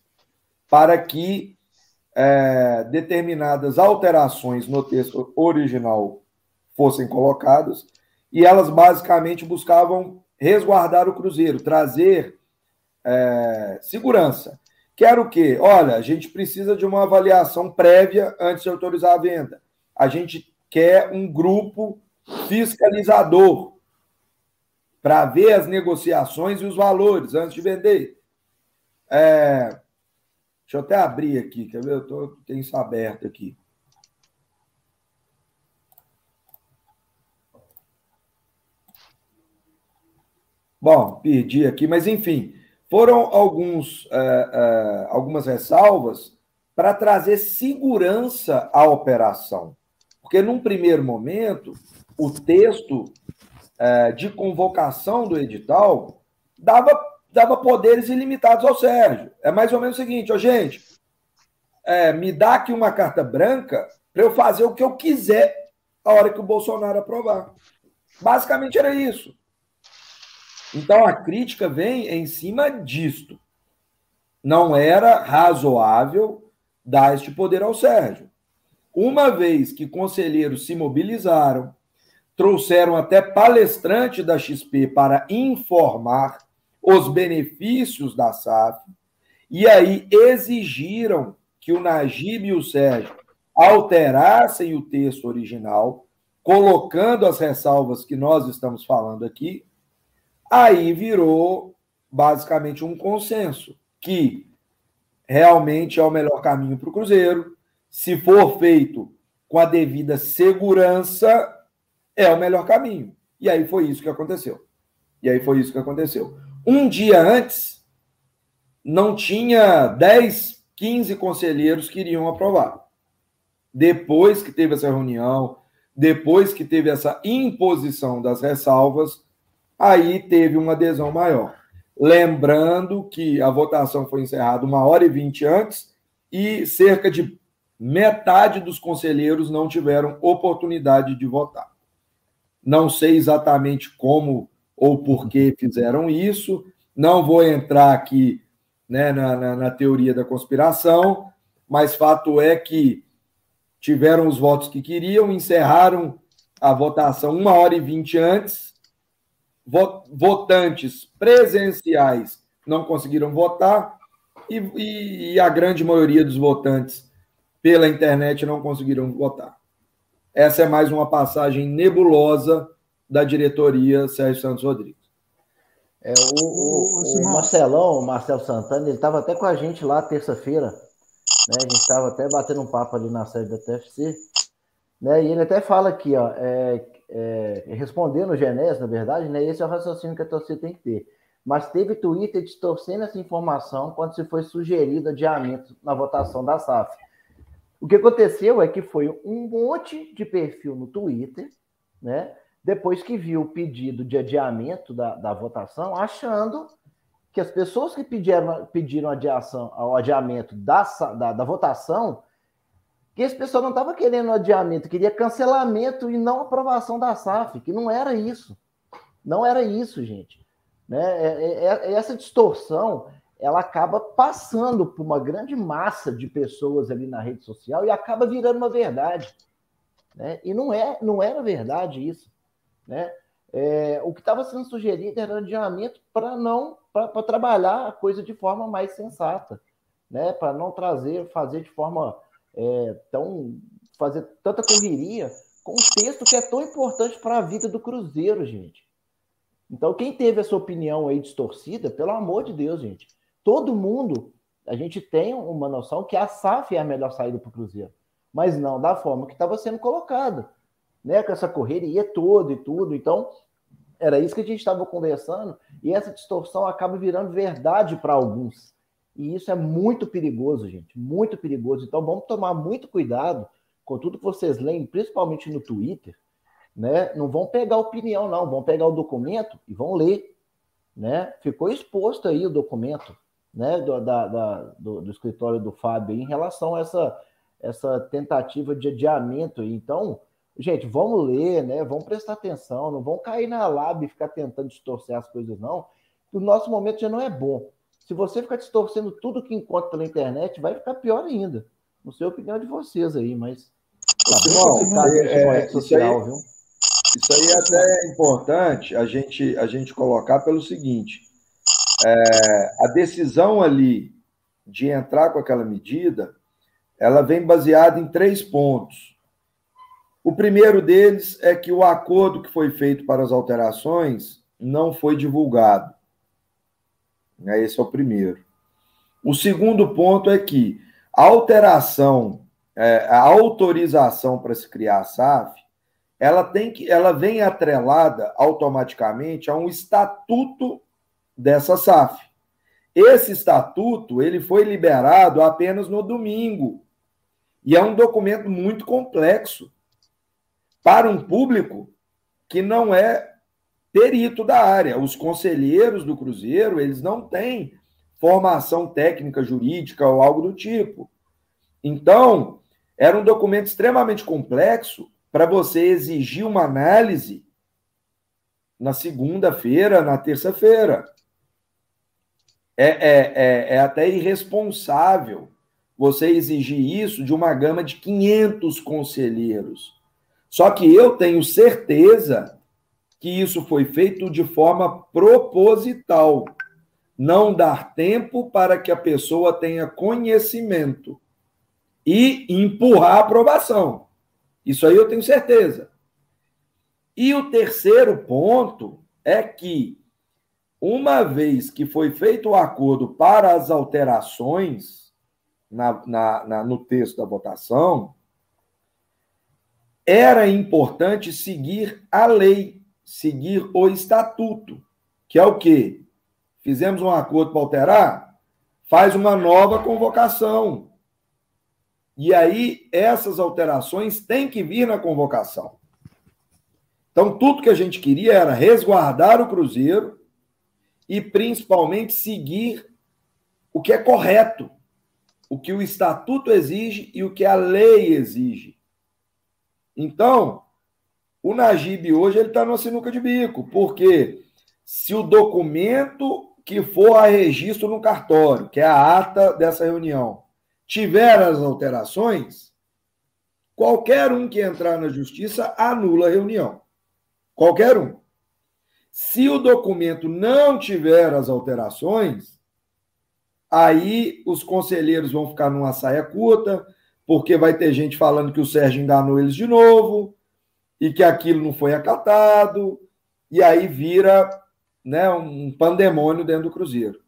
para que é, determinadas alterações no texto original fossem colocadas, e elas basicamente buscavam resguardar o Cruzeiro, trazer é, segurança. Quero o quê? Olha, a gente precisa de uma avaliação prévia antes de autorizar a venda. A gente quer um grupo fiscalizador para ver as negociações e os valores antes de vender. É, Deixa eu até abrir aqui, quer ver? Eu tô, tenho isso aberto aqui. Bom, perdi aqui, mas enfim, foram alguns, é, é, algumas ressalvas para trazer segurança à operação. Porque, num primeiro momento, o texto é, de convocação do edital dava dava poderes ilimitados ao Sérgio. É mais ou menos o seguinte, ó, gente, é, me dá aqui uma carta branca para eu fazer o que eu quiser a hora que o Bolsonaro aprovar. Basicamente era isso. Então a crítica vem em cima disto. Não era razoável dar este poder ao Sérgio. Uma vez que conselheiros se mobilizaram, trouxeram até palestrante da XP para informar os benefícios da SAF, e aí exigiram que o Najib e o Sérgio alterassem o texto original, colocando as ressalvas que nós estamos falando aqui, aí virou basicamente um consenso que realmente é o melhor caminho para o Cruzeiro. Se for feito com a devida segurança, é o melhor caminho. E aí foi isso que aconteceu. E aí foi isso que aconteceu. Um dia antes, não tinha 10, 15 conselheiros que iriam aprovar. Depois que teve essa reunião, depois que teve essa imposição das ressalvas, aí teve uma adesão maior. Lembrando que a votação foi encerrada uma hora e vinte antes e cerca de metade dos conselheiros não tiveram oportunidade de votar. Não sei exatamente como ou por que fizeram isso. Não vou entrar aqui né, na, na, na teoria da conspiração, mas fato é que tiveram os votos que queriam, encerraram a votação uma hora e vinte antes. Votantes presenciais não conseguiram votar e, e, e, a grande maioria dos votantes pela internet não conseguiram votar. Essa é mais uma passagem nebulosa da diretoria Sérgio Santos Rodrigues. É, o, o, o Marcelão, o Marcelo Santana, ele estava até com a gente lá terça-feira. Né? A gente estava até batendo um papo ali na sede da TFC. Né? E ele até fala aqui, ó, é, é, respondendo o Genés, na verdade, né? esse é o raciocínio que a torcida tem que ter. Mas teve Twitter distorcendo essa informação quando se foi sugerido adiamento na votação da SAF. O que aconteceu é que foi um monte de perfil no Twitter, né? depois que viu o pedido de adiamento da, da votação, achando que as pessoas que pediram, pediram adiação, o adiamento da, da, da votação, que esse pessoal não estava querendo adiamento, queria cancelamento e não aprovação da SAF, que não era isso. Não era isso, gente. Né? É, é, é, essa distorção ela acaba passando por uma grande massa de pessoas ali na rede social e acaba virando uma verdade. Né? E não, é, não era verdade isso. Né? É, o que estava sendo sugerido era adiamento para não para trabalhar a coisa de forma mais sensata. né? Para não trazer, fazer de forma é, tão. fazer tanta correria com um texto que é tão importante para a vida do Cruzeiro, gente. Então, quem teve essa opinião aí distorcida, pelo amor de Deus, gente, todo mundo, a gente tem uma noção que a SAF é a melhor saída para o Cruzeiro, mas não da forma que estava sendo colocada, né? Com essa correria toda e tudo. Então, era isso que a gente estava conversando, e essa distorção acaba virando verdade para alguns. E isso é muito perigoso, gente, muito perigoso. Então vamos tomar muito cuidado com tudo que vocês leem, principalmente no Twitter, né? Não vão pegar opinião, não, vão pegar o documento e vão ler, né? Ficou exposto aí o documento, né? Do, da, da do, do, escritório do Fábio em relação a essa, essa tentativa de adiamento. Então, gente, vamos ler, né? Vamos prestar atenção, não vão cair na lábia e ficar tentando distorcer as coisas, não. O nosso momento já não é bom. Se você ficar distorcendo tudo que encontra pela internet, vai ficar pior ainda. Não sei a opinião de vocês aí, mas tá Bom, é, social, isso aí? Isso aí até é importante a gente, a gente colocar pelo seguinte: é, a decisão ali de entrar com aquela medida, ela vem baseada em três pontos. O primeiro deles é que o acordo que foi feito para as alterações não foi divulgado. Né? Esse é o primeiro. O segundo ponto é que a alteração, é, a autorização para se criar a SAF, ela tem que, ela vem atrelada automaticamente a um estatuto dessa SAF. Esse estatuto ele foi liberado apenas no domingo e é um documento muito complexo para um público que não é perito da área. Os conselheiros do Cruzeiro, eles não têm formação técnica jurídica ou algo do tipo. Então, era um documento extremamente complexo para você exigir uma análise na segunda-feira, na terça-feira. É, é, é, é, até irresponsável você exigir isso de uma gama de 500 conselheiros. Só que eu tenho certeza que isso foi feito de forma proposital. Não dar tempo para que a pessoa tenha conhecimento e empurrar a aprovação. Isso aí eu tenho certeza. E o terceiro ponto é que, uma vez que foi feito o acordo para as alterações na, na, na, no texto da votação, era importante seguir a lei seguir o estatuto, que é o quê? Fizemos um acordo para alterar? Faz uma nova convocação. E aí, essas alterações têm que vir na convocação. Então, tudo que a gente queria era resguardar o Cruzeiro e, principalmente, seguir o que é correto, o que o estatuto exige e o que a lei exige. Então, o Najib hoje ele está numa sinuca de bico, porque se o documento que for a registro no cartório, que é a ata dessa reunião, tiver as alterações, qualquer um que entrar na justiça anula a reunião. Qualquer um. Se o documento não tiver as alterações, aí os conselheiros vão ficar numa saia curta, porque vai ter gente falando que o Sérgio enganou eles de novo, e que aquilo não foi acatado, e aí vira né, um pandemônio dentro do Cruzeiro.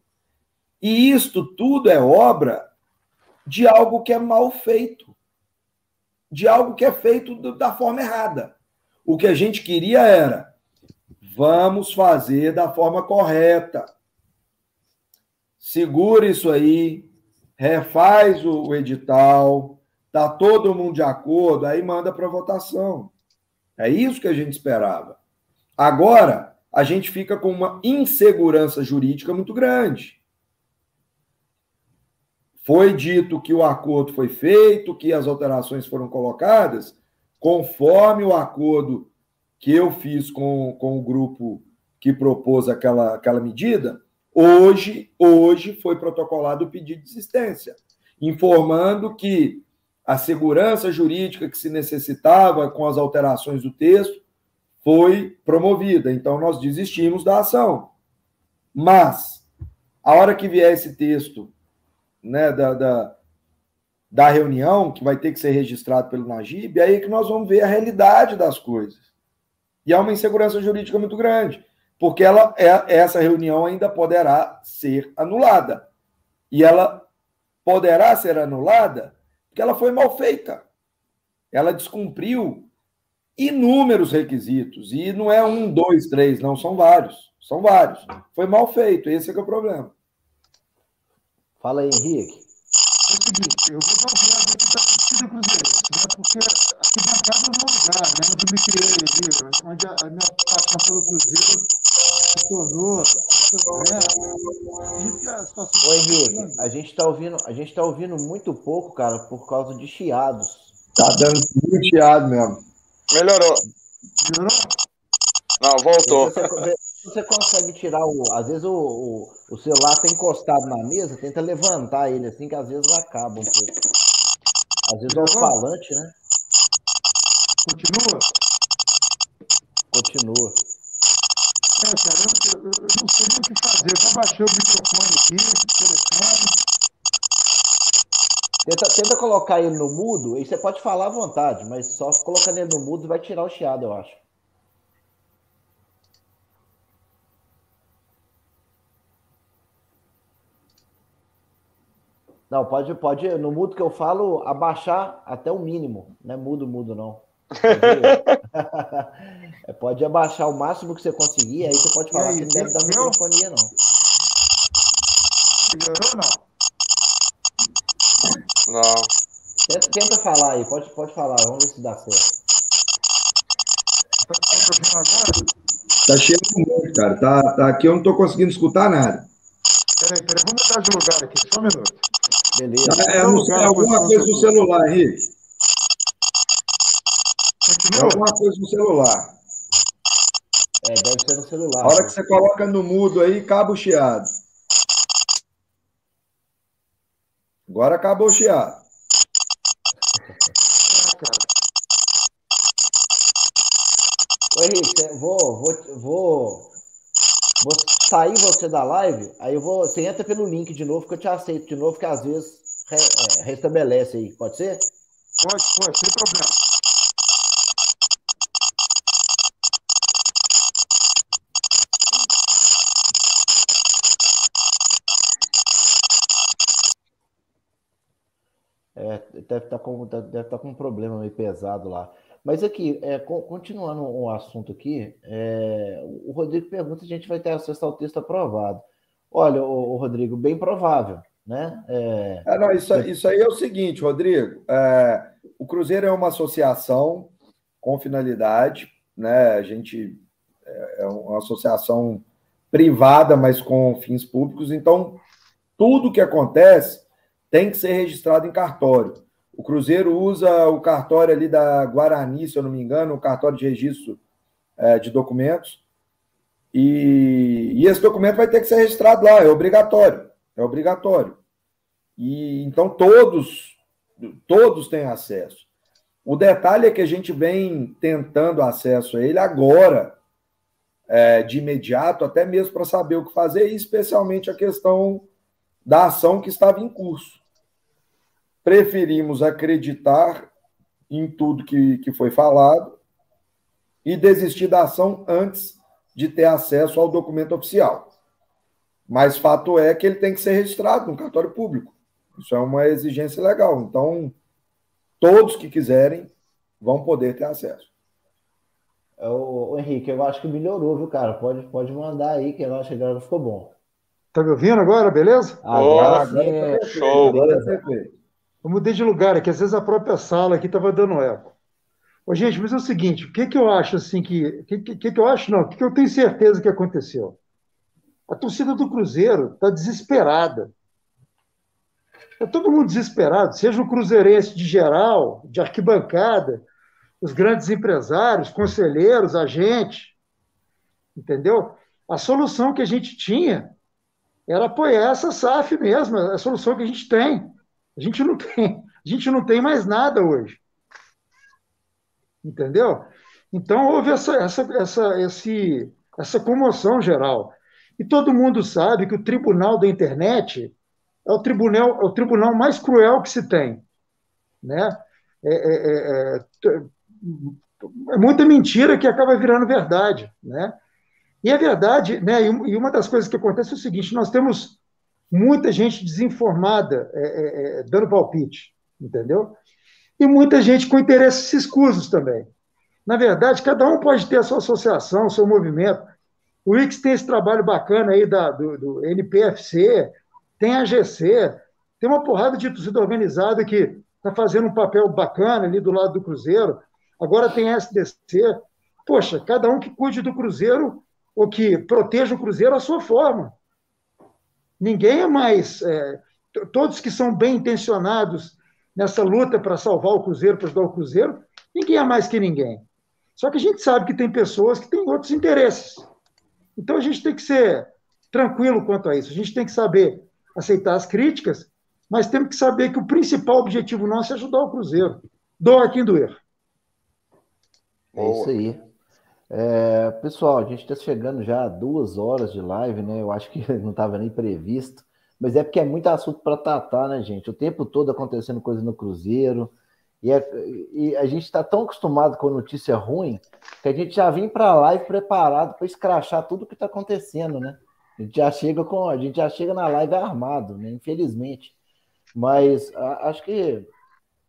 E isto tudo é obra de algo que é mal feito, de algo que é feito da forma errada. O que a gente queria era vamos fazer da forma correta. Segura isso aí, refaz o edital, tá todo mundo de acordo, aí manda para votação. É isso que a gente esperava. Agora, a gente fica com uma insegurança jurídica muito grande. Foi dito que o acordo foi feito, que as alterações foram colocadas, conforme o acordo que eu fiz com, com o grupo que propôs aquela, aquela medida, hoje, hoje foi protocolado o pedido de existência, informando que a segurança jurídica que se necessitava com as alterações do texto foi promovida. Então, nós desistimos da ação. Mas, a hora que vier esse texto né, da, da, da reunião, que vai ter que ser registrado pelo Najib, é aí que nós vamos ver a realidade das coisas. E há uma insegurança jurídica muito grande, porque ela, é, essa reunião ainda poderá ser anulada. E ela poderá ser anulada porque ela foi mal feita. Ela descumpriu inúmeros requisitos. E não é um, dois, três, não, são vários. São vários. Foi mal feito, esse é, é o problema. Fala aí, Henrique. É o seguinte, eu vou dar um viagem aqui da torcida cruzeirense, né? Porque aqui bancada é um lugar, né? Onde eu me criei ali, onde a, a minha paixão pelo Cruzeiro se tornou. Né? Ô Henrique, a gente está ouvindo, a gente tá ouvindo muito pouco, cara, por causa de chiados. Tá dando muito chiado mesmo. Melhorou. Melhorou? Não, voltou. Você, você consegue tirar o. Às vezes o, o, o celular está encostado na mesa, tenta levantar ele assim, que às vezes acaba um pouco. Às vezes é o falante, né? Continua? Continua. É, cara, eu, eu, eu não sei nem o que fazer. Já baixei o microfone aqui, o telefone. Tenta, tenta colocar ele no mudo, e você pode falar à vontade, mas só colocando ele no mudo vai tirar o chiado, eu acho. Não, pode, pode, no mudo que eu falo, abaixar até o mínimo. Não é mudo, mudo, não. É, pode abaixar o máximo que você conseguir, aí você pode falar aí, que não deve dar microfonia, não. Melhorou não? Não. Tenta, tenta, falar aí, pode, pode falar, vamos ver se dá certo. Tá cheio de muito, cara. Tá, tá aqui, eu não tô conseguindo escutar nada. Peraí, peraí, vamos mudar de lugar aqui, só um minuto. Beleza. É, é, é alguma coisa no celular, Henrique. É alguma coisa no celular. É, deve ser no celular. A hora que você coloca no mudo aí, cabo chiado. Agora acabou o chiado. Ô, Henrique, vou, vou, vou, vou sair você da live, aí eu vou. Você entra pelo link de novo, que eu te aceito de novo, que às vezes re, é, restabelece aí. Pode ser? Pode, pode, sem problema. Deve estar tá com, deve estar tá com um problema meio pesado lá. Mas aqui, é, continuando o assunto aqui, é, o Rodrigo pergunta se a gente vai ter acesso ao texto aprovado. Olha, o Rodrigo, bem provável, né? É, é não, isso, isso aí é o seguinte, Rodrigo. É, o Cruzeiro é uma associação com finalidade, né? A gente é, é uma associação privada, mas com fins públicos. Então, tudo que acontece tem que ser registrado em cartório. O Cruzeiro usa o cartório ali da Guarani, se eu não me engano, o cartório de registro é, de documentos. E, e, esse documento vai ter que ser registrado lá, é obrigatório. É obrigatório. E então todos, todos têm acesso. O detalhe é que a gente vem tentando acesso a ele agora, é, de imediato, até mesmo para saber o que fazer, e especialmente a questão da ação que estava em curso preferimos acreditar em tudo que, que foi falado e desistir da ação antes de ter acesso ao documento oficial. Mas fato é que ele tem que ser registrado no cartório público. Isso é uma exigência legal. Então, todos que quiserem vão poder ter acesso. O, Henrique, eu acho que melhorou, viu, cara? Pode, pode mandar aí, que eu acho que agora ficou bom. Tá me ouvindo agora, beleza? Agora, sim, é show. Agora é perfeito. Eu mudei de lugar aqui, às vezes a própria sala aqui estava dando eco. Ô, gente, mas é o seguinte, o que, que eu acho assim que. O que, que, que eu acho, não, o que, que eu tenho certeza que aconteceu? A torcida do Cruzeiro está desesperada. Está todo mundo desesperado, seja o cruzeirense de geral, de arquibancada, os grandes empresários, conselheiros, agentes. Entendeu? A solução que a gente tinha era apoiar essa SAF mesmo, a solução que a gente tem. A gente não tem, a gente não tem mais nada hoje. Entendeu? Então houve essa, essa, essa, esse, essa comoção geral. E todo mundo sabe que o tribunal da internet é o tribunal, é o tribunal mais cruel que se tem. Né? É, é, é, é muita mentira que acaba virando verdade. Né? E é verdade, né? e uma das coisas que acontece é o seguinte: nós temos muita gente desinformada é, é, é, dando palpite, entendeu? E muita gente com interesses escusos também. Na verdade, cada um pode ter a sua associação, o seu movimento. O Ix tem esse trabalho bacana aí da, do, do NPFC, tem a GC, tem uma porrada de torcida organizada que está fazendo um papel bacana ali do lado do Cruzeiro. Agora tem a SDC. Poxa, cada um que cuide do Cruzeiro ou que proteja o Cruzeiro à sua forma. Ninguém é mais. É, todos que são bem intencionados nessa luta para salvar o Cruzeiro, para ajudar o Cruzeiro, ninguém é mais que ninguém. Só que a gente sabe que tem pessoas que têm outros interesses. Então a gente tem que ser tranquilo quanto a isso. A gente tem que saber aceitar as críticas, mas temos que saber que o principal objetivo nosso é ajudar o Cruzeiro. Doa quem doer. É isso aí. É, pessoal, a gente está chegando já a duas horas de live, né? Eu acho que não estava nem previsto, mas é porque é muito assunto para tratar, né, gente? O tempo todo acontecendo coisa no Cruzeiro. E, é, e a gente está tão acostumado com notícia ruim que a gente já vem para a live preparado para escrachar tudo que está acontecendo, né? A gente já chega com, a gente já chega na live armado, né? Infelizmente. Mas a, acho que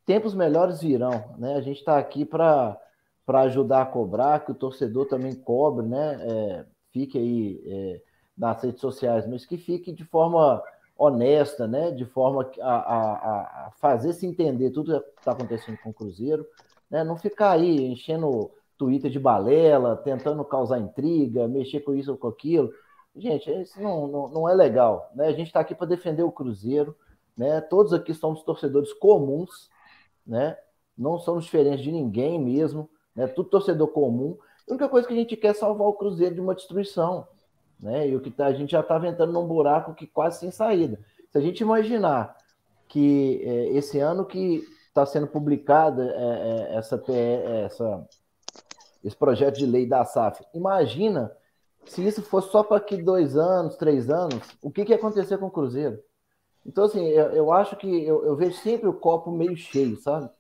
tempos melhores virão, né? A gente está aqui para para ajudar a cobrar, que o torcedor também cobre, né? É, fique aí é, nas redes sociais, mas que fique de forma honesta, né? De forma a, a, a fazer se entender tudo que está acontecendo com o Cruzeiro, né? Não ficar aí enchendo Twitter de balela, tentando causar intriga, mexer com isso ou com aquilo. Gente, isso não, não, não é legal, né? A gente está aqui para defender o Cruzeiro, né? Todos aqui somos torcedores comuns, né? Não somos diferentes de ninguém mesmo, né? Tudo torcedor comum. A única coisa que a gente quer é salvar o Cruzeiro de uma destruição, né? E o que tá, a gente já estava entrando num buraco que quase sem saída. Se a gente imaginar que é, esse ano que está sendo publicada é, é, essa, essa, esse projeto de lei da SAF, imagina se isso fosse só para aqui dois anos, três anos, o que, que ia acontecer com o Cruzeiro? Então, assim, eu, eu acho que eu, eu, vejo sempre o copo meio cheio, sabe?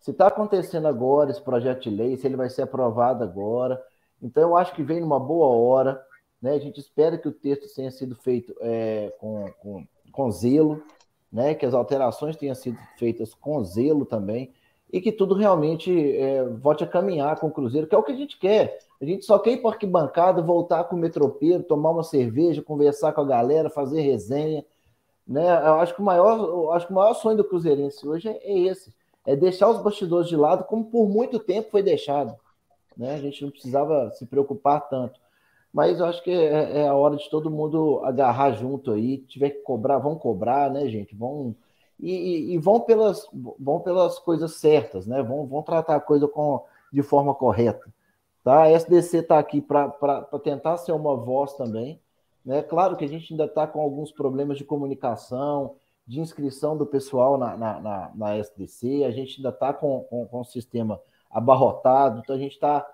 Se está acontecendo agora esse projeto de lei, se ele vai ser aprovado agora, então eu acho que vem numa boa hora. Né? A gente espera que o texto tenha sido feito é, com, com, com zelo, né? que as alterações tenham sido feitas com zelo também, e que tudo realmente é, volte a caminhar com o Cruzeiro, que é o que a gente quer. A gente só quer ir para arquibancada, voltar com o metropeiro, tomar uma cerveja, conversar com a galera, fazer resenha. Né? Eu acho que o maior, acho que o maior sonho do Cruzeirense hoje é, é esse: é deixar os bastidores de lado, como por muito tempo foi deixado. Né? A gente não precisava se preocupar tanto. Mas eu acho que é, é, a hora de todo mundo agarrar junto aí. Tiver que cobrar, vão cobrar, né, gente? Vão. E, e, e vão, pelas, vão pelas coisas certas, né? Vão, vão tratar a coisa com, de forma correta. Tá? A SDC está aqui para tentar ser uma voz também. Né? Claro que a gente ainda está com alguns problemas de comunicação, de inscrição do pessoal na, na, na, na SDC, a gente ainda está com, com, com o sistema abarrotado, então a gente está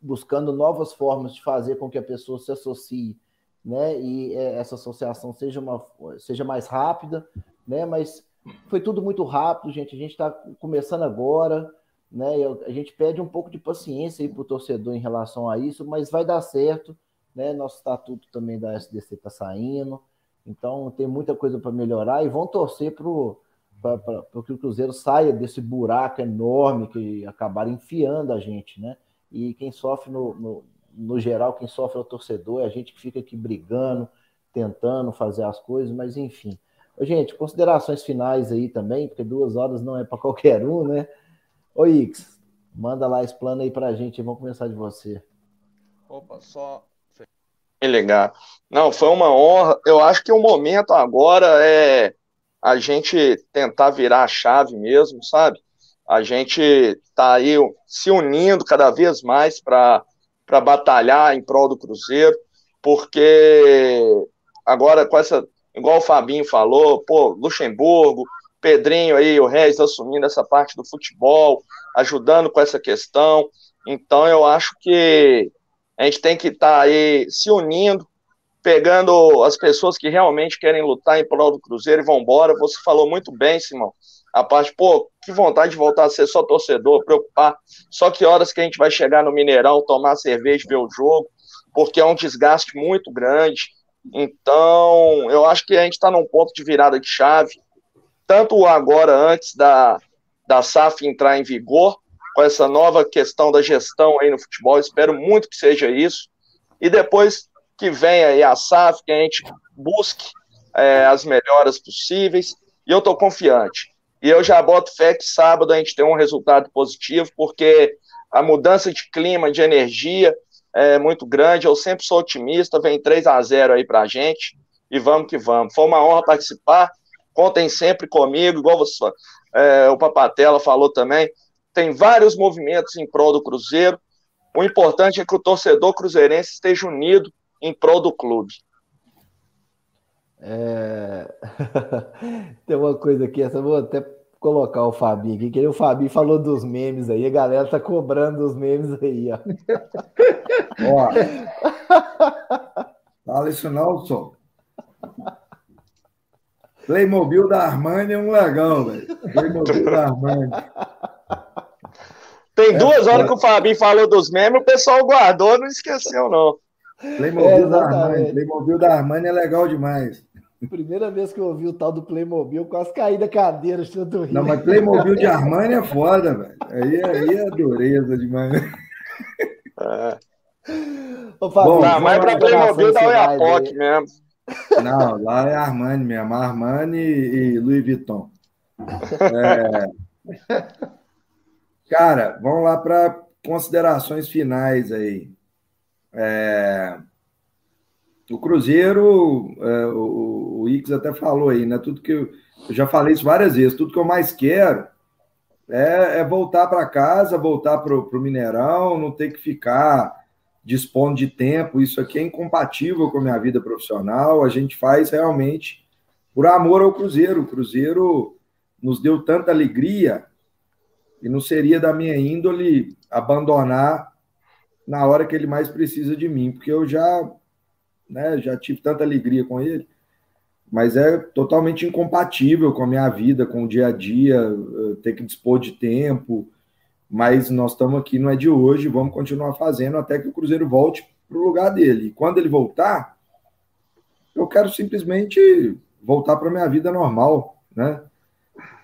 buscando novas formas de fazer com que a pessoa se associe, né? E é, essa associação seja, uma, seja mais rápida, né? Mas foi tudo muito rápido, gente. A gente está começando agora, né? A gente pede um pouco de paciência para o torcedor em relação a isso, mas vai dar certo, né? Nosso estatuto também da SDC está saindo, então tem muita coisa para melhorar e vão torcer para que o Cruzeiro saia desse buraco enorme que acabaram enfiando a gente, né? e quem sofre no, no, no, geral, quem sofre é o torcedor, é a gente que fica aqui brigando, tentando fazer as coisas, mas enfim. Gente, considerações finais aí também, porque duas horas não é para qualquer um, né? Ô Ix, manda lá esse plano aí para a gente, vamos começar de você. Opa, só. Legal. Não, foi uma honra. Eu acho que o momento agora é a gente tentar virar a chave mesmo, sabe? A gente está aí se unindo cada vez mais para batalhar em prol do Cruzeiro, porque agora com essa, igual o Fabinho falou, pô, Luxemburgo, Pedrinho aí, o Reis assumindo essa parte do futebol, ajudando com essa questão. Então eu acho que a gente tem que estar tá aí se unindo pegando as pessoas que realmente querem lutar em prol do Cruzeiro e vão embora. Você falou muito bem, Simão. A parte, pô, que vontade de voltar a ser só torcedor, preocupar. Só que horas que a gente vai chegar no Mineirão, tomar cerveja, ver o jogo, porque é um desgaste muito grande. Então, eu acho que a gente está num ponto de virada de chave, tanto agora, antes da, da SAF entrar em vigor, com essa nova questão da gestão aí no futebol, espero muito que seja isso, e depois que venha aí a SAF, que a gente busque é, as melhoras possíveis, e eu estou confiante. E eu já boto fé que sábado a gente tem um resultado positivo, porque a mudança de clima, de energia, é muito grande. Eu sempre sou otimista, vem 3 a 0 aí para a gente, e vamos que vamos. Foi uma honra participar, contem sempre comigo, igual você, é, o Papatela falou também. Tem vários movimentos em prol do Cruzeiro. O importante é que o torcedor cruzeirense esteja unido em prol do clube. É... Tem uma coisa aqui, essa vou até colocar o Fabinho aqui, que o Fabinho falou dos memes aí, a galera tá cobrando os memes aí, ó. ó. Fala isso não, só. Playmobil da Armani é um legal, velho. Playmobil da Armani. Tem duas é, horas que o Fabinho falou dos memes, o pessoal guardou, não esqueceu, não. Playmobil é, da Armani. Playmobil da Armani é legal demais. Primeira vez que eu ouvi o tal do Playmobil, quase caí da cadeira, tanto rir. Não, mas Playmobil de Armani é foda, velho. Aí, aí é dureza demais. É. Ô, Bom, não, mas pra Playmobil dá o Iapoc mesmo. Não, lá é Armani mesmo. Armani e Louis Vuitton. É... Cara, vamos lá para considerações finais aí. É, o Cruzeiro, é, o, o Ix até falou aí, né? Tudo que eu, eu, já falei isso várias vezes, tudo que eu mais quero é, é voltar para casa, voltar para o Mineirão, não ter que ficar dispondo de tempo. Isso aqui é incompatível com a minha vida profissional. A gente faz realmente por amor ao Cruzeiro. O Cruzeiro nos deu tanta alegria e não seria da minha índole abandonar na hora que ele mais precisa de mim, porque eu já, né, já tive tanta alegria com ele, mas é totalmente incompatível com a minha vida, com o dia a dia, ter que dispor de tempo, mas nós estamos aqui, não é de hoje, vamos continuar fazendo até que o Cruzeiro volte para o lugar dele. E quando ele voltar, eu quero simplesmente voltar para a minha vida normal, né?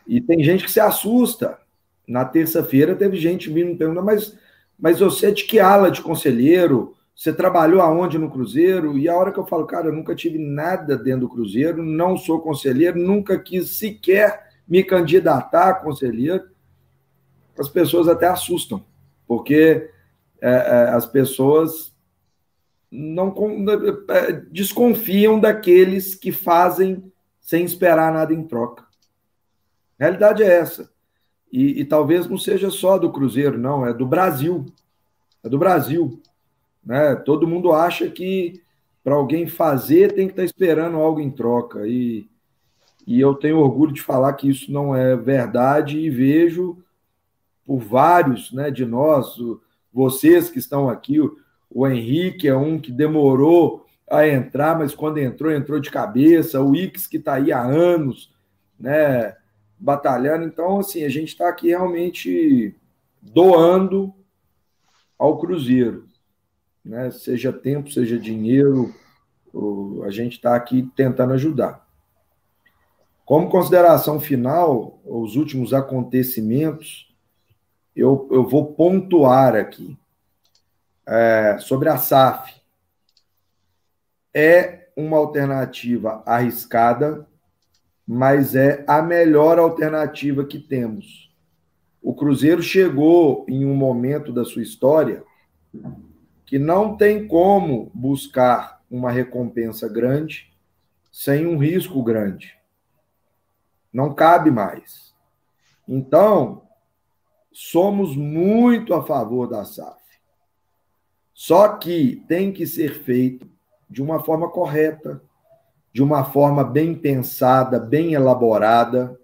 E tem gente que se assusta. Na terça-feira teve gente vindo perguntando, mas mas você é de que ala de conselheiro? Você trabalhou aonde no Cruzeiro? E a hora que eu falo, cara, eu nunca tive nada dentro do Cruzeiro, não sou conselheiro, nunca quis sequer me candidatar a conselheiro, as pessoas até assustam, porque é, é, as pessoas não é, desconfiam daqueles que fazem sem esperar nada em troca. A realidade é essa. E, e, talvez não seja só do Cruzeiro, não, é do Brasil. É do Brasil. Né? Todo mundo acha que para alguém fazer tem que estar tá esperando algo em troca. E, e eu tenho orgulho de falar que isso não é verdade e vejo por vários né, de nós, vocês que estão aqui, o, o Henrique é um que demorou a entrar, mas quando entrou, entrou de cabeça, o Ix que está aí há anos, né? Batalhando. Então, assim, a gente está aqui realmente doando ao Cruzeiro, né? Seja tempo, seja dinheiro, a gente está aqui tentando ajudar. Como consideração final, os últimos acontecimentos, eu, eu vou pontuar aqui é, sobre a SAF. É uma alternativa arriscada, mas é a melhor alternativa que temos. O Cruzeiro chegou em um momento da sua história que não tem como buscar uma recompensa grande sem um risco grande. Não cabe mais. Então, somos muito a favor da SAF. Só que tem que ser feito de uma forma correta, de uma forma bem pensada, bem elaborada.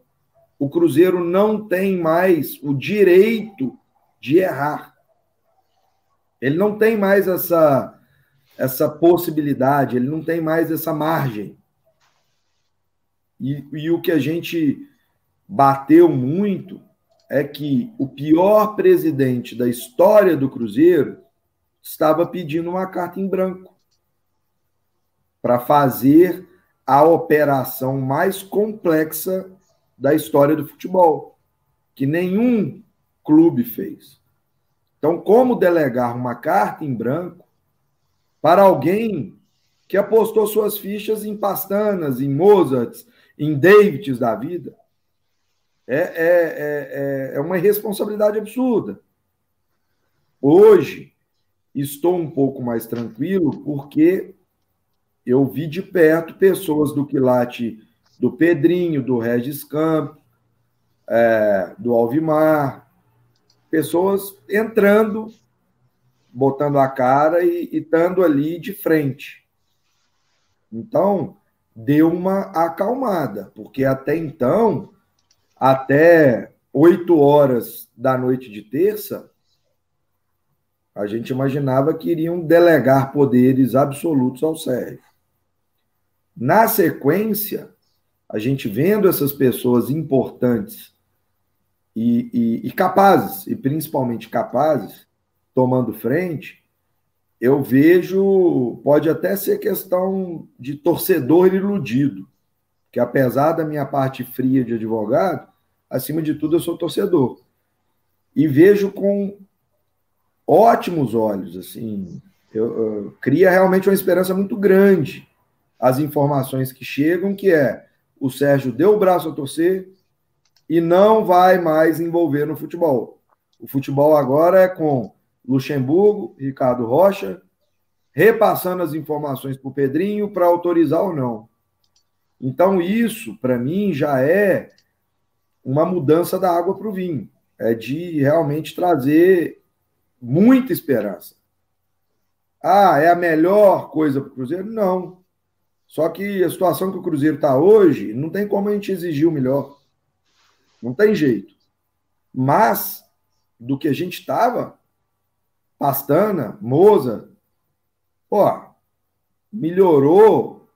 O Cruzeiro não tem mais o direito de errar. Ele não tem mais essa essa possibilidade, ele não tem mais essa margem. E, e o que a gente bateu muito é que o pior presidente da história do Cruzeiro estava pedindo uma carta em branco para fazer a operação mais complexa da história do futebol, que nenhum clube fez. Então, como delegar uma carta em branco para alguém que apostou suas fichas em Pastanas, em Mozart, em Davids da vida? É, é, é, é uma irresponsabilidade absurda. Hoje, estou um pouco mais tranquilo porque eu vi de perto pessoas do quilate do Pedrinho, do Regis Campo, é, do Alvimar, pessoas entrando, botando a cara e estando ali de frente. Então, deu uma acalmada, porque até então até 8 horas da noite de terça, a gente imaginava que iriam delegar poderes absolutos ao Sérgio. Na sequência, a gente vendo essas pessoas importantes e, e, e capazes, e principalmente capazes, tomando frente, eu vejo, pode até ser questão de torcedor iludido que apesar da minha parte fria de advogado, acima de tudo eu sou torcedor. E vejo com ótimos olhos, assim, eu, eu, cria realmente uma esperança muito grande as informações que chegam, que é o Sérgio deu o braço a torcer e não vai mais envolver no futebol. O futebol agora é com Luxemburgo, Ricardo Rocha, repassando as informações para o Pedrinho para autorizar ou não. Então, isso, para mim, já é uma mudança da água para o vinho. É de realmente trazer muita esperança. Ah, é a melhor coisa para o Cruzeiro? Não. Só que a situação que o Cruzeiro está hoje, não tem como a gente exigir o melhor. Não tem jeito. Mas, do que a gente estava, Pastana, Moza, pô, melhorou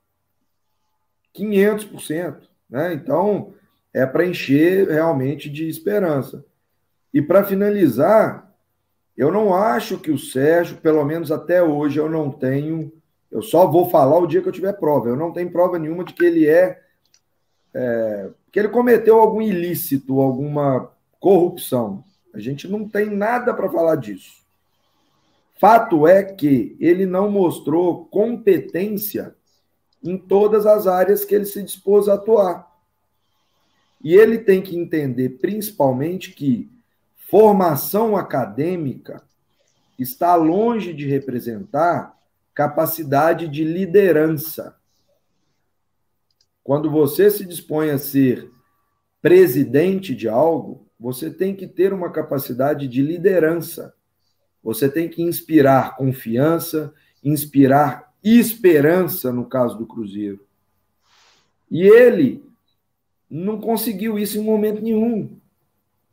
500%. Né? Então, é para encher realmente de esperança. E para finalizar, eu não acho que o Sérgio, pelo menos até hoje, eu não tenho. Eu só vou falar o dia que eu tiver prova. Eu não tenho prova nenhuma de que ele é, é que ele cometeu algum ilícito, alguma corrupção. A gente não tem nada para falar disso. Fato é que ele não mostrou competência em todas as áreas que ele se dispôs a atuar. E ele tem que entender, principalmente, que formação acadêmica está longe de representar capacidade de liderança. Quando você se dispõe a ser presidente de algo, você tem que ter uma capacidade de liderança. Você tem que inspirar confiança, inspirar esperança no caso do Cruzeiro. E ele não conseguiu isso em momento nenhum.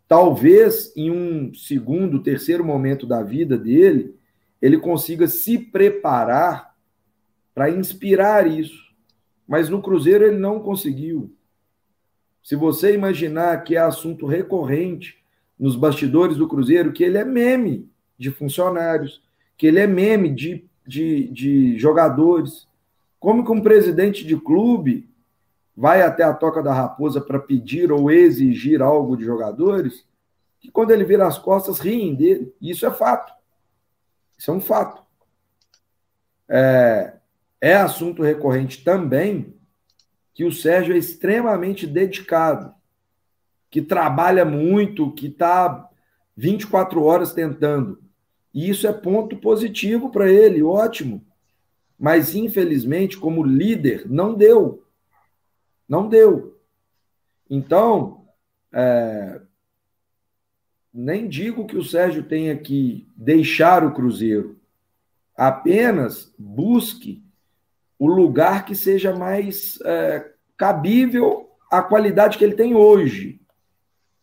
Talvez em um segundo, terceiro momento da vida dele, ele consiga se preparar para inspirar isso. Mas no Cruzeiro ele não conseguiu. Se você imaginar que é assunto recorrente nos bastidores do Cruzeiro, que ele é meme de funcionários, que ele é meme de de, de jogadores. Como que um presidente de clube vai até a toca da raposa para pedir ou exigir algo de jogadores, que quando ele vira as costas riem dele. Isso é fato. Isso é um fato. É, é assunto recorrente também que o Sérgio é extremamente dedicado, que trabalha muito, que está 24 horas tentando. E isso é ponto positivo para ele, ótimo. Mas, infelizmente, como líder, não deu. Não deu. Então, é, nem digo que o Sérgio tenha que deixar o Cruzeiro. Apenas busque o lugar que seja mais é, cabível à qualidade que ele tem hoje.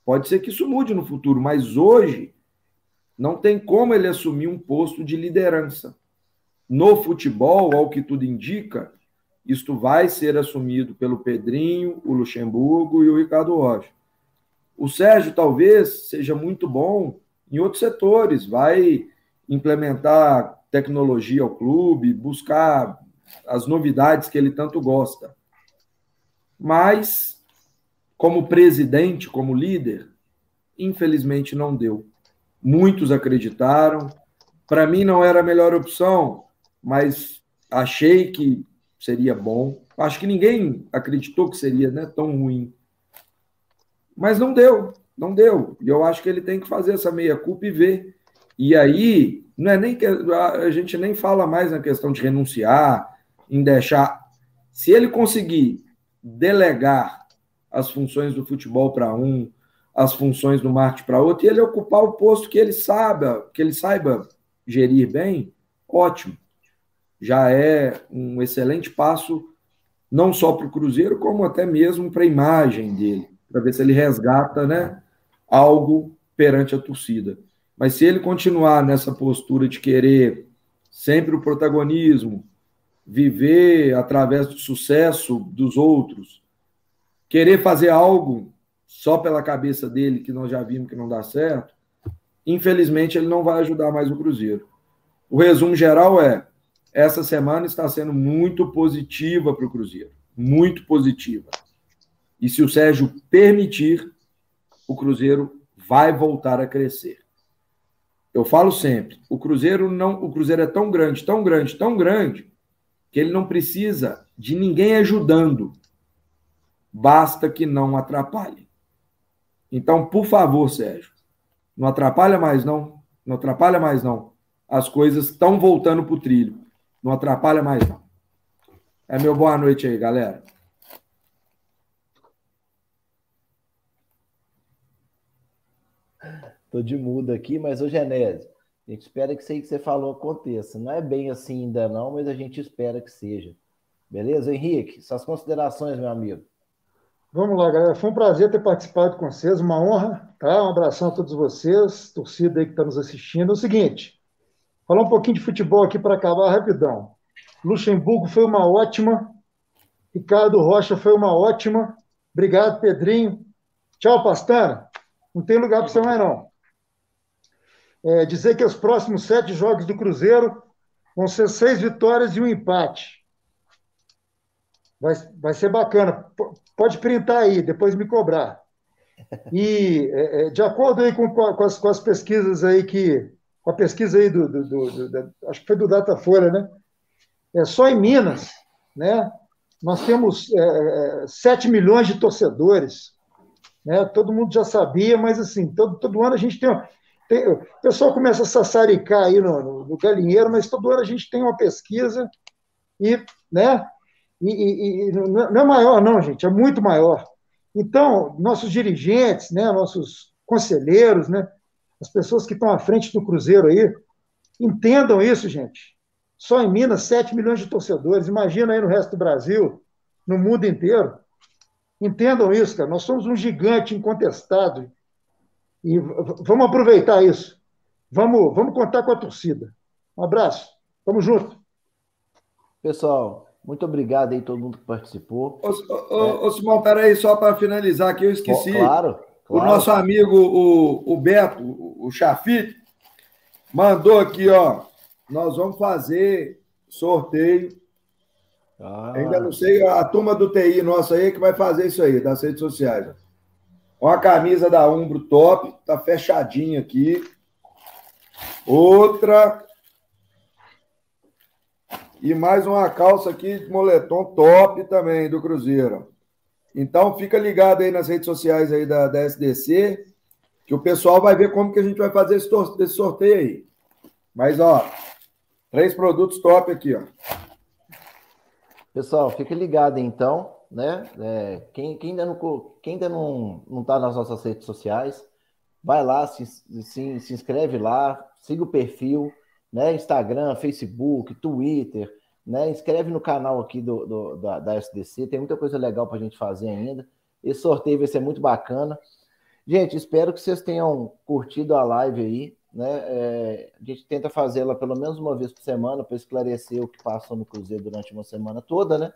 Pode ser que isso mude no futuro, mas hoje não tem como ele assumir um posto de liderança. no futebol, ao que tudo indica, isto vai ser assumido pelo Pedrinho, o Luxemburgo e o Ricardo Rocha. O Sérgio talvez seja muito bom em outros setores, vai implementar tecnologia ao clube, buscar as novidades que ele tanto gosta. Mas, como presidente, como líder, infelizmente não deu. Muitos acreditaram. Para mim não era a melhor opção, mas achei que seria bom. Acho que ninguém acreditou que seria né, tão ruim. Mas não deu, não deu. E eu acho que ele tem que fazer essa meia-culpa e ver. E aí, não é nem que a gente nem fala mais na questão de renunciar, em deixar. Se ele conseguir delegar as funções do futebol para um, as funções do marketing para outro, e ele ocupar o posto que ele saiba, que ele saiba gerir bem, ótimo. Já é um excelente passo, não só para o Cruzeiro, como até mesmo para a imagem dele, para ver se ele resgata né, algo perante a torcida. Mas se ele continuar nessa postura de querer sempre o protagonismo, viver através do sucesso dos outros, querer fazer algo só pela cabeça dele, que nós já vimos que não dá certo, infelizmente ele não vai ajudar mais o Cruzeiro. O resumo geral é: essa semana está sendo muito positiva para o Cruzeiro. Muito positiva. E se o Sérgio permitir, o Cruzeiro vai voltar a crescer. Eu falo sempre, o Cruzeiro não, o Cruzeiro é tão grande, tão grande, tão grande que ele não precisa de ninguém ajudando. Basta que não atrapalhe. Então, por favor, Sérgio, não atrapalha mais não, não atrapalha mais não. As coisas estão voltando para o trilho. Não atrapalha mais não. É meu boa noite aí, galera. Tô de muda aqui, mas o Genésio, a gente espera que isso aí que você falou aconteça. Não é bem assim ainda não, mas a gente espera que seja. Beleza, Henrique? Suas considerações, meu amigo. Vamos lá, galera. Foi um prazer ter participado com vocês, uma honra, tá? Um abração a todos vocês, torcida aí que está nos assistindo. É o seguinte, falar um pouquinho de futebol aqui para acabar rapidão. Luxemburgo foi uma ótima, Ricardo Rocha foi uma ótima. Obrigado, Pedrinho. Tchau, Pastana. Não tem lugar para você mais, não é, dizer que os próximos sete jogos do Cruzeiro vão ser seis vitórias e um empate. Vai, vai ser bacana. Pode printar aí, depois me cobrar. E é, é de acordo aí com, com, as, com as pesquisas aí que. Com a pesquisa aí do, do, do, do acho que foi do Datafolha, né? É, só em Minas, né? Nós temos é, 7 é, milhões de torcedores. Né? Todo mundo já sabia, mas assim, todo, todo ano a gente tem. Tem, o pessoal começa a sassaricar aí no, no, no, galinheiro, mas todo ano a gente tem uma pesquisa e, né, e, e, e, não é maior, não, gente, é muito maior. Então, nossos dirigentes, né, nossos conselheiros, né, as pessoas que estão à frente do Cruzeiro aí, entendam isso, gente. Só em Minas, 7 milhões de torcedores. Imagina aí no resto do Brasil, no mundo inteiro. Entendam isso, cara. Nós somos um gigante incontestado e vamos aproveitar isso. Vamos, vamos contar com a torcida. Um abraço. Tamo junto. Pessoal, muito obrigado aí todo mundo que participou. Ô, ô, é. ô Simão, peraí, só para finalizar aqui, eu esqueci. Claro, claro. O nosso amigo, o, o Beto, o Chafite, mandou aqui, ó. Nós vamos fazer sorteio. Ah. Ainda não sei, a turma do TI nossa aí que vai fazer isso aí, das redes sociais. Uma camisa da Umbro top, tá fechadinha aqui. Outra. E mais uma calça aqui de moletom top também do Cruzeiro. Então fica ligado aí nas redes sociais aí da, da SDC, que o pessoal vai ver como que a gente vai fazer esse, sorteio aí. Mas ó, três produtos top aqui, ó. Pessoal, fica ligado então né? É, quem, quem, ainda não quem ainda não não está nas nossas redes sociais, vai lá, se, se, se inscreve lá, siga o perfil, né? Instagram, Facebook, Twitter, né? Inscreve no canal aqui do, do da, da, SDC, tem muita coisa legal para a gente fazer ainda. Esse sorteio vai ser muito bacana. Gente, espero que vocês tenham curtido a live aí, né? É, a gente tenta fazê-la pelo menos uma vez por semana para esclarecer o que passou no Cruzeiro durante uma semana toda, né?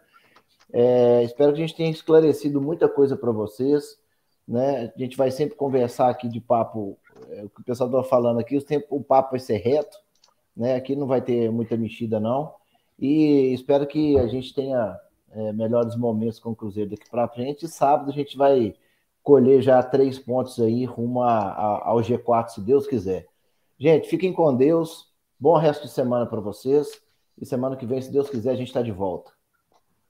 É, espero que a gente tenha esclarecido muita coisa para vocês, né? A gente vai sempre conversar aqui de papo, é, o que o pessoal está falando aqui, o, tempo, o papo vai ser reto, né? Aqui não vai ter muita mexida, não. E espero que a gente tenha é, melhores momentos com o Cruzeiro daqui para frente. E sábado a gente vai colher já três pontos aí rumo a, a, ao G4, se Deus quiser. Gente, fiquem com Deus. Bom resto de semana para vocês. E semana que vem, se Deus quiser, a gente está de volta.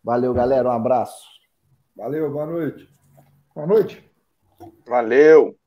Valeu, galera. Um abraço. Valeu, boa noite. Boa noite. Valeu.